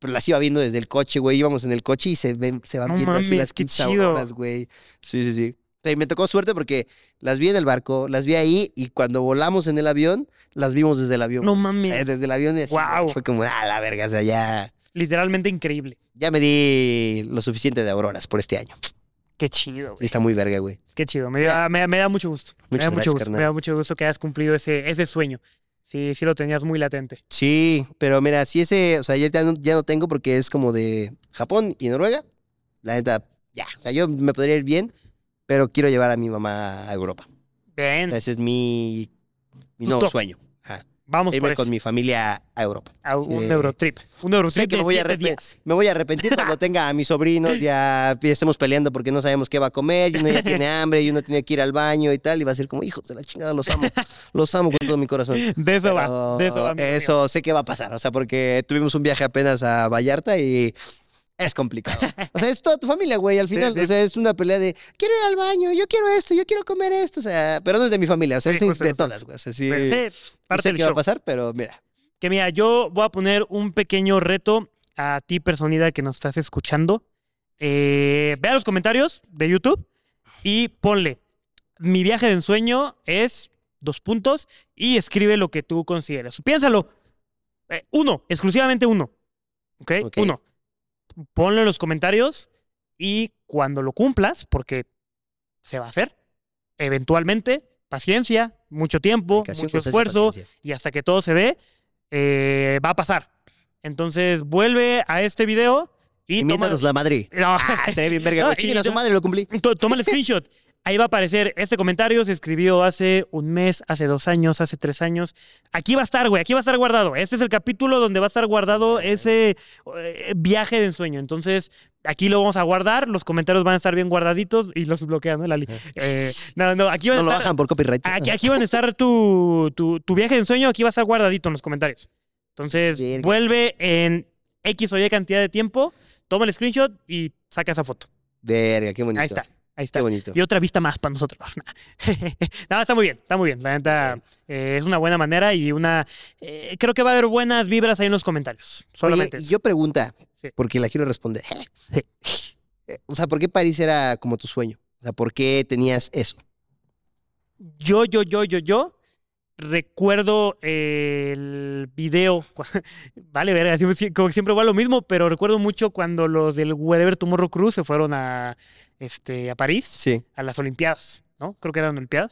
pero las iba viendo desde el coche, güey. Íbamos en el coche y se ven, se van No viendo así las pinches güey. Sí, sí, sí. Me tocó suerte porque las vi en el barco, las vi ahí y cuando volamos en el avión, las vimos desde el avión. No O sea, mames. desde el avión y así, Guau. fue como, ah, la verga, o sea, ya, Literalmente increíble. ya me di lo suficiente de auroras por este año. Qué chido, güey. está muy verga, güey. Qué chido. Me, da- me, me da mucho gusto. Me da mucho gusto. carnal. Me da mucho gusto que hayas cumplido ese, ese sueño. Sí, sí lo tenías muy latente. Sí, pero mira, si ese, o sea, ya no, ya no tengo porque es como de Japón y Noruega. La neta, ya. O sea, yo me podría ir bien, pero quiero llevar a mi mamá a Europa. Bien. Ese es mi, mi nuevo sueño. Vamos por Irme eso. con mi familia a Europa. A un. Eurotrip. Un Eurotrip que de me voy arrepen- días. Me voy a arrepentir cuando tenga a mis sobrinos, ya, ya estemos peleando porque no sabemos qué va a comer, y uno ya tiene hambre, y uno tiene que ir al baño y tal, y va a ser como, hijos de la chingada, los amo, los amo con todo mi corazón. De eso va. Pero De eso va. amigo eso sé que va a pasar, o sea, porque tuvimos un viaje apenas a Vallarta y es complicado. O sea, es toda tu familia, güey, al final. sí. O sea, es una pelea de, quiero ir al baño, yo quiero esto, yo quiero comer esto, o sea, pero no es de mi familia, o sea, Sí, es de todas, güey. O sea, sí, parte sé del que va a show. pasar, pero mira. Que mira, yo voy a poner un pequeño reto a ti, personita que nos estás escuchando. Eh, ve a los comentarios de YouTube y ponle, mi viaje de ensueño es dos puntos y escribe lo que tú consideres. Piénsalo. Eh, uno, exclusivamente uno. ¿Ok? Ok. Uno. Ponlo en los comentarios y cuando lo cumplas, porque se va a hacer, eventualmente, paciencia, mucho tiempo, mucho esfuerzo, y hasta que todo se dé, eh, va a pasar. Entonces, vuelve a este video y, Y toma, la madre. No. Ah, bien verga. No, y su madre, lo cumplí. to- toma el screenshot. Ahí va a aparecer este comentario, se escribió hace un mes, hace dos años, hace tres años. Aquí va a estar, güey, aquí va a estar guardado. Este es el capítulo donde va a estar guardado ese eh, viaje de ensueño. Entonces, aquí lo vamos a guardar, los comentarios van a estar bien guardaditos y los bloquean, ¿no, Lali? Eh, no, no, aquí van No a lo estar... bajan por copyright. Aquí, aquí van a estar tu, tu, tu viaje de ensueño, aquí va a estar guardadito en los comentarios. Entonces, vuelve en X o Y cantidad de tiempo, toma el screenshot y saca esa foto. Verga, qué bonito. Ahí está, ahí Qué está. bonito. Y otra vista más para nosotros. no, está muy bien, está muy bien. La neta eh, es una buena manera y una. eh, creo que va a haber buenas vibras ahí en los comentarios. Solamente. Oye, eso. yo pregunta, Sí. porque la quiero responder. Sí. Eh, o sea, ¿por qué París era como tu sueño? O sea, ¿por qué tenías eso? Yo, yo, yo, yo, yo recuerdo el video. Vale, verga, como siempre va lo mismo, pero recuerdo mucho cuando los del Wherever Tomorrow Crew se fueron a, este, a París, Sí. a las Olimpiadas, ¿no? Creo que eran Olimpiadas.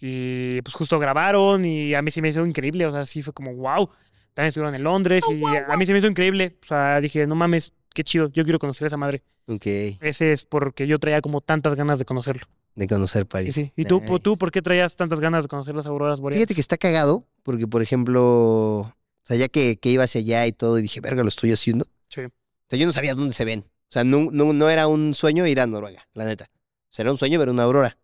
Y pues justo grabaron y a mí se me hizo increíble, o sea, sí fue como, wow. También estuvieron en Londres y a mí se me hizo increíble. O sea, dije, no mames, qué chido, yo quiero conocer a esa madre. Ok. Ese es porque yo traía como tantas ganas de conocerlo. De conocer París. sí. ¿Y tú, tú por qué traías tantas ganas de conocer las auroras boreales? Fíjate que está cagado, porque por ejemplo, o sea, ya que, que iba hacia allá y todo, y dije, verga, lo estoy haciendo. Sí. O sea, yo no sabía dónde se ven. O sea, no, no, no era un sueño ir a Noruega, la neta. O sea, era un sueño ver una aurora.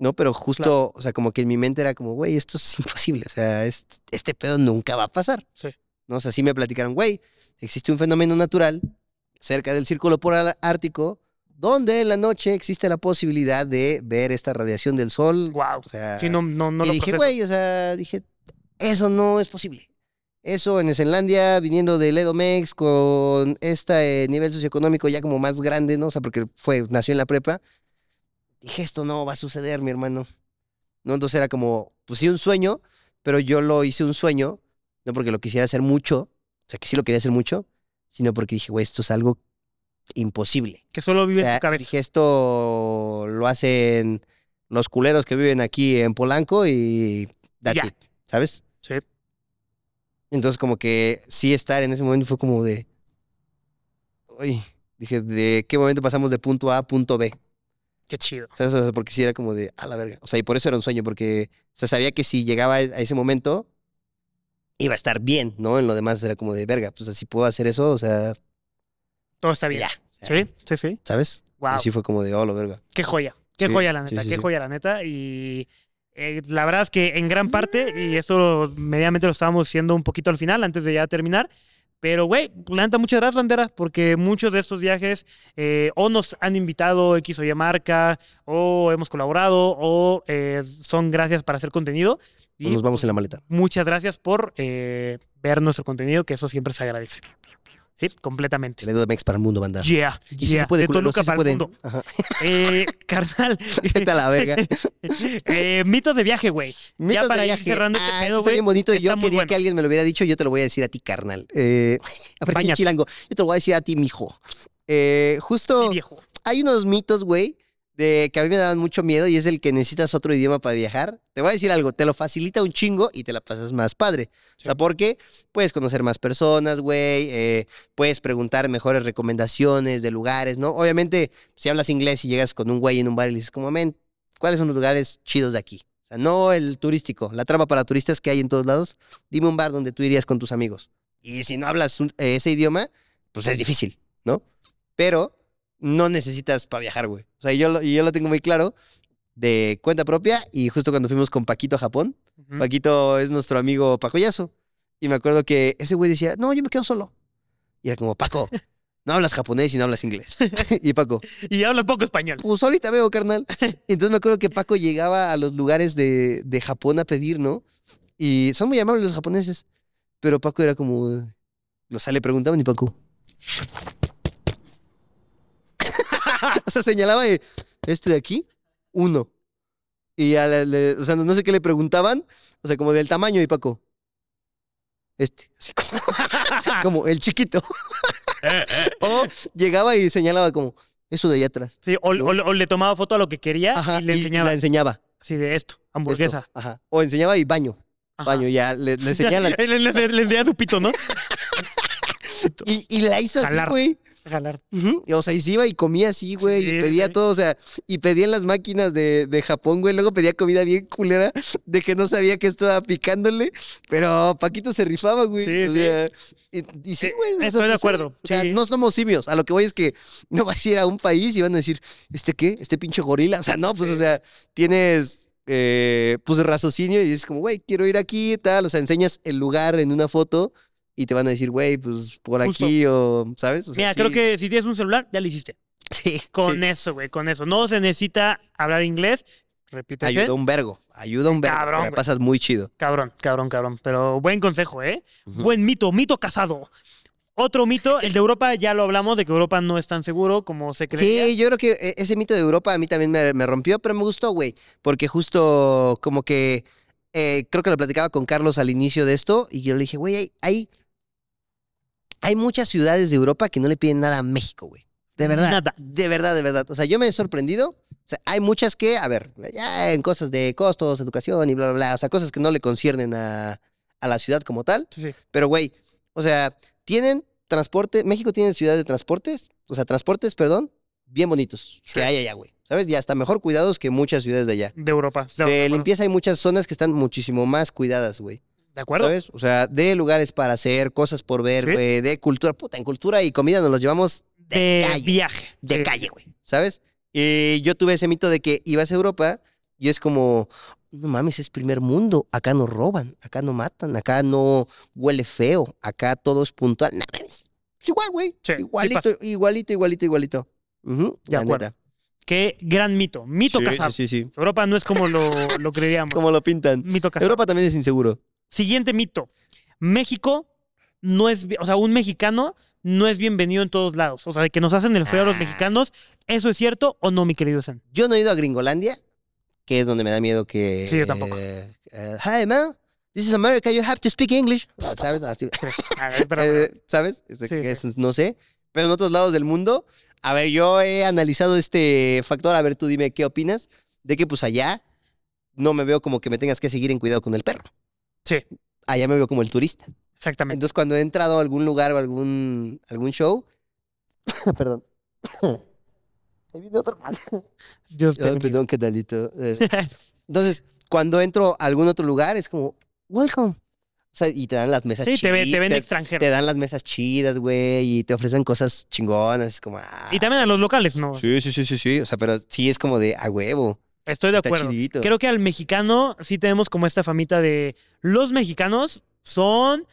No, pero justo, o sea, como que en mi mente era como, güey, esto es imposible. O sea, este, este pedo nunca va a pasar. Sí. ¿No? O sea, sí me platicaron, güey, existe un fenómeno natural cerca del círculo polar ártico donde en la noche existe la posibilidad de ver esta radiación del sol. Wow. O sea, Sí, no, no, no y lo dije, proceso. güey, o sea, dije, eso no es posible. Eso en Escenlandia, viniendo del Edomex, con este eh, nivel socioeconómico ya como más grande, ¿no? O sea, porque fue, nació en la prepa. Dije, esto no va a suceder, mi hermano. ¿No? Entonces era como, pues sí, un sueño, pero yo lo hice un sueño, no porque lo quisiera hacer mucho, o sea, que sí lo quería hacer mucho, sino porque dije, güey, esto es algo imposible. Que solo vive O sea, en tu cabeza. dije, esto lo hacen los culeros que viven aquí en Polanco y that's Ya. it, ¿sabes? Sí. Entonces como que sí estar en ese momento fue como de... Uy, dije, ¿de qué momento pasamos de punto A a punto B? Qué chido. ¿Sabes? O sea, porque sí era como de, a la verga. O sea, y por eso era un sueño, porque o sea, sabía que si llegaba a ese momento, iba a estar bien, ¿no? En lo demás era como de, verga, pues así puedo hacer eso, o sea, Todo está bien. ya. o sea, Sí, sí, sí. ¿Sabes? Wow. Y sí fue como de, oh, la verga. Qué joya. Qué Sí, joya, la neta. sí, qué joya, la neta. Y eh, la verdad es que en gran parte, y esto medianamente lo estábamos diciendo un poquito al final, antes de ya terminar. Pero, güey, la neta, muchas gracias, Bandera, porque muchos de estos viajes eh, o nos han invitado X o Y marca, o hemos colaborado, o eh, son gracias para hacer contenido. Y nos vamos en la maleta. muchas gracias por eh, ver nuestro contenido, que eso siempre se agradece. Sí, completamente. El Edomex para el mundo, banda. Yeah, Y yeah. se puede, de Toluca sí se para puede. el mundo. Ajá. Eh, carnal. Vete a la verga. eh, mitos de viaje, güey. Mitos de para ir viaje. cerrando este Ah, pedo, güey, bien bonito. está Yo quería bueno. que alguien me lo hubiera dicho. Yo te lo voy a decir a ti, carnal. Eh, chilango. Yo te lo voy a decir a ti, mijo. Eh, justo Sí, viejo. hay unos mitos, güey, de que a mí me daban mucho miedo y es el que necesitas otro idioma para viajar. Te voy a decir algo, te lo facilita un chingo y te la pasas más padre. O sea, porque puedes conocer más personas, güey, eh, puedes preguntar mejores recomendaciones de lugares, ¿no? Obviamente, si hablas inglés y llegas con un güey en un bar y le dices como, men, ¿cuáles son los lugares chidos de aquí? O sea, no el turístico, la trama para turistas que hay en todos lados. Dime un bar donde tú irías con tus amigos. Y si no hablas un- ese idioma, pues es difícil, ¿no? Pero no necesitas para viajar, güey. O sea, yo, yo lo tengo muy claro de cuenta propia y justo cuando fuimos con Paquito a Japón. Paquito es nuestro amigo Pacoyazo. Y me acuerdo que ese güey decía, no, yo me quedo solo. Y era como, Paco, no hablas japonés y no hablas inglés. y Paco, Y hablas poco español. pues ahorita veo, carnal. Entonces me acuerdo que Paco llegaba a los lugares de, de Japón a pedir, ¿no? Y son muy amables los japoneses. Pero Paco era como, o sea, le preguntaban y Paco. o sea, señalaba de, este de aquí, uno. Y le- o sea, no sé qué le preguntaban, o sea, como del tamaño y Paco. Este, así como, como el chiquito. o llegaba y señalaba como, eso de allá atrás. Sí, o, ¿No? o- o le tomaba foto a lo que quería Ajá, y le enseñaba. la enseñaba. Así de esto, hamburguesa. Esto, ajá. O enseñaba y baño. Ajá. Baño, ya le, le señalan. le, le, enseñaba su pito, ¿no? Y, y la hizo así, Jalar. Güey. Jalar. O sea, y se iba y comía así, güey. Sí, y pedía todo, o sea, y pedía en las máquinas de, de Japón, güey. Luego pedía comida bien culera de que no sabía que estaba picándole. Pero Paquito se rifaba, güey. Sí, o sí. sea, y, y sí, güey. estoy de acuerdo, O sea, no somos simios. A lo que voy es que no vas a ir a un país y van a decir, ¿este qué? ¿Este pinche gorila? O sea, no, pues, o sea, tienes. eh, pues raciocinio y dices como, güey, quiero ir aquí y tal, o sea, enseñas el lugar en una foto y te van a decir, güey, pues por Justo. aquí o, ¿sabes? O sea, Mira, sí. creo que si tienes un celular, ya lo hiciste. Sí, Con sí. eso, güey, con eso. No se necesita hablar inglés. Repítese. Ayuda un vergo, ayuda un vergo. Cabrón, te la pasas muy chido. Cabrón, cabrón, cabrón. Pero buen consejo, ¿eh? Buen mito, mito casado. Otro mito, el de Europa, ya lo hablamos, de que Europa no es tan seguro como se creía. Sí, yo creo que eh, ese mito de Europa a mí también me, me rompió, pero me gustó, güey. Porque justo como que eh, creo que lo platicaba con Carlos al inicio de esto y yo le dije, güey, hay, hay, hay muchas ciudades de Europa que no le piden nada a México, güey. De verdad. Nada. De verdad, de verdad. O sea, yo me he sorprendido. O sea, hay muchas que, a ver, ya en cosas de costos, educación y bla, bla, bla. O sea, cosas que no le conciernen a, a la ciudad como tal. Sí, sí. Pero, güey, o sea, tienen transporte, México tiene ciudad de transportes, o sea, transportes, perdón, bien bonitos Sí. que hay allá, güey. ¿Sabes? Y hasta mejor cuidados que muchas ciudades de allá. De Europa. De, limpieza hay muchas zonas que están muchísimo más cuidadas, güey. ¿De acuerdo? ¿Sabes? O sea, de lugares para hacer, cosas por ver, Sí. güey, de cultura. Puta, en cultura y comida nos los llevamos de, De calle. viaje. De Sí. calle, güey. ¿Sabes? Y yo tuve ese mito de que ibas a Europa y es como, no mames, es primer mundo. Acá no roban, acá no matan, acá no huele feo, acá todo es puntual. Es igual, güey. Sí, sí igualito, igualito, igualito, igualito. De acuerdo. neta. Qué gran mito. Mito Sí, casado. Sí, sí, sí. Europa no es como lo, lo creíamos. Como lo pintan. Mito casado. Europa también es inseguro. Siguiente mito. México no es, o sea, un mexicano no es bienvenido en todos lados. O sea, de que nos hacen el feo a los Ah. mexicanos, ¿eso es cierto o no, mi querido Sen? Yo no he ido a Gringolandia, que es donde me da miedo que. Sí, yo tampoco. eh, eh, Hi, man. This is America. You have to speak English. ¿Sabes? Eh. ¿Sabes? Es- Sí, sí. no sé. Pero en otros lados del mundo, a ver, yo he analizado este factor. A ver, tú dime qué opinas de que, pues allá no me veo como que me tengas que seguir en cuidado con el perro. Sí. Allá me veo como el turista. Exactamente. Entonces, cuando he entrado a algún lugar o algún, algún show. Perdón. Ahí viene otro. Dios te bendiga. perdón, canalito. Eh, Entonces, cuando entro a algún otro lugar, es como, welcome. O sea, y te dan las mesas Sí, te, ve- te ven chidas, extranjero. te dan las mesas chidas, güey, y te ofrecen cosas chingonas. Es como, ah. Y también a los locales, ¿no? Sí, sí, sí, sí, sí. O sea, pero sí es como de a huevo. Estoy de Está acuerdo. chidito. Creo que al mexicano sí tenemos como esta famita de los mexicanos son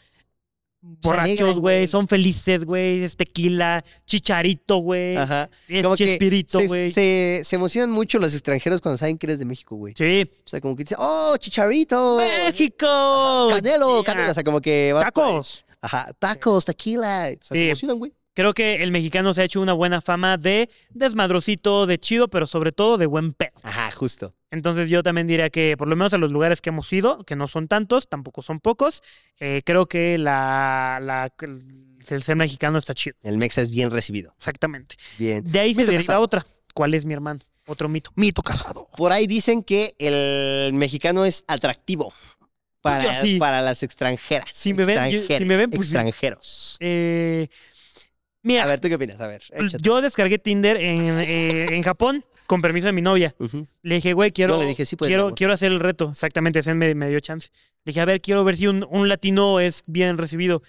borrachos, güey, son felices, güey, es tequila, chicharito, güey, Ajá. es Como chespirito, güey. se, se emocionan mucho los extranjeros cuando saben que eres de México, güey. Sí. O sea, como que dicen, oh, chicharito. ¡México! Canelo, Yeah. canelo. O sea, como que. vas. ¡Tacos! Ajá, tacos, tequila. O sea, Sí. se emocionan, güey. Creo que el mexicano se ha hecho una buena fama de desmadrocito, de chido, pero sobre todo de buen pedo. Ajá, justo. Entonces yo también diría que por lo menos a los lugares que hemos ido, que no son tantos, tampoco son pocos, eh, creo que la, la- el ser mexicano está chido. El Mexa es bien recibido. Exactamente. Bien. De ahí se deriva casado. otra. ¿Cuál es mi hermano? Otro mito. Mito casado. Por ahí dicen que el mexicano es atractivo para, sí. para las extranjeras. Si me ven- yo- si me ven, pues extranjeros. Eh, mira, A ver, ¿tú qué opinas? A ver, échate. yo descargué Tinder en, eh, en Japón con permiso de mi novia. Ujú. Le dije, güey, quiero, le dije, sí puedes, mi quiero, amor. quiero hacer el reto. Exactamente, ese me, me dio chance. Le dije, a ver, quiero ver si un, un latino es bien recibido.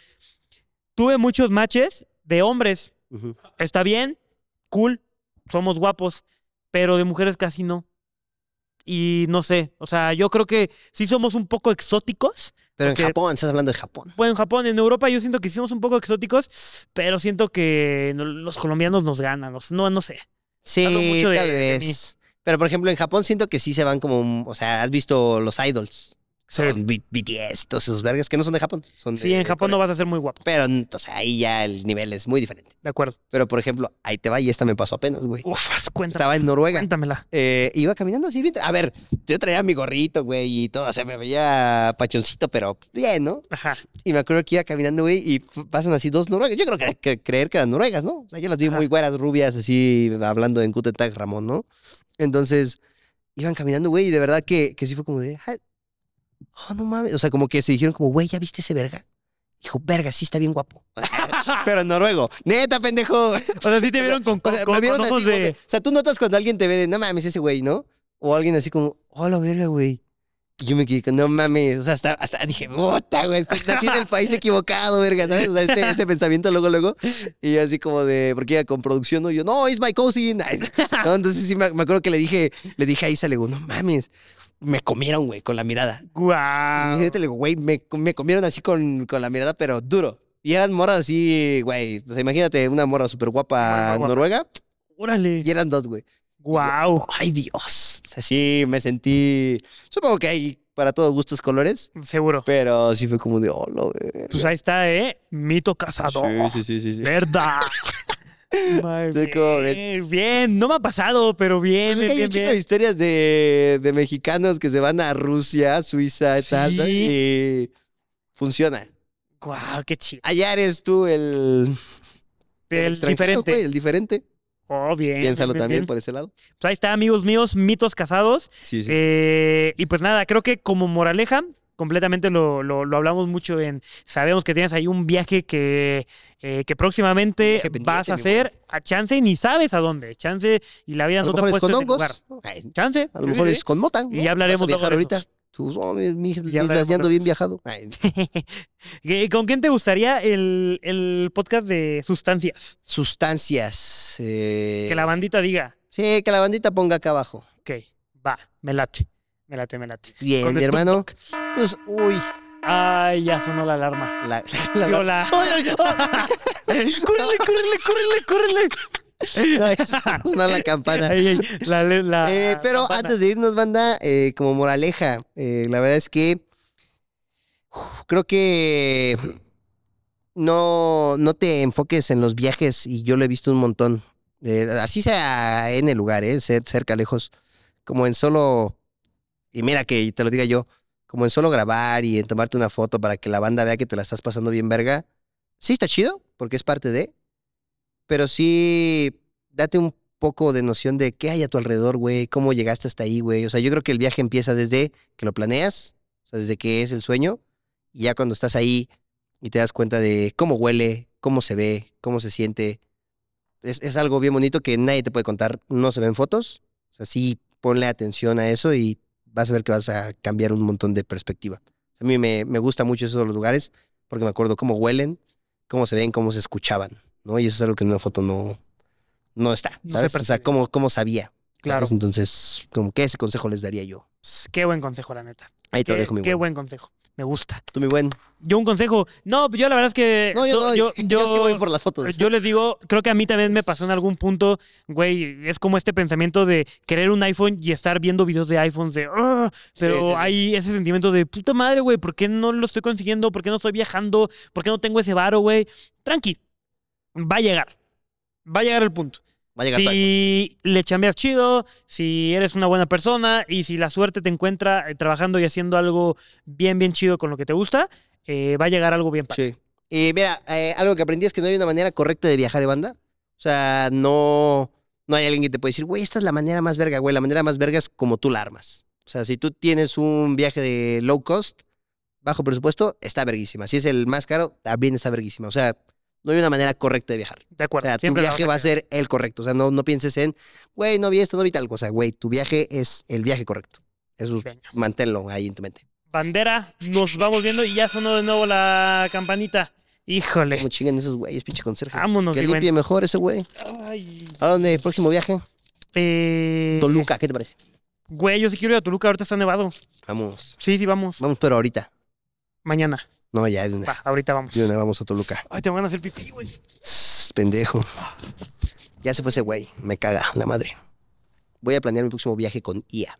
Tuve muchos matches de hombres. Ujú. Está bien, cool, somos guapos, pero de mujeres casi no. Y no sé, o sea, yo creo que sí somos un poco exóticos. Pero Porque- en Japón, estás hablando de Japón. Bueno, en Japón, en Europa yo siento que somos un poco exóticos, pero siento que los colombianos nos ganan. No, no sé. Sí, mucho de- tal de vez. Pero por ejemplo, en Japón siento que sí se van como, o sea, has visto los idols. Sí, Son BTS, todos esos vergas que no son de Japón. Son Sí, de en Japón no vas a ser muy guapo. Pero, o sea, ahí ya el nivel es muy diferente. De acuerdo. Pero por ejemplo, ahí te va y esta me pasó apenas, güey. Uf, cuéntame. Estaba en Noruega. Cuéntamela. Eh, iba caminando así bien. A ver, yo traía mi gorrito, güey, y todo. O sea, me veía pachoncito, pero bien, ¿no? Ajá. Y me acuerdo que iba caminando, güey, y pasan así dos noruegas. Yo creo que, que- creer que eran noruegas, ¿no? O sea, yo las vi Ajá. muy güeras, rubias, así, hablando en Guten Tag Ramón, ¿no? Entonces, iban caminando, güey, y de verdad que, que sí fue como de, "Ah, oh, no mames. O sea, como que se dijeron como, güey, ¿ya viste ese verga? Dijo, verga, sí está bien guapo. Pero en noruego. Neta, pendejo. O sea, sí te vieron con, O con, sea, con- me vieron con ojos así, o sea, de... o sea, tú notas cuando alguien te ve de, no mames, ese güey, ¿no? O alguien así como, hola, verga, güey. Y yo me quedé con, no mames, o sea, hasta, hasta dije, puta, güey, nací en el país equivocado, verga, ¿sabes? O sea, este, este pensamiento luego, luego. Y yo así como de, porque iba con producción, ¿no? Y yo, no, it's my cousin. No, entonces sí me, me acuerdo que le dije, le dije a Isa, le digo, no mames, me comieron, güey, con la mirada. Y Guau. dice, le digo, güey, me, me comieron así con, con la mirada, pero duro. Y eran morras así, güey. O sea, imagínate una morra súper guapa noruega. Órale. Y eran dos, güey. Guau. Ay, Dios. O sea, sí, me sentí. Supongo que hay para todos gustos colores. Seguro. Pero sí fue como de, oh, lo verga". Pues ahí está, ¿eh? Mito cazador. Sí, sí, sí, sí. sí. ¿Verdad? Ay, ¿Tú cómo ves? bien, bien, no me ha pasado, pero bien, Pues es que hay bien, un bien, chico de bien. historias de, de mexicanos que se van a Rusia, Suiza, Sí. tal, y funciona. Guau, qué chido. Allá eres tú el, El diferente. el diferente. Oh, bien. Piénsalo bien, también bien. por ese lado. Pues ahí está, amigos míos, mitos casados. Sí, sí. Eh, y pues nada, creo que como moraleja, completamente lo, lo- lo hablamos mucho en. Sabemos que tienes ahí un viaje que, eh, que próximamente Viaje vas a hacer a chance y ni sabes a dónde. Chance y la vida a no te ha puesto en el lugar. hongos. Ay, Chance. A lo mejor es con mota. Y ya hablaremos luego de ahorita. Tú, oh, mi, Ya ando bien viajado. Ay, ¿Y ¿Con quién te gustaría el, el podcast de sustancias? Sustancias. eh, Que la bandita diga, Sí, que la bandita ponga acá abajo. ok, va, me late, me late, me late. Bien, mi hermano. Pues, uy. Ay, ya sonó la alarma. La, la, Digo, la- córrele, córrele, córrele, córrele. No, no la campana. Ay, ay, la- la Eh, pero campana. antes de irnos, banda, eh, como moraleja, eh, la verdad es que uf, creo que no, no te enfoques en los viajes y yo lo he visto un montón. Así sea en el lugar, eh, cer- cerca, lejos, como en solo, y mira que te lo diga yo, como en solo grabar y en tomarte una foto para que la banda vea que te la estás pasando bien verga. Sí está chido, porque es parte de, pero sí date un poco de noción de qué hay a tu alrededor, güey, cómo llegaste hasta ahí, güey. O sea, yo creo que el viaje empieza desde que lo planeas, o sea, desde que es el sueño, y ya cuando estás ahí y te das cuenta de cómo huele, cómo se ve, cómo se siente. Es, es algo bien bonito que nadie te puede contar, no se ven fotos. O sea, sí, ponle atención a eso y vas a ver que vas a cambiar un montón de perspectiva. A mí me, me gusta mucho esos lugares porque me acuerdo cómo huelen, cómo se ven, cómo se escuchaban, ¿no? Y eso es algo que en una foto no, no está, No ¿sabes? o sea, cómo, cómo sabía. Claro. ¿sabes? Entonces, como que ese consejo les daría yo. Qué buen consejo, la neta. Ahí te lo dejo, mi qué buen consejo. Me gusta. Tú, mi buen. Yo un consejo. No, yo la verdad es que. No, yo so- no, yo, yo, sí voy por las fotos. Yo les digo, creo que a mí también me pasó en algún punto, güey, es como este pensamiento de querer un iPhone y estar viendo videos de iPhones de, pero Sí, sí, sí. hay ese sentimiento de, puta madre, güey, ¿por qué no lo estoy consiguiendo? ¿Por qué no estoy viajando? ¿Por qué no tengo ese varo, güey? Tranqui, va a llegar, va a llegar el punto. Va a llegar. Si le chambeas chido, si eres una buena persona y si la suerte te encuentra eh, trabajando y haciendo algo bien, bien chido con lo que te gusta, eh, va a llegar algo bien padre. Sí. Y mira, eh, algo que aprendí es que no hay una manera correcta de viajar, ¿eh, banda? O sea, no, no hay alguien que te puede decir, güey, esta es la manera más verga, güey. La manera más verga es como tú la armas. O sea, si tú tienes un viaje de low cost, bajo presupuesto, está verguísima. Si es el más caro, también está verguísima. O sea, no hay una manera correcta de viajar. De O acuerdo. sea, tu viaje va a ser el correcto. O sea, no, no pienses en, güey, no vi esto, no vi tal cosa. Güey, tu viaje es el viaje correcto. Eso Venga. manténlo ahí en tu mente. Bandera, nos vamos viendo y ya sonó de nuevo la campanita. Híjole. ¿Cómo chingan esos güeyes, pinche conserje? Vámonos, que limpie mejor ese güey. Ay. ¿A dónde? ¿Próximo viaje? Eh, Toluca, ¿qué te parece? Güey, yo sí quiero ir a Toluca, ahorita está nevado. Vamos. Sí, sí, vamos. Vamos, pero ahorita. Mañana. No, ya es de una. Va, ahorita vamos. de una, vamos a Toluca. Ay, te van a hacer pipí, güey. Pendejo. Ya se fue ese güey. Me caga la madre. Voy a planear mi próximo viaje con IA.